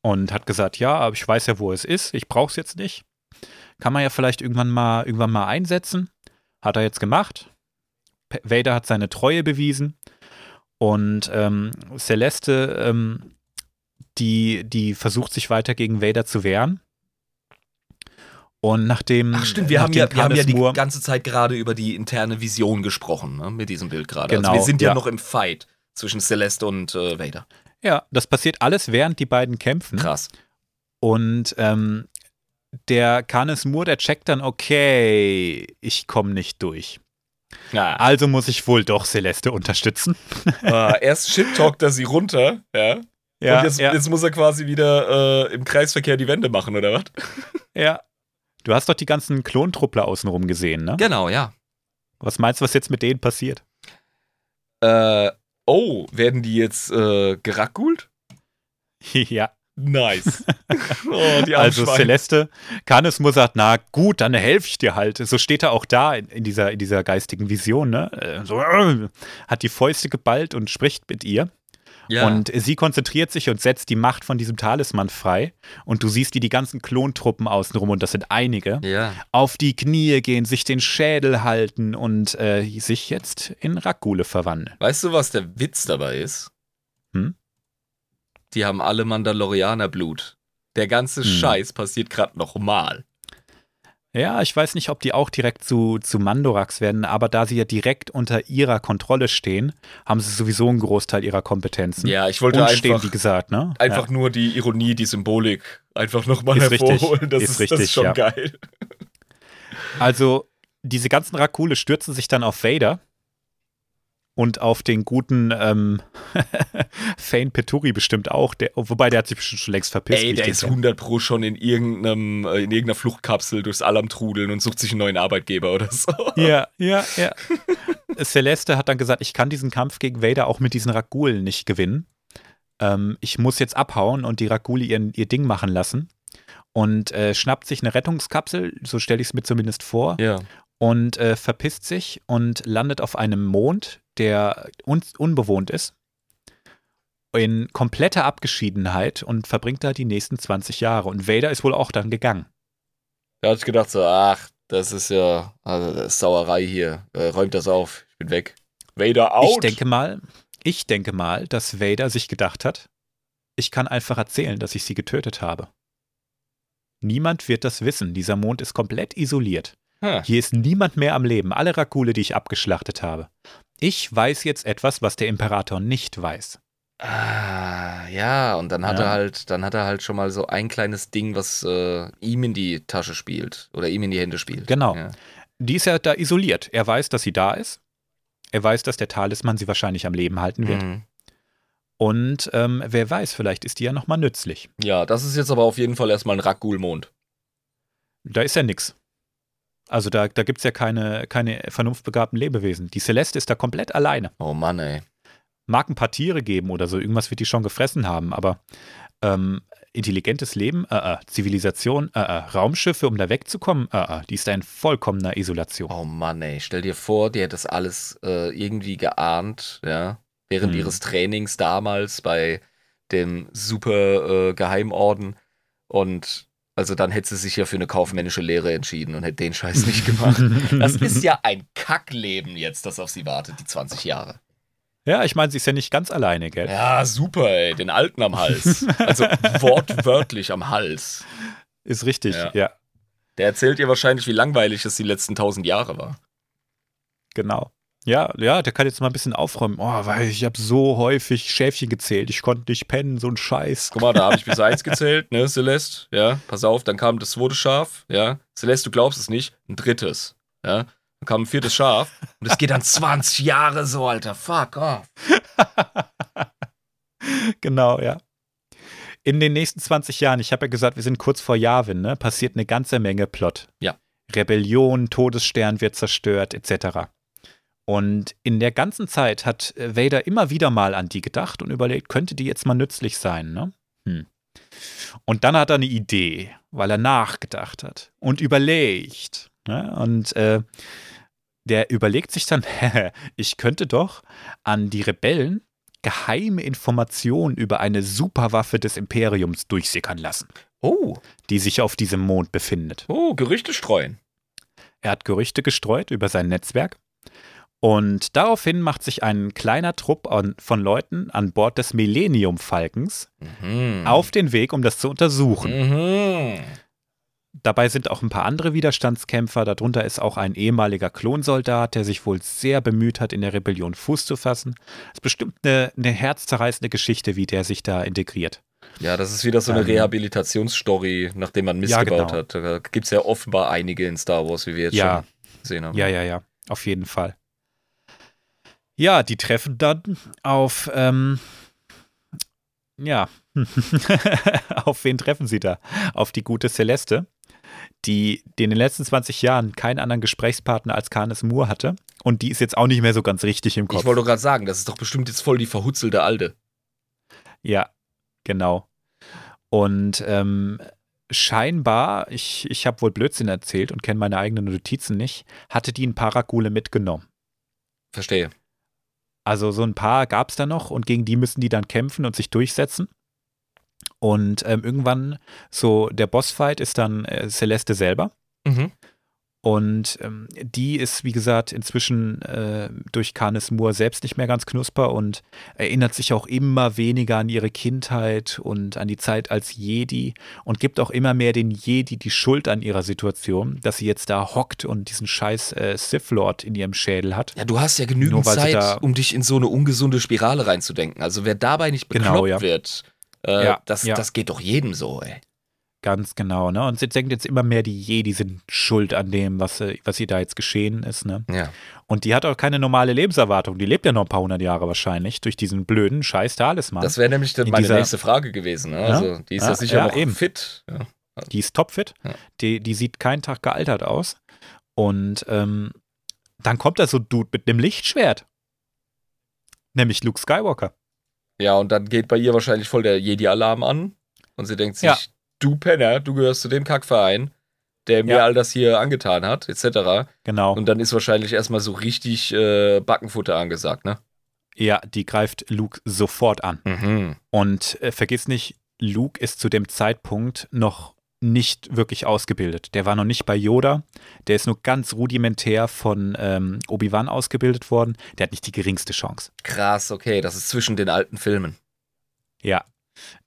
Und hat gesagt, ja, aber ich weiß ja, wo es ist, ich brauche es jetzt nicht. Kann man ja vielleicht irgendwann mal, irgendwann mal einsetzen. Hat er jetzt gemacht. Vader hat seine Treue bewiesen. Und ähm, Celeste, ähm, die, die versucht sich weiter gegen Vader zu wehren. Und nachdem. Ach stimmt, wir haben ja, wir haben ja die ganze Zeit gerade über die interne Vision gesprochen, ne, mit diesem Bild gerade. Genau, also wir sind ja, ja. noch im Fight zwischen Celeste und äh, Vader. Ja, das passiert alles, während die beiden kämpfen. Krass. Und ähm, der Canis Moore, der checkt dann, okay, ich komme nicht durch. Ja. Also muss ich wohl doch Celeste unterstützen. äh, erst shit-talkt er sie runter, ja. und jetzt, ja, jetzt muss er quasi wieder äh, im Kreisverkehr die Wände machen, oder was? ja. Du hast doch die ganzen Klontruppler außenrum gesehen, ne? Genau, ja. Was meinst du, was jetzt mit denen passiert? Äh, oh, werden die jetzt äh, gerackgult? ja, Nice. Oh, die also Celeste, Canismur sagt, na gut, dann helfe ich dir halt. So steht er auch da in, in dieser, in dieser geistigen Vision, ne? Äh, so, äh, hat die Fäuste geballt und spricht mit ihr. Ja. Und sie konzentriert sich und setzt die Macht von diesem Talisman frei. Und du siehst die, die ganzen Klontruppen außenrum, und das sind einige, ja. auf die Knie gehen, sich den Schädel halten und äh, sich jetzt in Rakule verwandeln. Weißt du, was der Witz dabei ist? Hm? Die haben alle Mandalorianer-Blut. Der ganze hm. Scheiß passiert gerade nochmal. Ja, ich weiß nicht, ob die auch direkt zu, zu Mandorax werden, aber da sie ja direkt unter ihrer Kontrolle stehen, haben sie sowieso einen Großteil ihrer Kompetenzen. Ja, ich wollte einfach, stehen, wie gesagt, ne? einfach ja. nur die Ironie, die Symbolik einfach nochmal hervorholen. Richtig, das ist, ist, richtig, das ist schon ja. geil. Also, diese ganzen Rakule stürzen sich dann auf Vader und auf den guten ähm, Fane Peturi bestimmt auch, der, wobei der hat sich bestimmt schon längst verpisst. Ey, der ist 100 pro schon in, irgendeinem, äh, in irgendeiner Fluchtkapsel durchs Allam trudeln und sucht sich einen neuen Arbeitgeber oder so. Ja, ja, ja. Celeste hat dann gesagt, ich kann diesen Kampf gegen Vader auch mit diesen Ragulen nicht gewinnen. Ähm, ich muss jetzt abhauen und die Ragule ihr, ihr Ding machen lassen. Und äh, schnappt sich eine Rettungskapsel, so stelle ich es mir zumindest vor. Ja. Und äh, verpisst sich und landet auf einem Mond, der un unbewohnt ist, in kompletter Abgeschiedenheit und verbringt da die nächsten 20 Jahre. Und Vader ist wohl auch dann gegangen. Da hatte ich gedacht so, ach, das ist ja also das ist Sauerei hier. Äh, räumt das auf, ich bin weg. Vader out. Ich denke mal, ich denke mal, dass Vader sich gedacht hat, ich kann einfach erzählen, dass ich sie getötet habe. Niemand wird das wissen. Dieser Mond ist komplett isoliert. Hm. Hier ist niemand mehr am Leben. Alle Rakule, die ich abgeschlachtet habe. Ich weiß jetzt etwas, was der Imperator nicht weiß. Ah, ja, und dann hat ja. er halt, dann hat er halt schon mal so ein kleines Ding, was äh, ihm in die Tasche spielt oder ihm in die Hände spielt. Genau. Ja. Die ist ja da isoliert. Er weiß, dass sie da ist. Er weiß, dass der Talisman sie wahrscheinlich am Leben halten wird. Mhm. Und ähm, wer weiß, vielleicht ist die ja nochmal nützlich. Ja, das ist jetzt aber auf jeden Fall erstmal ein Rakgul-Mond. Da ist ja nix. Also da, da gibt es ja keine, keine vernunftbegabten Lebewesen. Die Celeste ist da komplett alleine. Oh Mann, ey. Mag ein paar Tiere geben oder so, irgendwas wird die schon gefressen haben, aber ähm, intelligentes Leben, äh, äh, Zivilisation, äh, äh, Raumschiffe, um da wegzukommen, äh, äh, die ist da in vollkommener Isolation. Oh Mann, ey. Stell dir vor, die hätte das alles äh, irgendwie geahnt, ja, während hm. ihres Trainings damals bei dem super Geheimorden und also dann hätte sie sich ja für eine kaufmännische Lehre entschieden und hätte den Scheiß nicht gemacht. Das ist ja ein Kackleben jetzt, das auf sie wartet, die 20 Jahre. Ja, ich meine, sie ist ja nicht ganz alleine, gell? Ja, super, ey. Den Alten am Hals. Also wortwörtlich am Hals. Ist richtig, ja. ja. Der erzählt ihr wahrscheinlich, wie langweilig es die letzten tausend Jahre war. Genau. Ja, ja, der kann jetzt mal ein bisschen aufräumen. Oh, weil ich habe so häufig Schäfchen gezählt. Ich konnte nicht pennen, so ein Scheiß. Guck mal, da habe ich bis eins gezählt, ne, Celeste? Ja, pass auf, dann kam das zweite Schaf, ja. Celeste, du glaubst es nicht, ein drittes, ja. Dann kam ein viertes Schaf und es geht dann 20 Jahre so, Alter. Fuck off. genau, ja. In den nächsten 20 Jahren, ich habe ja gesagt, wir sind kurz vor Yavin, ne, passiert eine ganze Menge Plot. Ja. Rebellion, Todesstern wird zerstört, etc. Und in der ganzen Zeit hat äh, Vader immer wieder mal an die gedacht und überlegt, könnte die jetzt mal nützlich sein, ne? Hm. Und dann hat er eine Idee, weil er nachgedacht hat und überlegt. Ne? Und äh, der überlegt sich dann, ich könnte doch an die Rebellen geheime Informationen über eine Superwaffe des Imperiums durchsickern lassen. Oh. Die sich auf diesem Mond befindet. Oh, Gerüchte streuen. Er hat Gerüchte gestreut über sein Netzwerk und daraufhin macht sich ein kleiner Trupp an, von Leuten an Bord des Millennium Falkens mhm. auf den Weg, um das zu untersuchen. Mhm. Dabei sind auch ein paar andere Widerstandskämpfer. Darunter ist auch ein ehemaliger Klonsoldat, der sich wohl sehr bemüht hat, in der Rebellion Fuß zu fassen. Das ist bestimmt eine, eine herzzerreißende Geschichte, wie der sich da integriert. Ja, das ist wieder so eine ähm, Rehabilitationsstory, nachdem man missgebaut ja, genau. hat. Da gibt es ja offenbar einige in Star Wars, wie wir jetzt ja. schon gesehen haben. Ja, ja, ja, auf jeden Fall. Ja, die treffen dann auf, ähm, ja, auf wen treffen sie da? Auf die gute Celeste, die, die in den letzten 20 Jahren keinen anderen Gesprächspartner als Canis Moore hatte. Und die ist jetzt auch nicht mehr so ganz richtig im Kopf. Ich wollte gerade sagen, das ist doch bestimmt jetzt voll die verhutzelte Alte. Ja, genau. Und ähm, scheinbar, ich, ich habe wohl Blödsinn erzählt und kenne meine eigenen Notizen nicht, hatte die ein paar Rakule mitgenommen. Verstehe. Also so ein paar gab es da noch und gegen die müssen die dann kämpfen und sich durchsetzen. Und ähm, irgendwann so der Bossfight ist dann äh, Celeste selber. Mhm. Und ähm, die ist, wie gesagt, inzwischen äh, durch Canis Moore selbst nicht mehr ganz knusper und erinnert sich auch immer weniger an ihre Kindheit und an die Zeit als Jedi und gibt auch immer mehr den Jedi die Schuld an ihrer Situation, dass sie jetzt da hockt und diesen scheiß äh, Sith Lord in ihrem Schädel hat. Ja, du hast ja genügend Zeit, um dich in so eine ungesunde Spirale reinzudenken. Also wer dabei nicht bekloppt Genau, ja. wird, äh, Ja, das, ja. das geht doch jedem so, ey. Ganz genau, ne? Und sie denkt jetzt immer mehr, die Jedi sind schuld an dem, was, äh, was ihr da jetzt geschehen ist, ne? Ja. Und die hat auch keine normale Lebenserwartung. Die lebt ja noch ein paar hundert Jahre wahrscheinlich durch diesen blöden scheiß Talisman. Das wäre nämlich meine dieser- nächste Frage gewesen. Ne? Also, die ist ja, Ja, sicher ja, noch eben. fit. Ja. Die ist topfit. Ja. Die, die sieht keinen Tag gealtert aus. Und ähm, dann kommt da so ein Dude mit einem Lichtschwert. Nämlich Luke Skywalker. ja, und dann geht bei ihr wahrscheinlich voll der Jedi-Alarm an. Und sie denkt sich, Ja. Du Penner, du gehörst zu dem Kackverein, der mir Ja. all das hier angetan hat, etc. Genau. Und dann ist wahrscheinlich erstmal so richtig äh, Backenfutter angesagt, ne? ja, die greift Luke sofort an. Mhm. Und äh, vergiss nicht, Luke ist zu dem Zeitpunkt noch nicht wirklich ausgebildet. Der war noch nicht bei Yoda. Der ist nur ganz rudimentär von ähm, Obi-Wan ausgebildet worden. Der hat nicht die geringste Chance. Krass, okay, das ist zwischen den alten Filmen. Ja.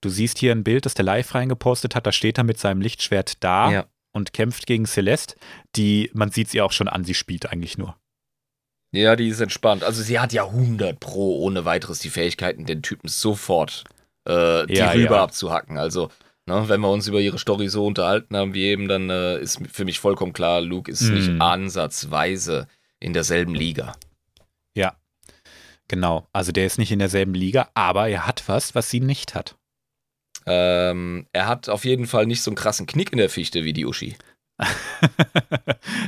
Du siehst hier ein Bild, das der Live reingepostet hat. Da steht er mit seinem Lichtschwert da Ja. und kämpft gegen Celeste. Die, man sieht sie auch schon an, sie spielt eigentlich nur. Ja, die ist entspannt. Also sie hat ja 100 pro ohne weiteres die Fähigkeiten, den Typen sofort äh, die Ja, rüber ja. abzuhacken. Also, ne, wenn wir uns über ihre Story so unterhalten haben wie eben, dann äh, ist für mich vollkommen klar, Luke ist Mhm. nicht ansatzweise in derselben Liga. Ja. Genau. Also der ist nicht in derselben Liga, aber er hat was, was sie nicht hat. Ähm, er hat auf jeden Fall nicht so einen krassen Knick in der Fichte wie die Uschi.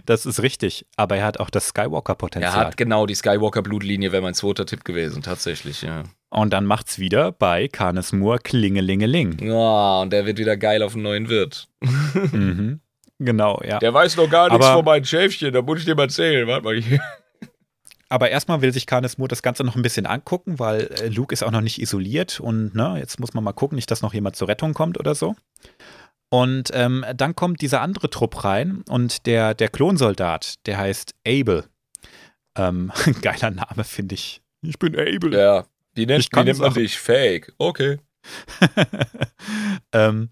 das ist richtig. Aber er hat auch das Skywalker-Potenzial. Er hat genau die Skywalker-Blutlinie, wäre mein zweiter Tipp gewesen, tatsächlich, ja. Und dann macht's wieder bei Canis Moore Klingelingeling. Ja, und der wird wieder geil auf einen neuen Wirt. mhm. Genau, ja. Der weiß noch gar nichts Aber- von meinen Schäfchen, da muss ich dir mal erzählen. Warte mal hier. Aber erstmal will sich Canis Moore das Ganze noch ein bisschen angucken, weil äh, Luke ist auch noch nicht isoliert und ne, jetzt muss man mal gucken, nicht, dass noch jemand zur Rettung kommt oder so. Und ähm, dann kommt dieser andere Trupp rein und der, der Klonsoldat, der heißt Abel. Ähm, geiler Name, finde ich. Ich bin Abel. Ja, wie nennt, Ich wie nennt man dich? Fake. Okay. ähm,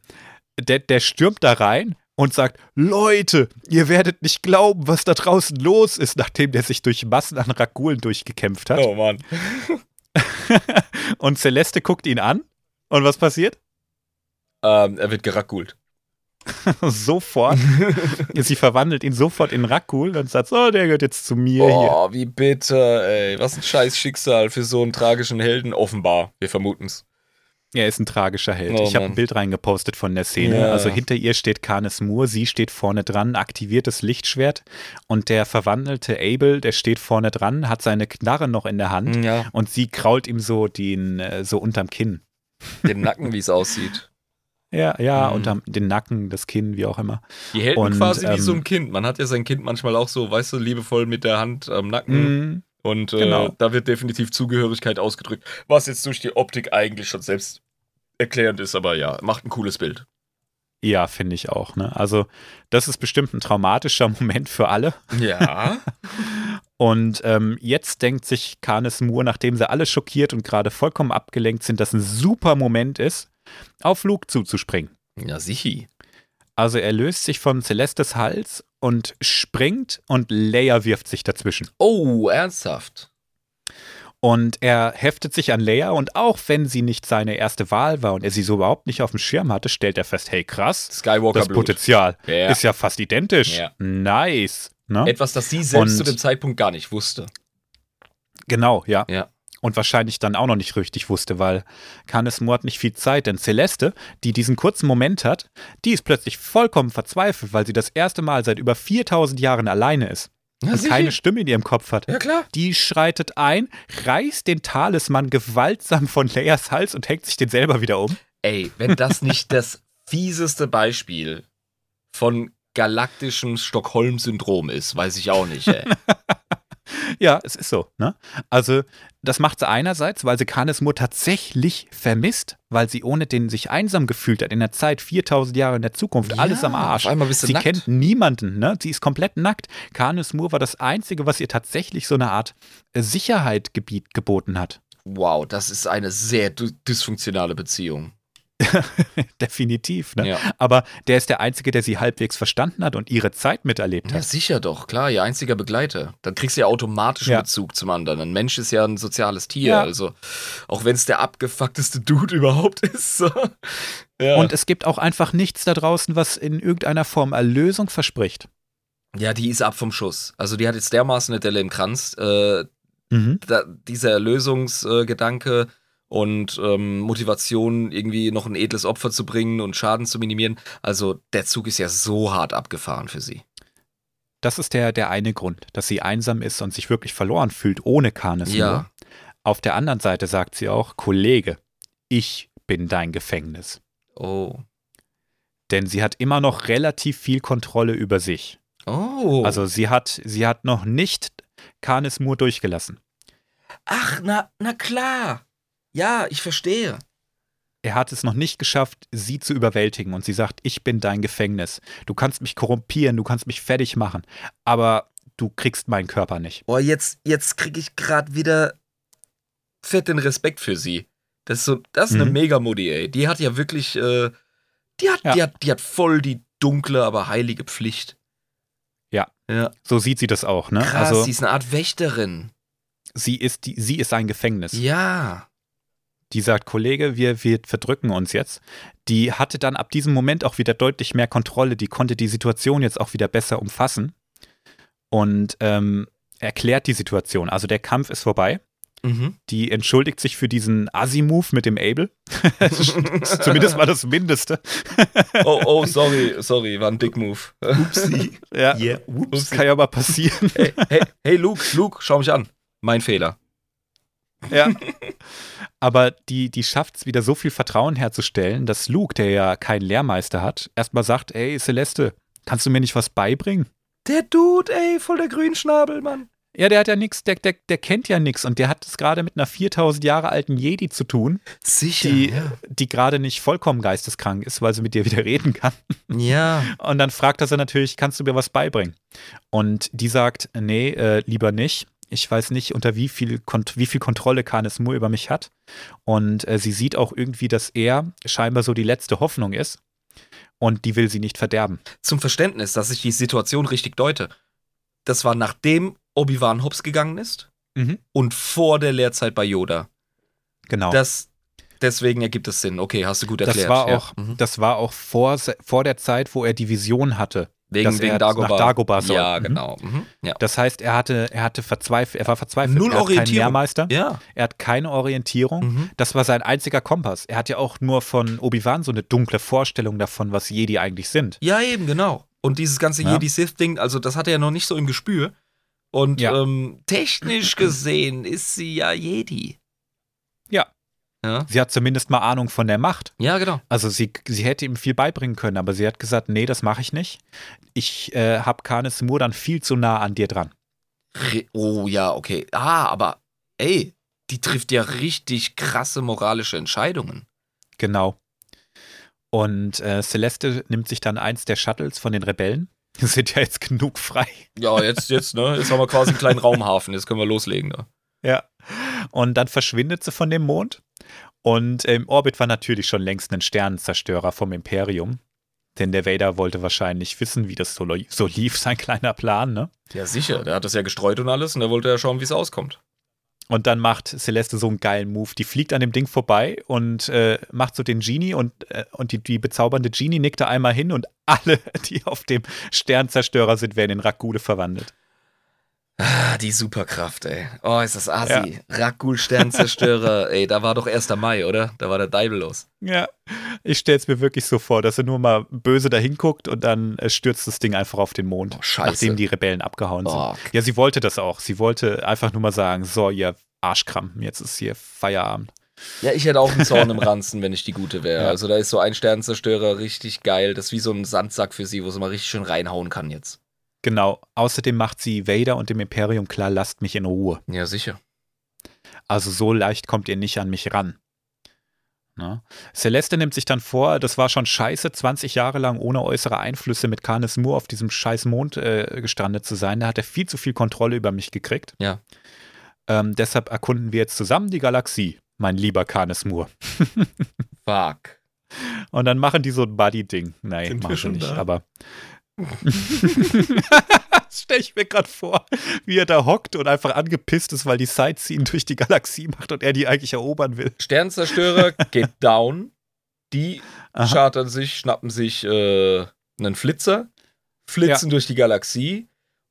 der, der stürmt da rein und sagt, Leute, ihr werdet nicht glauben, was da draußen los ist, nachdem der sich durch Massen an Rakulen durchgekämpft hat. Oh Mann. Und Celeste guckt ihn an. Und was passiert? Ähm, er wird gerakult. sofort. Sie verwandelt ihn sofort in Rakul und sagt, oh, der gehört jetzt zu mir hier. Oh, wie bitter, ey. Was ein scheiß Schicksal für so einen tragischen Helden. Offenbar. Wir vermuten's. Er ist ein tragischer Held. Oh, ich habe ein Bild reingepostet von der Szene. Ja. Also hinter ihr steht Canis Moore, sie steht vorne dran, aktiviertes Lichtschwert und der verwandelte Abel, der steht vorne dran, hat seine Knarre noch in der Hand Ja. und sie krault ihm so den äh, so unterm Kinn. Den Nacken, wie es aussieht. Ja, ja, Mhm. unterm den Nacken, das Kinn, wie auch immer. Die Und, quasi wie ähm, so ein Kind. Man hat ja sein Kind manchmal auch so, weißt du, liebevoll mit der Hand am Nacken. Und äh, Genau. da wird definitiv Zugehörigkeit ausgedrückt. Was jetzt durch die Optik eigentlich schon selbst erklärend ist, aber ja, macht ein cooles Bild. Ja, finde ich auch. Ne? Also das ist bestimmt ein traumatischer Moment für alle. Ja. Und ähm, jetzt denkt sich Canis Moore, nachdem sie alle schockiert und gerade vollkommen abgelenkt sind, dass ein super Moment ist, auf Luke zuzuspringen. ja, sichi. Also er löst sich von Celestes Hals und springt und Leia wirft sich dazwischen. Oh, ernsthaft. Und er heftet sich an Leia und auch wenn sie nicht seine erste Wahl war und er sie so überhaupt nicht auf dem Schirm hatte, stellt er fest, hey krass, Skywalker das Blut. Potenzial Ja. ist ja fast identisch. Ja. Nice. Ne? Etwas, das sie selbst Und- zu dem Zeitpunkt gar nicht wusste. Genau, ja. Ja. Und wahrscheinlich dann auch noch nicht richtig wusste, weil Canis Moore hat nicht viel Zeit, denn Celeste, die diesen kurzen Moment hat, die ist plötzlich vollkommen verzweifelt, weil sie das erste Mal seit über 4000 Jahren alleine ist Ja, und keine Stimme in ihrem Kopf hat. Ja, klar. Die schreitet ein, reißt den Talisman gewaltsam von Leias Hals und hängt sich den selber wieder um. ey, wenn das nicht das fieseste Beispiel von galaktischem Stockholm-Syndrom ist, weiß ich auch nicht, ey. Ja, es ist so. Ne? Also, das macht sie einerseits, weil sie Kanesmur tatsächlich vermisst, weil sie ohne den sich einsam gefühlt hat in der Zeit 4000 Jahre in der Zukunft, alles Ja, am Arsch. auf einmal bist du sie nackt. kennt niemanden, ne? Sie ist komplett nackt. Kanesmur war das Einzige, was ihr tatsächlich so eine Art äh, Sicherheit geboten hat. Wow, das ist eine sehr dy- dysfunktionale Beziehung. Definitiv. Ne? Ja. Aber der ist der Einzige, der sie halbwegs verstanden hat und ihre Zeit miterlebt Ja, hat. sicher doch, klar, ihr einziger Begleiter. Dann kriegst du ja automatisch Ja. Bezug zum anderen. Ein Mensch ist ja ein soziales Tier, Ja. also auch wenn es der abgefuckteste Dude überhaupt ist. So. Ja. Und es gibt auch einfach nichts da draußen, was in irgendeiner Form Erlösung verspricht. ja, die ist ab vom Schuss. Also die hat jetzt dermaßen eine Delle im Kranz. Äh, Mhm. da, dieser Erlösungsgedanke und ähm, Motivation, irgendwie noch ein edles Opfer zu bringen und Schaden zu minimieren. Also der Zug ist ja so hart abgefahren für sie. Das ist der, der eine Grund, dass sie einsam ist und sich wirklich verloren fühlt ohne Kanes. Ja. Auf der anderen Seite sagt sie auch, Kollege, ich bin dein Gefängnis. Oh. Denn sie hat immer noch relativ viel Kontrolle über sich. Oh. Also sie hat, sie hat noch nicht Kanes Moore durchgelassen. Ach, na, na klar. Ja, ich verstehe. Er hat es noch nicht geschafft, sie zu überwältigen und sie sagt, ich bin dein Gefängnis. Du kannst mich korrumpieren, du kannst mich fertig machen, aber du kriegst meinen Körper nicht. Boah, jetzt, jetzt kriege ich gerade wieder fetten Respekt für sie. Das ist so, das ist eine Mhm. Mega-Modi, ey. Die hat ja wirklich, äh, die hat, Ja. die hat, die hat voll die dunkle, aber heilige Pflicht. Ja. Ja. So sieht sie das auch, ne? Krass, also sie ist eine Art Wächterin. sie ist die, sie ist ein Gefängnis. Ja. Die sagt, Kollege, wir, wir verdrücken uns jetzt. Die hatte dann ab diesem Moment auch wieder deutlich mehr Kontrolle. Die konnte die Situation jetzt auch wieder besser umfassen und ähm, erklärt die Situation. Also der Kampf ist vorbei. Mhm. Die entschuldigt sich für diesen Assi-Move mit dem Abel. Zumindest mal das Mindeste. Oh, oh, sorry, sorry, war ein Dick-Move. Upsi. Ja, Yeah, das kann ja mal passieren. Hey, hey, hey, Luke, Luke, schau mich an. Mein Fehler. Ja. Aber die, die schafft es wieder so viel Vertrauen herzustellen, dass Luke, der ja keinen Lehrmeister hat, erstmal sagt, ey, Celeste, kannst du mir nicht was beibringen? Der Dude, ey, voll der Grünschnabel, Mann. Ja, der hat ja nichts, der, der, der kennt ja nichts und der hat es gerade mit einer 4000 Jahre alten Jedi zu tun, Sicher. die, ja. die gerade nicht vollkommen geisteskrank ist, weil sie mit dir wieder reden kann. ja. Und dann fragt er sie natürlich, kannst du mir was beibringen? Und die sagt, nee, äh, lieber nicht. Ich weiß nicht, unter wie viel, Kont wie viel Kontrolle Kanes Moore über mich hat. Und äh, sie sieht auch irgendwie, dass er scheinbar so die letzte Hoffnung ist. Und die will sie nicht verderben. Zum Verständnis, dass ich die Situation richtig deute. Das war nachdem Obi-Wan Hobbs gegangen ist Mhm. und vor der Lehrzeit bei Yoda. Genau. Das, deswegen ergibt es Sinn. Okay, hast du gut Das erklärt. war ja. auch, Mhm. das war auch vor, vor der Zeit, wo er die Vision hatte. Wegen, dass er wegen nach Dagobah. Dagobah soll. Ja, Mhm. genau. Mhm. Ja. Das heißt, er hatte, er hatte verzweifelt, er war verzweifelt. Null er hat keinen Orientierung. Lehrmeister, ja. er hat keine Orientierung. Mhm. Das war sein einziger Kompass. Er hat ja auch nur von Obi-Wan so eine dunkle Vorstellung davon, was Jedi eigentlich sind. Ja, eben, genau. Und dieses ganze Ja. Jedi-Sith-Ding, also das hat er ja noch nicht so im Gespür. Und Ja. ähm, technisch gesehen ist sie ja Jedi. Ja. Sie hat zumindest mal Ahnung von der Macht. ja genau. Also sie, sie hätte ihm viel beibringen können, aber sie hat gesagt, nee, das mache ich nicht. Ich äh, habe Kanes Moore dann viel zu nah an dir dran. Oh ja, okay. Ah, aber ey, die trifft ja richtig krasse moralische Entscheidungen. Genau. Und äh, Celeste nimmt sich dann eins der Shuttles von den Rebellen. Die sind ja jetzt genug frei. Ja, jetzt, jetzt, ne? Jetzt haben wir quasi einen kleinen Raumhafen. Jetzt können wir loslegen. Ne? Ja. Und dann verschwindet sie von dem Mond. Und im Orbit war natürlich schon längst ein Sternenzerstörer vom Imperium. Denn der Vader wollte wahrscheinlich wissen, wie das so, so lief, sein kleiner Plan, ne? Ja, sicher. Der hat das ja gestreut und alles und der wollte ja schauen, wie es auskommt. Und dann macht Celeste so einen geilen Move. Die fliegt an dem Ding vorbei und äh, macht so den Genie und, äh, und die, die bezaubernde Genie nickt da einmal hin und alle, die auf dem Sternzerstörer sind, werden in Rakule verwandelt. Ah, die Superkraft, ey. Oh, ist das assi. Rakul Sternzerstörer, ey, da war doch 1. Mai, oder? Da war der Deibel los. Ja, ich stelle es mir wirklich so vor, dass er nur mal böse dahin guckt und dann äh, stürzt das Ding einfach auf den Mond, Oh, scheiße. nachdem die Rebellen abgehauen sind. Oh, Ja, sie wollte das auch. Sie wollte einfach nur mal sagen, so, ihr Arschkrampen, jetzt ist hier Feierabend. Ja, ich hätte auch einen Zorn im Ranzen, wenn ich die gute wäre. Ja. Also da ist so ein Sternzerstörer richtig geil. Das ist wie so ein Sandsack für sie, wo sie mal richtig schön reinhauen kann jetzt. Genau. Außerdem macht sie Vader und dem Imperium klar, lasst mich in Ruhe. Ja, sicher. Also so leicht kommt ihr nicht an mich ran. Ne? Celeste nimmt sich dann vor, das war schon scheiße, 20 Jahre lang ohne äußere Einflüsse mit Canis Moore auf diesem scheiß Mond äh, gestrandet zu sein. Da hat er viel zu viel Kontrolle über mich gekriegt. Ja. Ähm, deshalb erkunden wir jetzt zusammen die Galaxie, mein lieber Canis Moore. Fuck. Und dann machen die so ein Buddy-Ding. Nein, Sind machen sie schon nicht, da? aber. Das stelle ich mir gerade vor, wie er da hockt und einfach angepisst ist, weil die Sightseeing durch die Galaxie macht und er die eigentlich erobern will. Sternzerstörer geht down. Die Aha. chartern sich, schnappen sich äh, einen Flitzer, flitzen durch die Galaxie.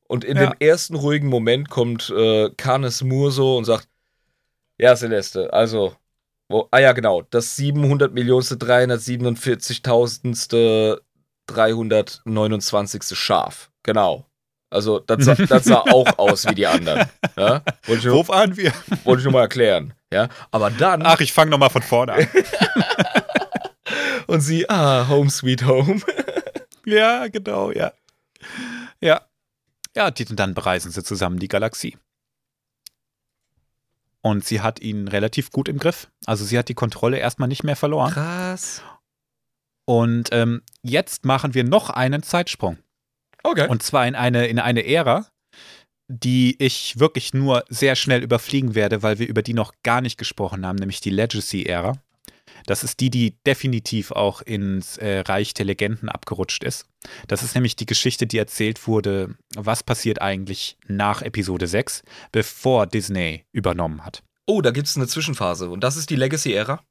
Und in Ja. dem ersten ruhigen Moment kommt äh, Canis Moore so und sagt: Ja, Celeste, also, wo, ah ja, genau, das 700 Millionste, 347.000. 329. Schaf. Genau. Also, das sah, das sah auch aus wie die anderen. Ja? Wollte, ich Wo waren wir? wollte ich nur mal erklären. Ja? Aber dann. Ach, ich fange nochmal von vorne an. Und sie, ah, Home Sweet Home. ja, genau, ja. Ja. Ja, die, dann bereisen sie zusammen die Galaxie. Und sie hat ihn relativ gut im Griff. Also sie hat die Kontrolle erstmal nicht mehr verloren. Krass. Und ähm, jetzt machen wir noch einen Zeitsprung. Okay. Und zwar in eine, in eine Ära, die ich wirklich nur sehr schnell überfliegen werde, weil wir über die noch gar nicht gesprochen haben, nämlich die Legacy-Ära. Das ist die, die definitiv auch ins äh, Reich der Legenden abgerutscht ist. Das ist nämlich die Geschichte, die erzählt wurde, was passiert eigentlich nach Episode 6, bevor Disney übernommen hat. oh, da gibt es eine Zwischenphase. Und das ist die Legacy-Ära?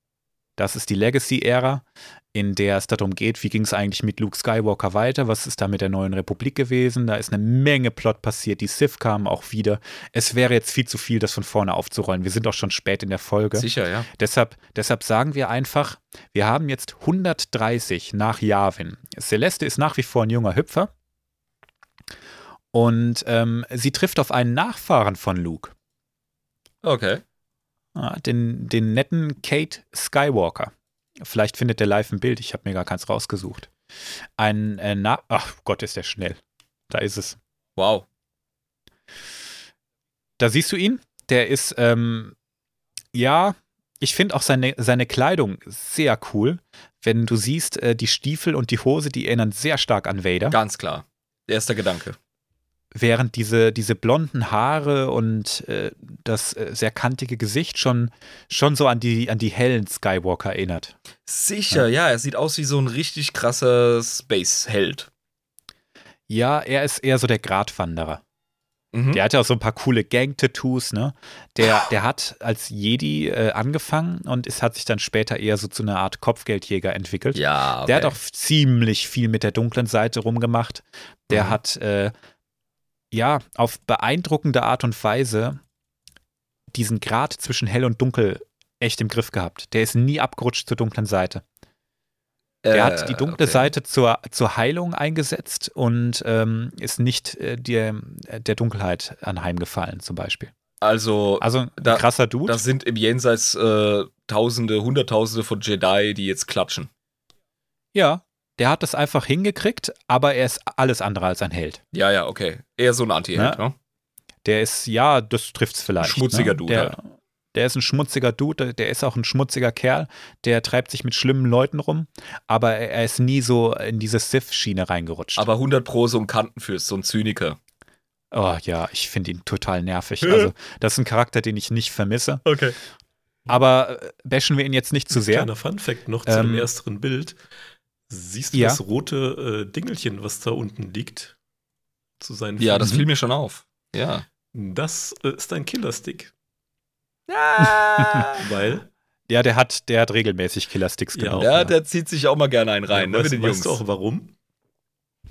Das ist die Legacy-Ära, in der es darum geht, wie ging es eigentlich mit Luke Skywalker weiter, was ist da mit der neuen Republik gewesen. Da ist eine Menge Plot passiert, die Sith kamen auch wieder. Es wäre jetzt viel zu viel, das von vorne aufzurollen. Wir sind auch schon spät in der Folge. Sicher, ja. Deshalb, deshalb sagen wir einfach, wir haben jetzt 130 nach Yavin. Celeste ist nach wie vor ein junger Hüpfer. Und ähm, sie trifft auf einen Nachfahren von Luke, Okay. Ja, den, den netten Kate Skywalker. Vielleicht findet der live ein Bild, ich habe mir gar keins rausgesucht. Ein äh, Na Ach Gott, ist der schnell. Da ist es. Wow. Da siehst du ihn. Der ist, ähm, ja, ich finde auch seine, seine Kleidung sehr cool. Wenn du siehst, äh, die Stiefel und die Hose, die erinnern sehr stark an Vader. Ganz klar. Erster Gedanke. Während diese, diese blonden Haare und äh, das äh, sehr kantige Gesicht schon, schon so an die, an die hellen Skywalker erinnert. Sicher, ja. er sieht aus wie so ein richtig krasser Space-Held. Ja, er ist eher so der Gratwanderer. Mhm. Der hat ja auch so ein paar coole Gang-Tattoos, ne? Der, der hat als Jedi äh, angefangen und es hat sich dann später eher so zu einer Art Kopfgeldjäger entwickelt. Ja, okay. Der hat auch ziemlich viel mit der dunklen Seite rumgemacht. Der Mhm. hat, äh, ja, auf beeindruckende Art und Weise diesen Grad zwischen hell und dunkel echt im Griff gehabt. Der ist nie abgerutscht zur dunklen Seite. Der Äh, hat die dunkle okay. Seite zur, zur Heilung eingesetzt und ähm, ist nicht äh, der, der Dunkelheit anheimgefallen, zum Beispiel. Also, Also ein Da- krasser Dude. das sind im Jenseits äh, Tausende, Hunderttausende von Jedi, die jetzt klatschen. ja, der hat das einfach hingekriegt, aber er ist alles andere als ein Held. Ja, ja, okay. Eher so ein Anti-Held, Ja. ne? Der ist, ja, das trifft's vielleicht. Schmutziger ne? Dude Der, halt. der ist ein schmutziger Dude, der ist auch ein schmutziger Kerl, der treibt sich mit schlimmen Leuten rum, aber er ist nie so in diese Sith-Schiene reingerutscht. Aber 100 Pro so ein Kantenfürst, so ein Zyniker. oh ja, ich finde ihn total nervig. Also, das ist ein Charakter, den ich nicht vermisse. Okay. Aber äh, bashen wir ihn jetzt nicht zu sehr. Kleiner Fun-Fact noch zu Ähm, dem ersteren Bild. Siehst du ja. das rote äh, Dingelchen, was da unten liegt? Zu seinen Ja, das Füßen? fiel mir schon auf. Ja. Das äh, ist ein Killerstick. Ja, Weil, Ja, der hat, der hat regelmäßig Killersticks Ja, gebraucht. ja der zieht sich auch mal gerne einen rein, ja, ne, weißt, mit den Jungs. weißt du auch warum?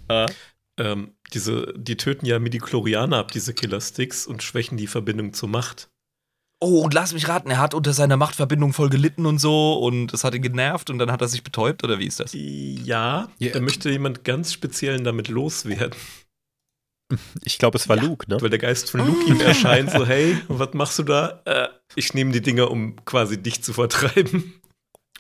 Ah. Ähm, diese, die töten ja Midichlorianer ab, diese Killersticks, und schwächen die Verbindung zur Macht. Oh, und lass mich raten, er hat unter seiner Machtverbindung voll gelitten und so und es hat ihn genervt und dann hat er sich betäubt oder wie ist das? Ja, Ja. da möchte jemand ganz Speziellen damit loswerden. Ich glaube, es war Ja, Luke, ne? Weil der Geist von Luke ihm erscheint, so, hey, was machst du da? Äh, ich nehme die Dinger, um quasi dich zu vertreiben.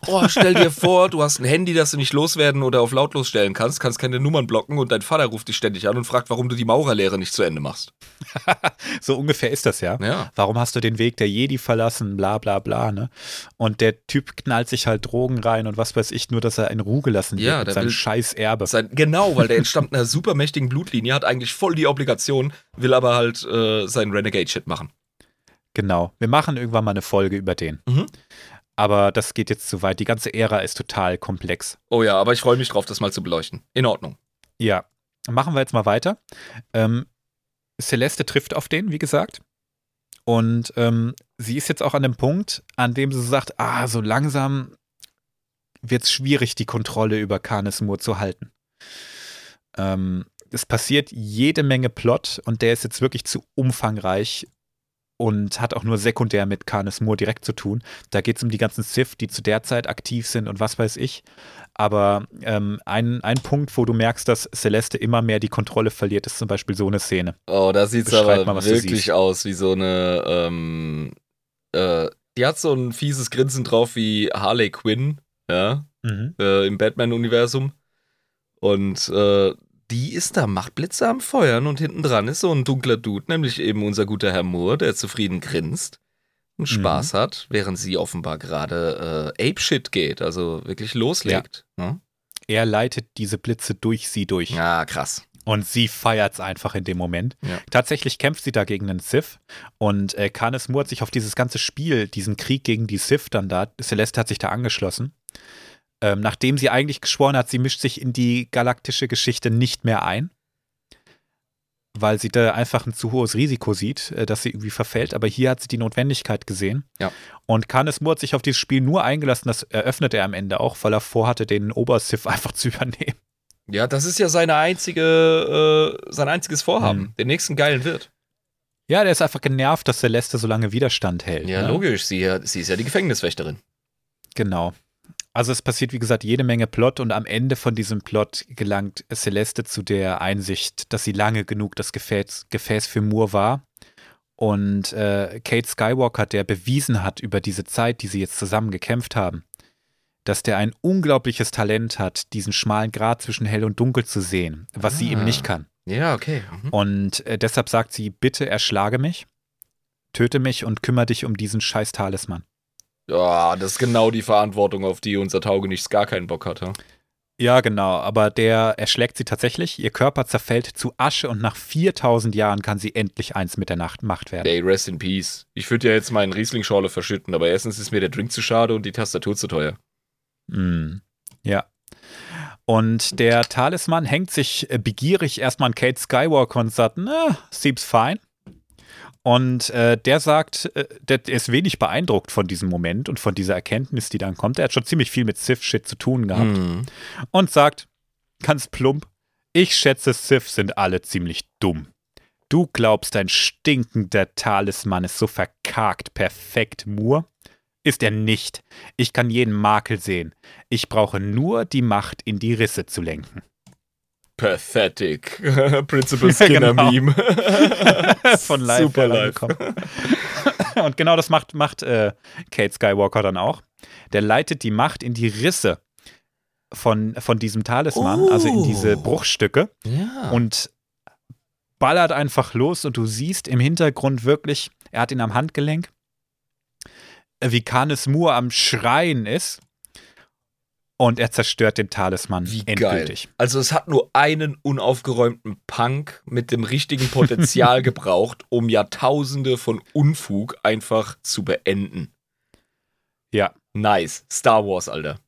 Oh, stell dir vor, du hast ein Handy, das du nicht loswerden oder auf lautlos stellen kannst, kannst keine Nummern blocken und dein Vater ruft dich ständig an und fragt, warum du die Maurerlehre nicht zu Ende machst. So ungefähr ist das ja. Ja. Warum hast du den Weg der Jedi verlassen? Bla bla bla, ne? Und der Typ knallt sich halt Drogen rein und was weiß ich, nur dass er in Ruhe gelassen wird Ja, mit seinem scheiß Erbe. Sein, genau, weil der entstammt einer supermächtigen Blutlinie, hat eigentlich voll die Obligation, will aber halt äh, seinen Renegade-Shit machen. Genau. Wir machen irgendwann mal eine Folge über den. Mhm. Aber das geht jetzt zu weit. Die ganze Ära ist total komplex. Oh ja, aber ich freue mich drauf, das mal zu beleuchten. In Ordnung. Ja. Machen wir jetzt mal weiter. Ähm, Celeste trifft auf den, wie gesagt. Und ähm, sie ist jetzt auch an dem Punkt, an dem sie sagt, ah, so langsam wird es schwierig, die Kontrolle über Moore zu halten. Ähm, es passiert jede Menge Plot und der ist jetzt wirklich zu umfangreich und hat auch nur sekundär mit Canis Moore direkt zu tun. Da geht es um die ganzen Sith, die zu der Zeit aktiv sind und was weiß ich. Aber ähm, ein, ein Punkt, wo du merkst, dass Celeste immer mehr die Kontrolle verliert, ist zum Beispiel so eine Szene. Oh, da sieht's Beschreib aber mal, wirklich aus wie so eine, ähm, äh, die hat so ein fieses Grinsen drauf wie Harley Quinn, ja, äh, im Batman-Universum. Und äh, die ist da, macht Blitze am Feuern und hinten dran ist so ein dunkler Dude, nämlich eben unser guter Herr Moore, der zufrieden grinst und Spaß hat, während sie offenbar gerade äh, Ape-Shit geht, also wirklich loslegt. ne? Er leitet diese Blitze durch sie durch. Ja, krass. Und sie feiert es einfach in dem Moment. Ja. Tatsächlich kämpft sie da gegen einen Sith. Und äh, Canis Moore hat sich auf dieses ganze Spiel, diesen Krieg gegen die Sith dann da, Celeste hat sich da angeschlossen. Ähm, nachdem sie eigentlich geschworen hat, sie mischt sich in die galaktische Geschichte nicht mehr ein. Weil sie da einfach ein zu hohes Risiko sieht, äh, dass sie irgendwie verfällt. Aber hier hat sie die Notwendigkeit gesehen. Ja. Und Canis Moore hat sich auf dieses Spiel nur eingelassen, das eröffnet er am Ende auch, weil er vorhatte, den Obersith einfach zu übernehmen. Ja, das ist ja seine einzige, äh, sein einziges Vorhaben, Hm. den nächsten geilen Wirt. Ja, der ist einfach genervt, dass Celeste so lange Widerstand hält. Ja, ne? logisch, sie, sie ist ja die Gefängniswächterin. Genau. Also es passiert, wie gesagt, jede Menge Plot und am Ende von diesem Plot gelangt Celeste zu der Einsicht, dass sie lange genug das Gefäß, Gefäß für Moore war. Und äh, Kate Skywalker, der bewiesen hat über diese Zeit, die sie jetzt zusammen gekämpft haben, dass der ein unglaubliches Talent hat, diesen schmalen Grat zwischen hell und dunkel zu sehen, was sie Ah. eben nicht kann. Ja, okay. Mhm. Und äh, deshalb sagt sie, bitte erschlage mich, töte mich und kümmere dich um diesen scheiß Talisman. Ja, das ist genau die Verantwortung, auf die unser Taugenichts gar keinen Bock hat. Ja? Genau, aber der erschlägt sie tatsächlich. Ihr Körper zerfällt zu Asche und nach 4000 Jahren kann sie endlich eins mit der Nacht Macht werden. Ey, rest in peace. Ich würde ja jetzt meinen Riesling-Schorle verschütten, aber erstens ist mir der Drink zu schade und die Tastatur zu teuer. Mm, ja. Und der Talisman hängt sich begierig erstmal an Kate Skywalker und sagt, na, seems fine. Und äh, der sagt, äh, der ist wenig beeindruckt von diesem Moment und von dieser Erkenntnis, die dann kommt. Er hat schon ziemlich viel mit Sith-Shit zu tun gehabt. Mhm. und sagt, ganz plump, ich schätze, Sith sind alle ziemlich dumm. Du glaubst, dein stinkender Talisman ist so verkarkt perfekt, Moore? Ist er nicht. Ich kann jeden Makel sehen. Ich brauche nur die Macht, in die Risse zu lenken. Pathetic. Principal Skinner Genau. Meme. Von live Super live. Und genau das macht, macht äh, Kate Skywalker dann auch. Der leitet die Macht in die Risse von, von diesem Talisman, also in diese Oh. Bruchstücke. Ja. und ballert einfach los und du siehst im Hintergrund wirklich, er hat ihn am Handgelenk, wie Canis Moore am Schreien ist und er zerstört den Talisman Wie endgültig. geil. Also es hat nur einen unaufgeräumten Punk mit dem richtigen Potenzial gebraucht, um Jahrtausende von Unfug einfach zu beenden. Ja, Nice. Star Wars, Alter.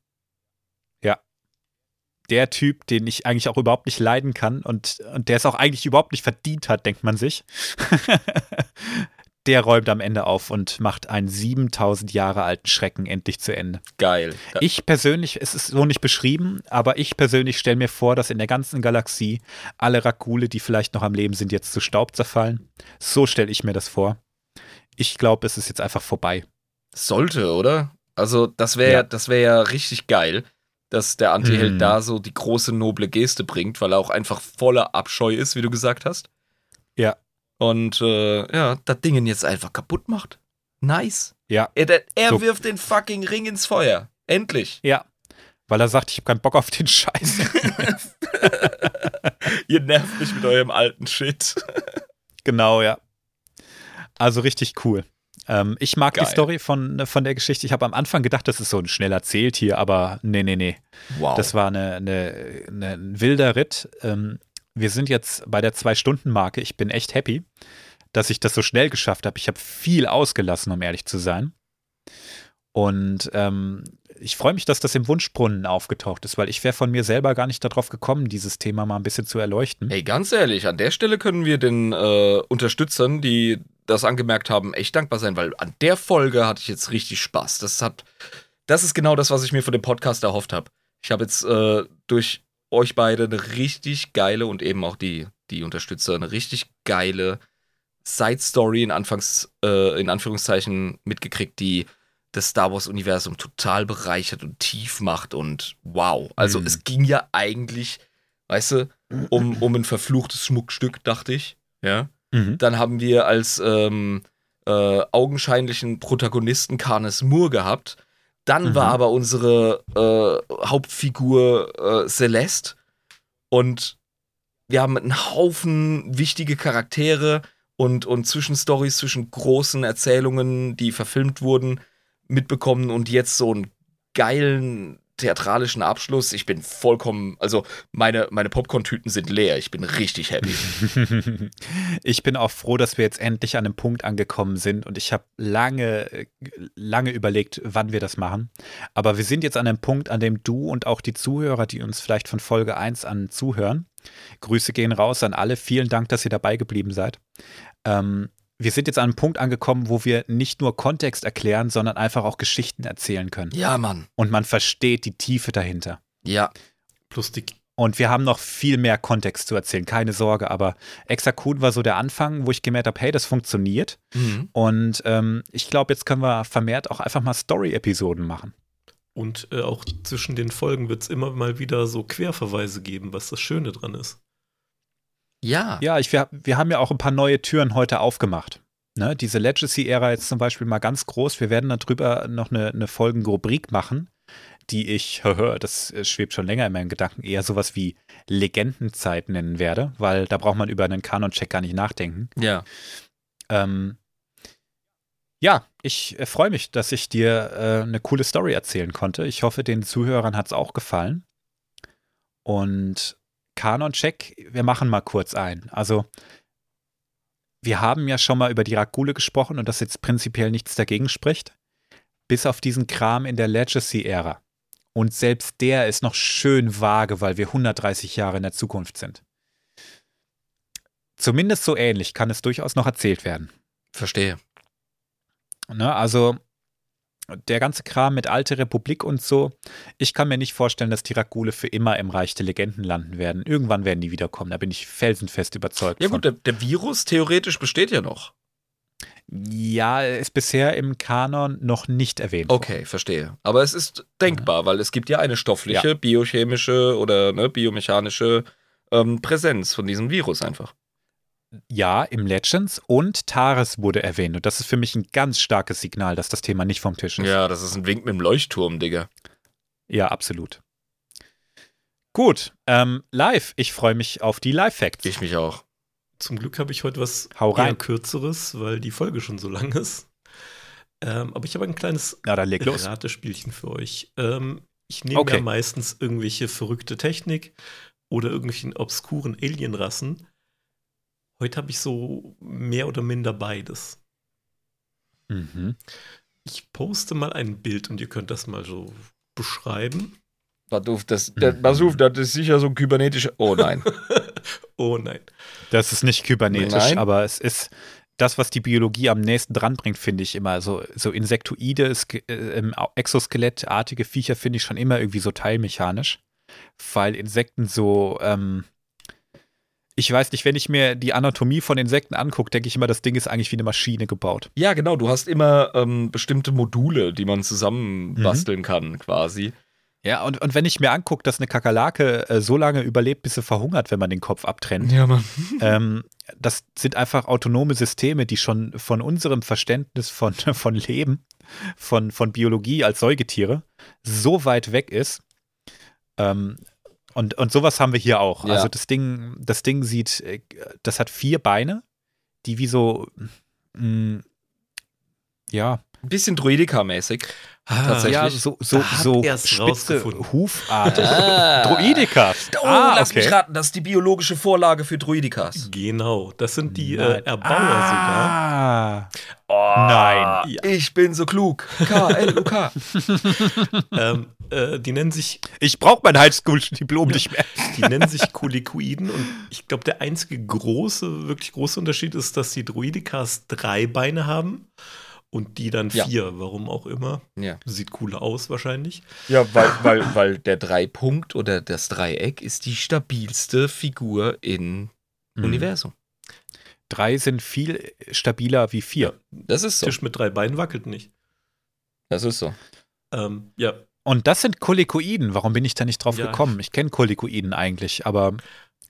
der Typ, den ich eigentlich auch überhaupt nicht leiden kann und, und der es auch eigentlich überhaupt nicht verdient hat, denkt man sich. der räumt am Ende auf und macht einen 7000 Jahre alten Schrecken endlich zu Ende. Geil. Ich persönlich, es ist so nicht beschrieben, aber ich persönlich stelle mir vor, dass in der ganzen Galaxie alle Rakule, die vielleicht noch am Leben sind, jetzt zu Staub zerfallen. So stelle ich mir das vor. Ich glaube, es ist jetzt einfach vorbei. Sollte, oder? Also, das wäre Ja. das ja richtig geil, dass der Antiheld Mhm. da so die große noble Geste bringt, weil er auch einfach voller Abscheu ist, wie du gesagt hast. Und äh, ja, das Ding jetzt einfach kaputt macht. Nice. Ja. Er, er So. wirft den fucking Ring ins Feuer. Endlich. Ja. Weil er sagt, ich habe keinen Bock auf den Scheiß. Ihr nervt mich mit eurem alten Shit. genau, ja. Also richtig cool. Ähm, ich mag Geil. die Story von, von der Geschichte. Ich habe am Anfang gedacht, das ist so ein schnell erzählt hier, aber nee, nee, nee. Wow. Das war eine, eine, eine, ein wilder Ritt. Ähm, wir sind jetzt bei der Zwei-Stunden-Marke. Ich bin echt happy, dass ich das so schnell geschafft habe. Ich habe viel ausgelassen, um ehrlich zu sein. Und ähm, ich freue mich, dass das im Wunschbrunnen aufgetaucht ist, weil ich wäre von mir selber gar nicht darauf gekommen, dieses Thema mal ein bisschen zu erleuchten. Ey, ganz ehrlich, an der Stelle können wir den äh, Unterstützern, die das angemerkt haben, echt dankbar sein, weil an der Folge hatte ich jetzt richtig Spaß. Das hat, das ist genau das, was ich mir von dem Podcast erhofft habe. Ich habe jetzt äh, durch euch beide eine richtig geile und eben auch die, die Unterstützer eine richtig geile Side-Story in, Anfangs, äh, in Anführungszeichen mitgekriegt, die das Star Wars-Universum total bereichert und tief macht und wow. Also Mhm. es ging ja eigentlich, weißt du, um, um ein verfluchtes Schmuckstück, dachte ich. Ja. Mhm. Dann haben wir als ähm, äh, augenscheinlichen Protagonisten Carnes Moore gehabt. Dann Mhm. war aber unsere äh, Hauptfigur äh, Celeste. Und wir haben einen Haufen wichtige Charaktere und, und Zwischenstories zwischen großen Erzählungen, die verfilmt wurden, mitbekommen und jetzt so einen geilen theatralischen Abschluss. Ich bin vollkommen, also meine, meine Popcorn-Tüten sind leer. Ich bin richtig happy. Ich bin auch froh, dass wir jetzt endlich an einem Punkt angekommen sind und ich habe lange, lange überlegt, wann wir das machen. Aber wir sind jetzt an einem Punkt, an dem du und auch die Zuhörer, die uns vielleicht von Folge 1 an zuhören, Grüße gehen raus an alle. Vielen Dank, dass ihr dabei geblieben seid. Ähm, wir sind jetzt an einem Punkt angekommen, wo wir nicht nur Kontext erklären, sondern einfach auch Geschichten erzählen können. Ja, Mann. Und man versteht die Tiefe dahinter. Ja. Plus die Und wir haben noch viel mehr Kontext zu erzählen, keine Sorge. Aber Exakun war so der Anfang, wo ich gemerkt habe, hey, das funktioniert. Mhm. Und ähm, ich glaube, jetzt können wir vermehrt auch einfach mal Story-Episoden machen. Und äh, auch zwischen den Folgen wird es immer mal wieder so Querverweise geben, was das Schöne dran ist. Ja. Ja, ich, wir, wir haben ja auch ein paar neue Türen heute aufgemacht. Ne, diese Legacy-Ära jetzt zum Beispiel mal ganz groß. Wir werden darüber noch eine, eine Folgenrubrik machen, die ich, das schwebt schon länger in meinen Gedanken, eher sowas wie Legendenzeit nennen werde, weil da braucht man über einen Kanon-Check gar nicht nachdenken. Ja. Ähm, ja, ich äh, freue mich, dass ich dir äh, eine coole Story erzählen konnte. Ich hoffe, den Zuhörern hat es auch gefallen. Und Kanon-Check, wir machen mal kurz ein. Also, wir haben ja schon mal über die Rakule gesprochen und dass jetzt prinzipiell nichts dagegen spricht. Bis auf diesen Kram in der Legacy-Ära. Und selbst der ist noch schön vage, weil wir 130 Jahre in der Zukunft sind. Zumindest so ähnlich kann es durchaus noch erzählt werden. Verstehe. Ne, also der ganze Kram mit Alte Republik und so, ich kann mir nicht vorstellen, dass die Rakule für immer im Reich der Legenden landen werden. Irgendwann werden die wiederkommen, da bin ich felsenfest überzeugt. Ja gut, der, der Virus theoretisch besteht ja noch. Ja, er ist bisher im Kanon noch nicht erwähnt. worden. Okay, verstehe. Aber es ist denkbar, weil es gibt ja eine stoffliche, Ja. biochemische oder ne, biomechanische ähm, Präsenz von diesem Virus einfach. Ja, im Legends und Tares wurde erwähnt. Und das ist für mich ein ganz starkes Signal, dass das Thema nicht vom Tisch ist. Ja, das ist ein Wink mit dem Leuchtturm, Digga. Ja, absolut. Gut, ähm, live. Ich freue mich auf die Live-Facts. Ich mich auch. Zum Glück habe ich heute was Hau rein. eher kürzeres, weil die Folge schon so lang ist. Ähm, aber ich habe ein kleines Na, dann leg los. Ratespielchen für euch. Ähm, ich nehme Okay. ja meistens irgendwelche verrückte Technik oder irgendwelchen obskuren Alienrassen. Heute habe ich so mehr oder minder beides. Mhm. Ich poste mal ein Bild und ihr könnt das mal so beschreiben. Pass auf, das, der, pass auf, das ist sicher so ein kybernetischer. Oh nein. Oh nein. Das ist nicht kybernetisch, Nein. aber es ist das, was die Biologie am nächsten dran bringt, finde ich immer. So, so Insektoide, äh, Exoskelettartige Viecher finde ich schon immer irgendwie so teilmechanisch. Weil Insekten so, ähm, ich weiß nicht, wenn ich mir die Anatomie von Insekten angucke, denke ich immer, das Ding ist eigentlich wie eine Maschine gebaut. Ja, genau. Du hast immer ähm, bestimmte Module, die man zusammenbasteln kann, quasi. Ja, und, und wenn ich mir angucke, dass eine Kakerlake äh, so lange überlebt, bis sie verhungert, wenn man den Kopf abtrennt, Ja, Mann. ähm, das sind einfach autonome Systeme, die schon von unserem Verständnis von, von Leben, von, von Biologie als Säugetiere so weit weg ist. Ähm, und, und sowas haben wir hier auch. Ja. Also das Ding, das Ding sieht, äh, das hat vier Beine, die wie so, mh, ja, Ein bisschen Druidika-mäßig. Ah, Tatsächlich. ja, so, so, so spitze, hufartig. Ah. Droidika. Oh, ah, lass mich okay. raten, das ist die biologische Vorlage für Druidikas. Genau, das sind die äh, Erbauer sogar. ah. Oh, Nein. Ja. Ich bin so klug. K-L-U-K. Ähm, äh, die nennen sich Ich brauche mein Highschool-Diplom nicht mehr. Die nennen sich Kolikoiden und ich glaube, der einzige große, wirklich große Unterschied ist, dass die Druidikas drei Beine haben und die dann Ja. vier. Warum auch immer. Ja, Sieht cooler aus wahrscheinlich. ja weil, weil, weil der Dreipunkt oder das Dreieck ist die stabilste Figur im Mhm. Universum. Drei sind viel stabiler wie vier. Das ist so. Tisch mit drei Beinen wackelt nicht. Das ist so. Ähm, ja, Und das sind Kolikoiden. Warum bin ich da nicht drauf Ja. gekommen? Ich kenne Kolikoiden eigentlich, aber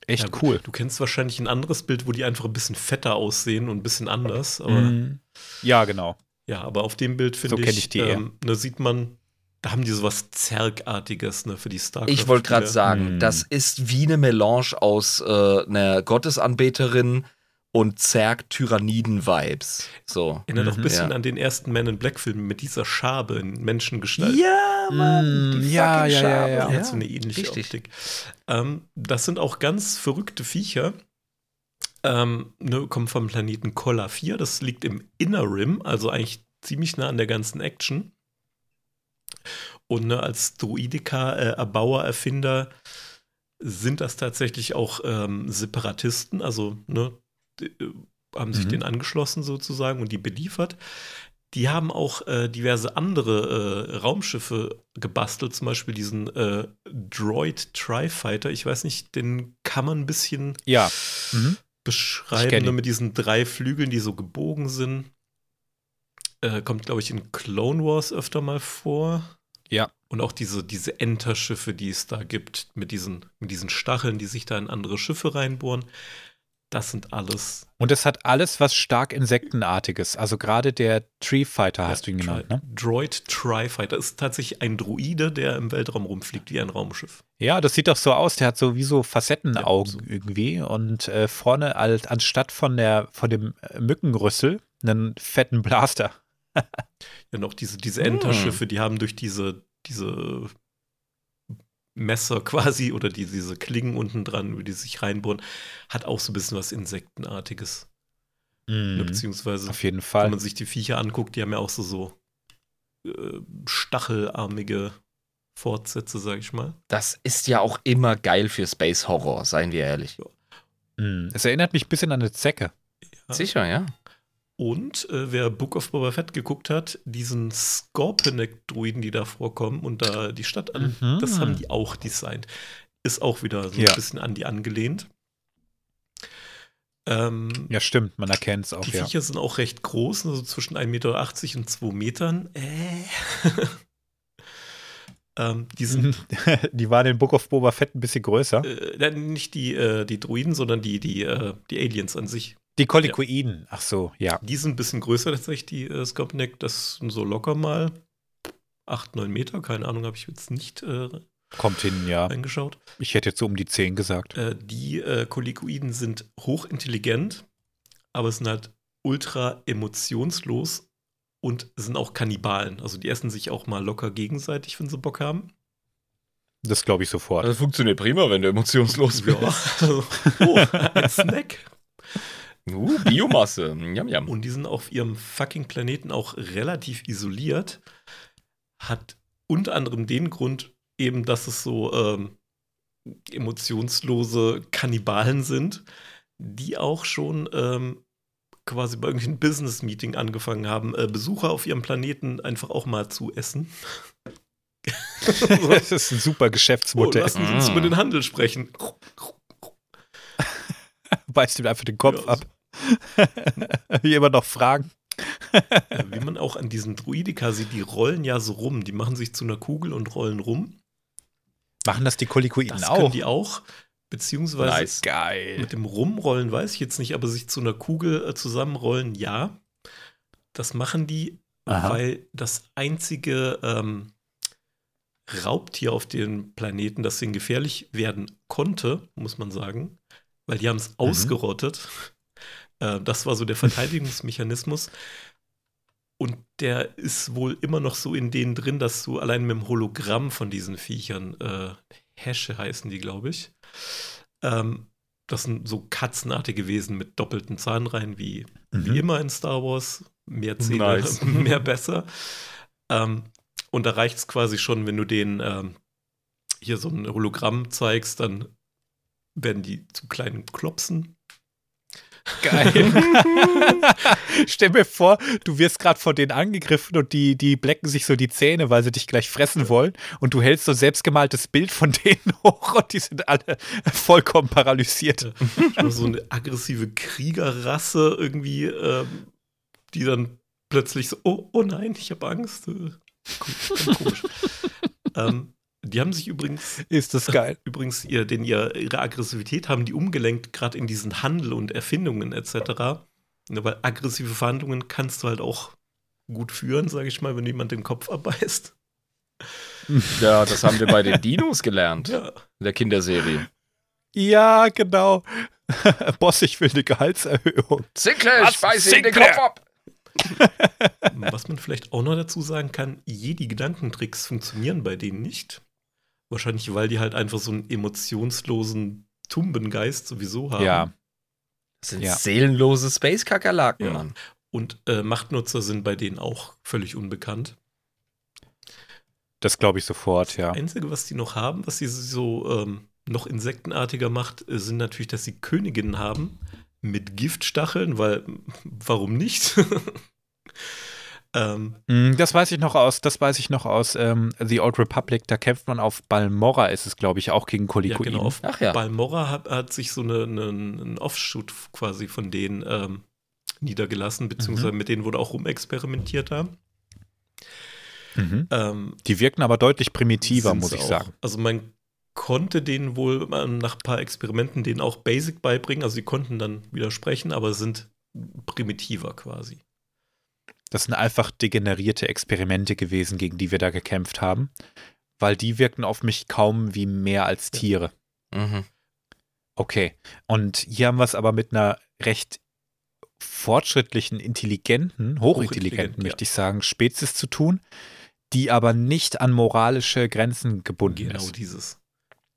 echt ja, cool. Du kennst wahrscheinlich ein anderes Bild, wo die einfach ein bisschen fetter aussehen und ein bisschen anders. Aber Mhm. Ja, genau. Ja, aber auf dem Bild finde So ich, ich die ähm, da sieht man, da haben die sowas Zergartiges ne, für die Starcraft. Ich wollte gerade sagen, Hm. das ist wie eine Melange aus äh, einer Gottesanbeterin und Zerg-Tyranniden-Vibes. So. Erinnert auch ein Mhm, bisschen ja. an den ersten Man in Black-Film mit dieser Schabe in Menschengestalt. Ja, Mann, die ja, fucking ja, ja, Schabe. ja. Der hat so eine ähnliche richtig. Optik. Ähm, das sind auch ganz verrückte Viecher. Ähm, ne, kommen vom Planeten Kolla 4. Das liegt im Inner Rim, also eigentlich ziemlich nah an der ganzen Action. Und ne, als Druidika, äh, Erbauer, Erfinder sind das tatsächlich auch ähm, Separatisten, also ne, die, äh, haben sich Mhm. den angeschlossen sozusagen und die beliefert. Die haben auch äh, diverse andere äh, Raumschiffe gebastelt, zum Beispiel diesen äh, Droid Tri-Fighter. Ich weiß nicht, den kann man ein bisschen Ja. Mhm. Ich beschreiben, kenn ihn. mit diesen drei Flügeln, die so gebogen sind. Äh, kommt, glaube ich, in Clone Wars öfter mal vor. Ja. Und auch diese, diese Enterschiffe, die es da gibt, mit diesen, mit diesen Stacheln, die sich da in andere Schiffe reinbohren. Das sind alles. Und es hat alles was stark Insektenartiges. Also gerade der Tree Fighter hast du ihn genannt, Tri ne? Droid Tri-Fighter ist tatsächlich ein Droide, der im Weltraum rumfliegt wie ein Raumschiff. Ja, das sieht doch so aus. Der hat so wie so Facettenaugen Ja, so. irgendwie und äh, vorne als, anstatt von der von dem äh, Mückenrüssel einen fetten Blaster. Ja, noch diese, diese Hm. Enterschiffe, die haben durch diese, diese Messer quasi oder die, diese Klingen unten dran, über die sich reinbohren, hat auch so ein bisschen was Insektenartiges. Mhm. Beziehungsweise, Auf jeden wenn Fall. man sich die Viecher anguckt, die haben ja auch so, so äh, stachelarmige Fortsätze, sag ich mal. Das ist ja auch immer geil für Space Horror, seien wir ehrlich. Mhm. Es erinnert mich ein bisschen an eine Zecke. Ja. Sicher, ja. Und äh, wer Book of Boba Fett geguckt hat, diesen Scorpionic-Druiden, die da vorkommen und da die Stadt an, Mhm. das haben die auch designt. Ist auch wieder so Ja. ein bisschen an die angelehnt. Ähm, Ja, stimmt, man erkennt es auch, die ja. Viecher sind auch recht groß, also zwischen 1,80 Meter und 2 Metern. Äh. ähm, die sind die waren in Book of Boba Fett ein bisschen größer. äh, nicht die, äh, die Druiden, sondern die, die, äh, die Aliens an sich. Die Kolikoiden. Ach so, ja. Die sind ein bisschen größer tatsächlich, die äh, Scorpionic. Das sind so locker mal 8, 9 Meter. Keine Ahnung, habe ich jetzt nicht äh, Kommt hin, ja. reingeschaut. Ich hätte jetzt so um die 10 gesagt. Äh, die äh, Kolikoiden sind hochintelligent, aber sind halt ultra emotionslos und sind auch Kannibalen. Also die essen sich auch mal locker gegenseitig, wenn sie Bock haben. Das glaube ich sofort. Das funktioniert prima, wenn du emotionslos Ja, bist. also, oh, ein Snack. Uh, Biomasse. Jam, jam. Und die sind auf ihrem fucking Planeten auch relativ isoliert. Hat unter anderem den Grund eben, dass es so ähm, emotionslose Kannibalen sind, die auch schon ähm, quasi bei irgendeinem Business-Meeting angefangen haben, äh, Besucher auf ihrem Planeten einfach auch mal zu essen. so, Das ist ein super oh, Geschäftsmodell. lassen Sie uns Mm. über den Handel sprechen. Beißt ihm einfach den Kopf Ja, ab. Hier immer noch Fragen. Wie man auch an diesen Druidika sieht, die rollen ja so rum. Die machen sich zu einer Kugel und rollen rum. Machen das die Kolikoiden Das auch? können die auch. Beziehungsweise Nice. Geil. mit dem Rumrollen weiß ich jetzt nicht, aber sich zu einer Kugel äh, zusammenrollen, ja. Das machen die, Aha. weil das einzige ähm, Raubtier auf dem Planeten, das ihnen gefährlich werden konnte, muss man sagen, weil die haben es ausgerottet. Äh, das war so der Verteidigungsmechanismus. Und der ist wohl immer noch so in denen drin, dass du allein mit dem Hologramm von diesen Viechern, äh, Häsche heißen die, glaube ich, ähm, das sind so katzenartige Wesen mit doppelten Zahnreihen, wie, wie Mhm. immer in Star Wars. Mehr Zähne, Nice. mehr besser. Ähm, und da reicht es quasi schon, wenn du denen ähm, hier so ein Hologramm zeigst, dann werden die zu kleinen Klopsen. Geil. Stell mir vor, du wirst gerade von denen angegriffen und die, die blecken sich so die Zähne, weil sie dich gleich fressen wollen. Und du hältst so ein selbstgemaltes Bild von denen hoch und die sind alle vollkommen paralysiert. So eine aggressive Kriegerrasse irgendwie, ähm, die dann plötzlich so, oh, oh nein, ich habe Angst. Äh, komisch. ähm, die haben sich übrigens Ist das geil. übrigens ihr, den ihr, ihre Aggressivität haben die umgelenkt, gerade in diesen Handel und Erfindungen etc. Ne, weil aggressive Verhandlungen kannst du halt auch gut führen, sage ich mal, wenn jemand den Kopf abbeißt. Ja, das haben wir bei den Dinos gelernt. Ja. In der Kinderserie. Ja, genau. Boss, ich will eine Gehaltserhöhung. Sinclair, Was? ich beiße ihm den? Kopf ab. Was man vielleicht auch noch dazu sagen kann, Jedi-Gedankentricks funktionieren bei denen nicht. Wahrscheinlich, weil die halt einfach so einen emotionslosen Tumbengeist sowieso haben. Ja. Das sind Ja. seelenlose Space-Kakerlaken, Ja. Mann. Und äh, Machtnutzer sind bei denen auch völlig unbekannt. Das glaube ich sofort, ja. Das Einzige, was die noch haben, was sie so ähm, noch insektenartiger macht, äh, sind natürlich, dass sie Königinnen haben mit Giftstacheln, weil warum nicht? ähm, Mm, Das weiß ich noch aus, das weiß ich noch aus ähm, The Old Republic, da kämpft man auf Balmorra, ist es, glaube ich, auch gegen ja, Kolikoiden. genau. Auf Ach ja. Balmorra hat, hat sich so eine, eine, ein Offshoot quasi von denen ähm, niedergelassen, beziehungsweise mit denen wurde auch rumexperimentiert da. Mhm. Ähm, Die wirken aber deutlich primitiver, muss ich auch. sagen. Also man konnte denen wohl ähm, nach ein paar Experimenten denen auch Basic beibringen. Also sie konnten dann widersprechen, aber sind primitiver quasi. Das sind einfach degenerierte Experimente gewesen, gegen die wir da gekämpft haben, weil die wirken auf mich kaum wie mehr als Tiere. Mhm. Okay. Und hier haben wir es aber mit einer recht fortschrittlichen, intelligenten, hochintelligenten, Hochintelligent, möchte ich sagen, Spezies zu tun, die aber nicht an moralische Grenzen gebunden Genau ist. dieses.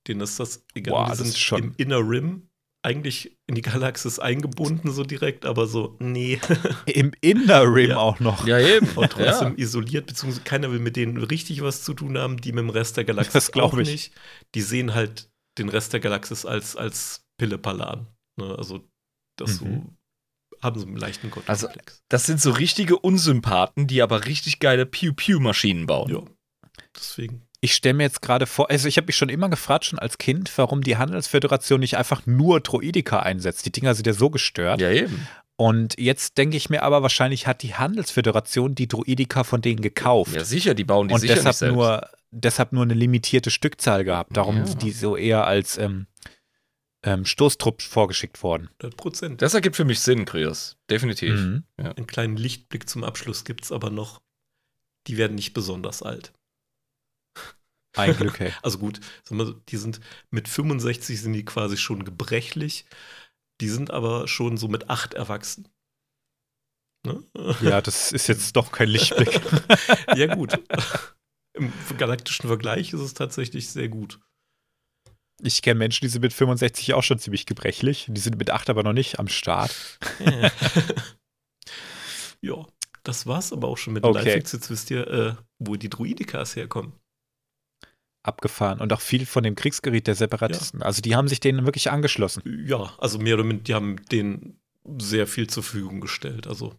Denen ist das egal. Boah, die das sind ist schon- im Inner Rim eigentlich in die Galaxis eingebunden, so direkt, aber so, nee. Im Inner Rim Ja. auch noch. Ja, eben. Und trotzdem ja. isoliert, beziehungsweise keiner will mit denen richtig was zu tun haben, die mit dem Rest der Galaxis Das glaub auch ich. nicht. Die sehen halt den Rest der Galaxis als, als Pillepalle an. Ne? Also, das Mhm. so, haben so einen leichten Also, Gottkomplex. Das sind so richtige Unsympathen, die aber richtig geile Pew-Pew-Maschinen bauen. ja. Deswegen. Ich stelle mir jetzt gerade vor, also ich habe mich schon immer gefragt, schon als Kind, warum die Handelsföderation nicht einfach nur Droidika einsetzt. Die Dinger sind ja so gestört. Ja, eben. Und jetzt denke ich mir aber, wahrscheinlich hat die Handelsföderation die Droidika von denen gekauft. Ja, sicher, die bauen die und sicher deshalb nicht selbst. nur, deshalb nur eine limitierte Stückzahl gehabt. Darum Ja. sind die so eher als ähm, ähm, Stoßtrupp vorgeschickt worden. 100 Prozent. Das ergibt für mich Sinn, Krios. Definitiv. Mhm. Einen kleinen Lichtblick zum Abschluss gibt es aber noch. Die werden nicht besonders alt. Ein Glück, hey. Also gut, wir, die sind mit 65 sind die quasi schon gebrechlich. Die sind aber schon so mit 8 erwachsen. Ne? Ja, das ist jetzt doch kein Lichtblick. ja, gut. Im galaktischen Vergleich ist es tatsächlich sehr gut. Ich kenne Menschen, die sind mit 65 auch schon ziemlich gebrechlich. Die sind mit 8 aber noch nicht am Start. ja, das war's aber auch schon mit Okay. Lifehacks. Jetzt wisst ihr, äh, wo die Druidikas herkommen. Abgefahren. Und auch viel von dem Kriegsgerät der Separatisten. Also die haben sich denen wirklich angeschlossen. Ja, also mehr oder minder, die haben denen sehr viel zur Verfügung gestellt. Also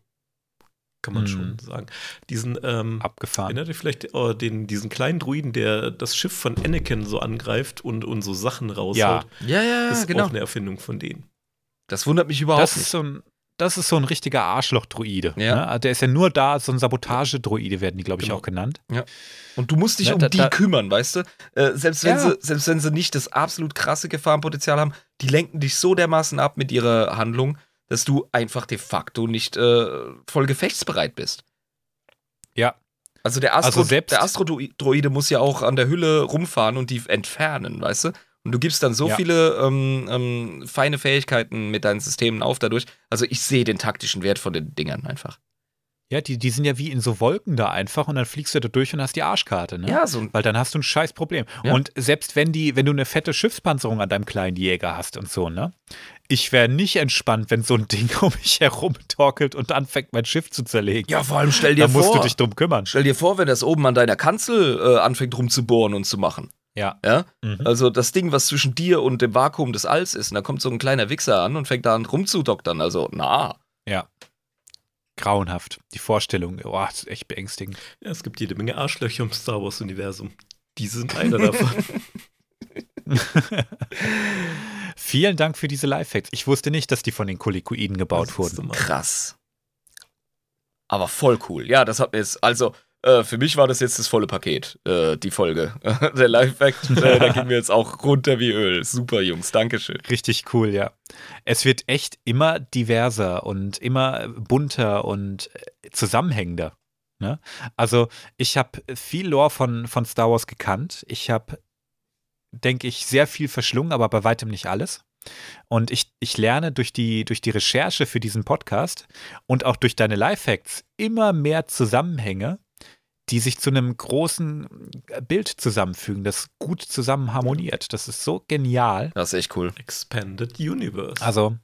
kann man Mhm. schon sagen. Diesen, ähm, Abgefahren. Erinnert ihr vielleicht äh, den, diesen kleinen Druiden, der das Schiff von Anakin so angreift und, und so Sachen raushaut? Ja, Ja, ja, Das ist genau. auch eine Erfindung von denen. Das wundert mich überhaupt Das ist nicht. so ein, das ist so ein richtiger Arschloch-Druide. Ja. Ne? Der ist ja nur da, so ein Sabotage-Druide werden die, glaube ich, Genau. auch genannt. Und du musst dich Ja, um da- die da- kümmern, weißt du? Äh, selbst, wenn Ja. sie, selbst wenn sie nicht das absolut krasse Gefahrenpotenzial haben, die lenken dich so dermaßen ab mit ihrer Handlung, dass du einfach de facto nicht äh, voll gefechtsbereit bist. Ja. Also der Astro, Also der Astrodroide muss ja auch an der Hülle rumfahren und die entfernen, weißt du? Und du gibst dann so Ja. viele ähm, ähm, feine Fähigkeiten mit deinen Systemen auf dadurch. Also ich sehe den taktischen Wert von den Dingern einfach. Ja, die, die sind ja wie in so Wolken da einfach und dann fliegst du da durch und hast die Arschkarte, ne? Ja, so Weil dann hast du ein scheiß Problem. Ja. Und selbst wenn die, wenn du eine fette Schiffspanzerung an deinem kleinen Jäger hast und so, ne? Ich wäre nicht entspannt, wenn so ein Ding um mich herum torkelt und anfängt, mein Schiff zu zerlegen. Ja, vor allem stell dir da musst vor, du dich drum kümmern. stell dir vor, wenn das oben an deiner Kanzel äh, anfängt rumzubohren und zu machen. Ja. Ja? Mhm. Also das Ding, was zwischen dir und dem Vakuum des Alls ist, und da kommt so ein kleiner Wichser an und fängt da an rumzudoktern. Also, na. Ja. Grauenhaft. Die Vorstellung, oh, das ist echt beängstigend. Ja, es gibt jede Menge Arschlöcher im Star Wars-Universum. Die sind einer davon. Vielen Dank für diese Lifehacks. Ich wusste nicht, dass die von den Kolikoiden gebaut Das wurden. Krass. Aber voll cool. Ja, das hat mir jetzt, also, äh, für mich war das jetzt das volle Paket, äh, die Folge. Der Live-Fact, äh, da ging mir jetzt auch runter wie Öl. Super, Jungs, Dankeschön. Richtig cool, ja. Es wird echt immer diverser und immer bunter und äh, zusammenhängender. Ne? Also ich habe viel Lore von, von Star Wars gekannt. Ich habe, denke ich, sehr viel verschlungen, aber bei weitem nicht alles. Und ich, ich lerne durch die, durch die Recherche für diesen Podcast und auch durch deine Lifehacks immer mehr Zusammenhänge, die sich zu einem großen Bild zusammenfügen, das gut zusammen harmoniert. Das ist so genial. Das ist echt cool. Expanded Universe. Also,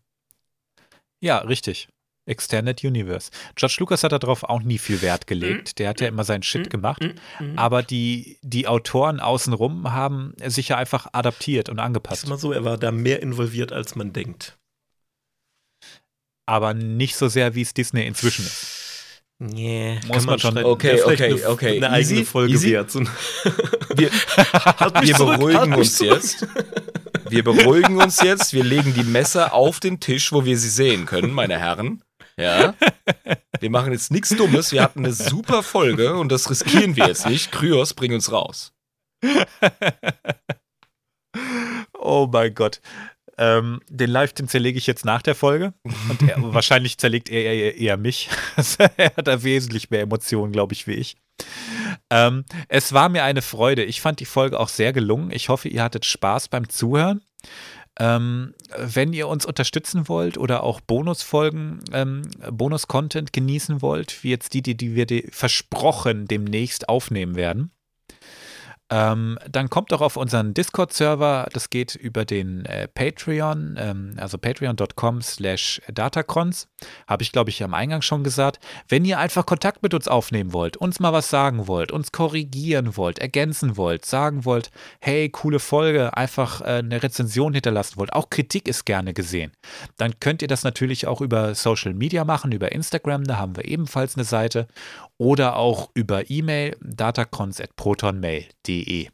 ja, richtig. Extended Universe. George Lucas hat darauf auch nie viel Wert gelegt. Der hat ja immer seinen Shit gemacht. Mhm. Aber die, die Autoren außenrum haben sich ja einfach adaptiert und ist angepasst. mal so, er war da mehr involviert, als man denkt. Aber nicht so sehr, wie es Disney inzwischen ist. Nee, Muss man schon- streiten. Okay, okay, eine, okay. Eine eigene Easy, Folge easy. wert. Wir, wir zurück, beruhigen uns zurück. jetzt. Wir beruhigen uns jetzt. Wir legen die Messer auf den Tisch, wo wir sie sehen können, meine Herren. Ja. Wir machen jetzt nichts Dummes. Wir hatten eine super Folge und das riskieren wir jetzt nicht. Kryos, bring uns raus. Oh mein Gott. Ähm, den Live, den zerlege ich jetzt nach der Folge. Und er, wahrscheinlich zerlegt er eher, eher mich. er hat da wesentlich mehr Emotionen, glaube ich, wie ich. Ähm, es war mir eine Freude. Ich fand die Folge auch sehr gelungen. Ich hoffe, ihr hattet Spaß beim Zuhören. Ähm, wenn ihr uns unterstützen wollt oder auch Bonusfolgen, ähm, Bonus-Content genießen wollt, wie jetzt die, die, die wir die versprochen demnächst aufnehmen werden, ähm, dann kommt doch auf unseren Discord-Server. Das geht über den äh, Patreon, ähm, also patreon.com slash datacrons. Habe ich, glaube ich, am Eingang schon gesagt. Wenn ihr einfach Kontakt mit uns aufnehmen wollt, uns mal was sagen wollt, uns korrigieren wollt, ergänzen wollt, sagen wollt, hey, coole Folge, einfach äh, eine Rezension hinterlassen wollt, auch Kritik ist gerne gesehen, dann könnt ihr das natürlich auch über Social Media machen, über Instagram, da haben wir ebenfalls eine Seite oder auch über E-Mail datacons@protonmail.de.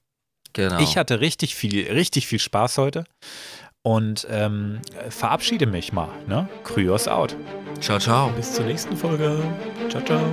Genau. Ich hatte richtig viel, richtig viel Spaß heute und ähm, verabschiede mich mal. Ne? Kryos out. Ciao, ciao. Bis zur nächsten Folge. Ciao, ciao.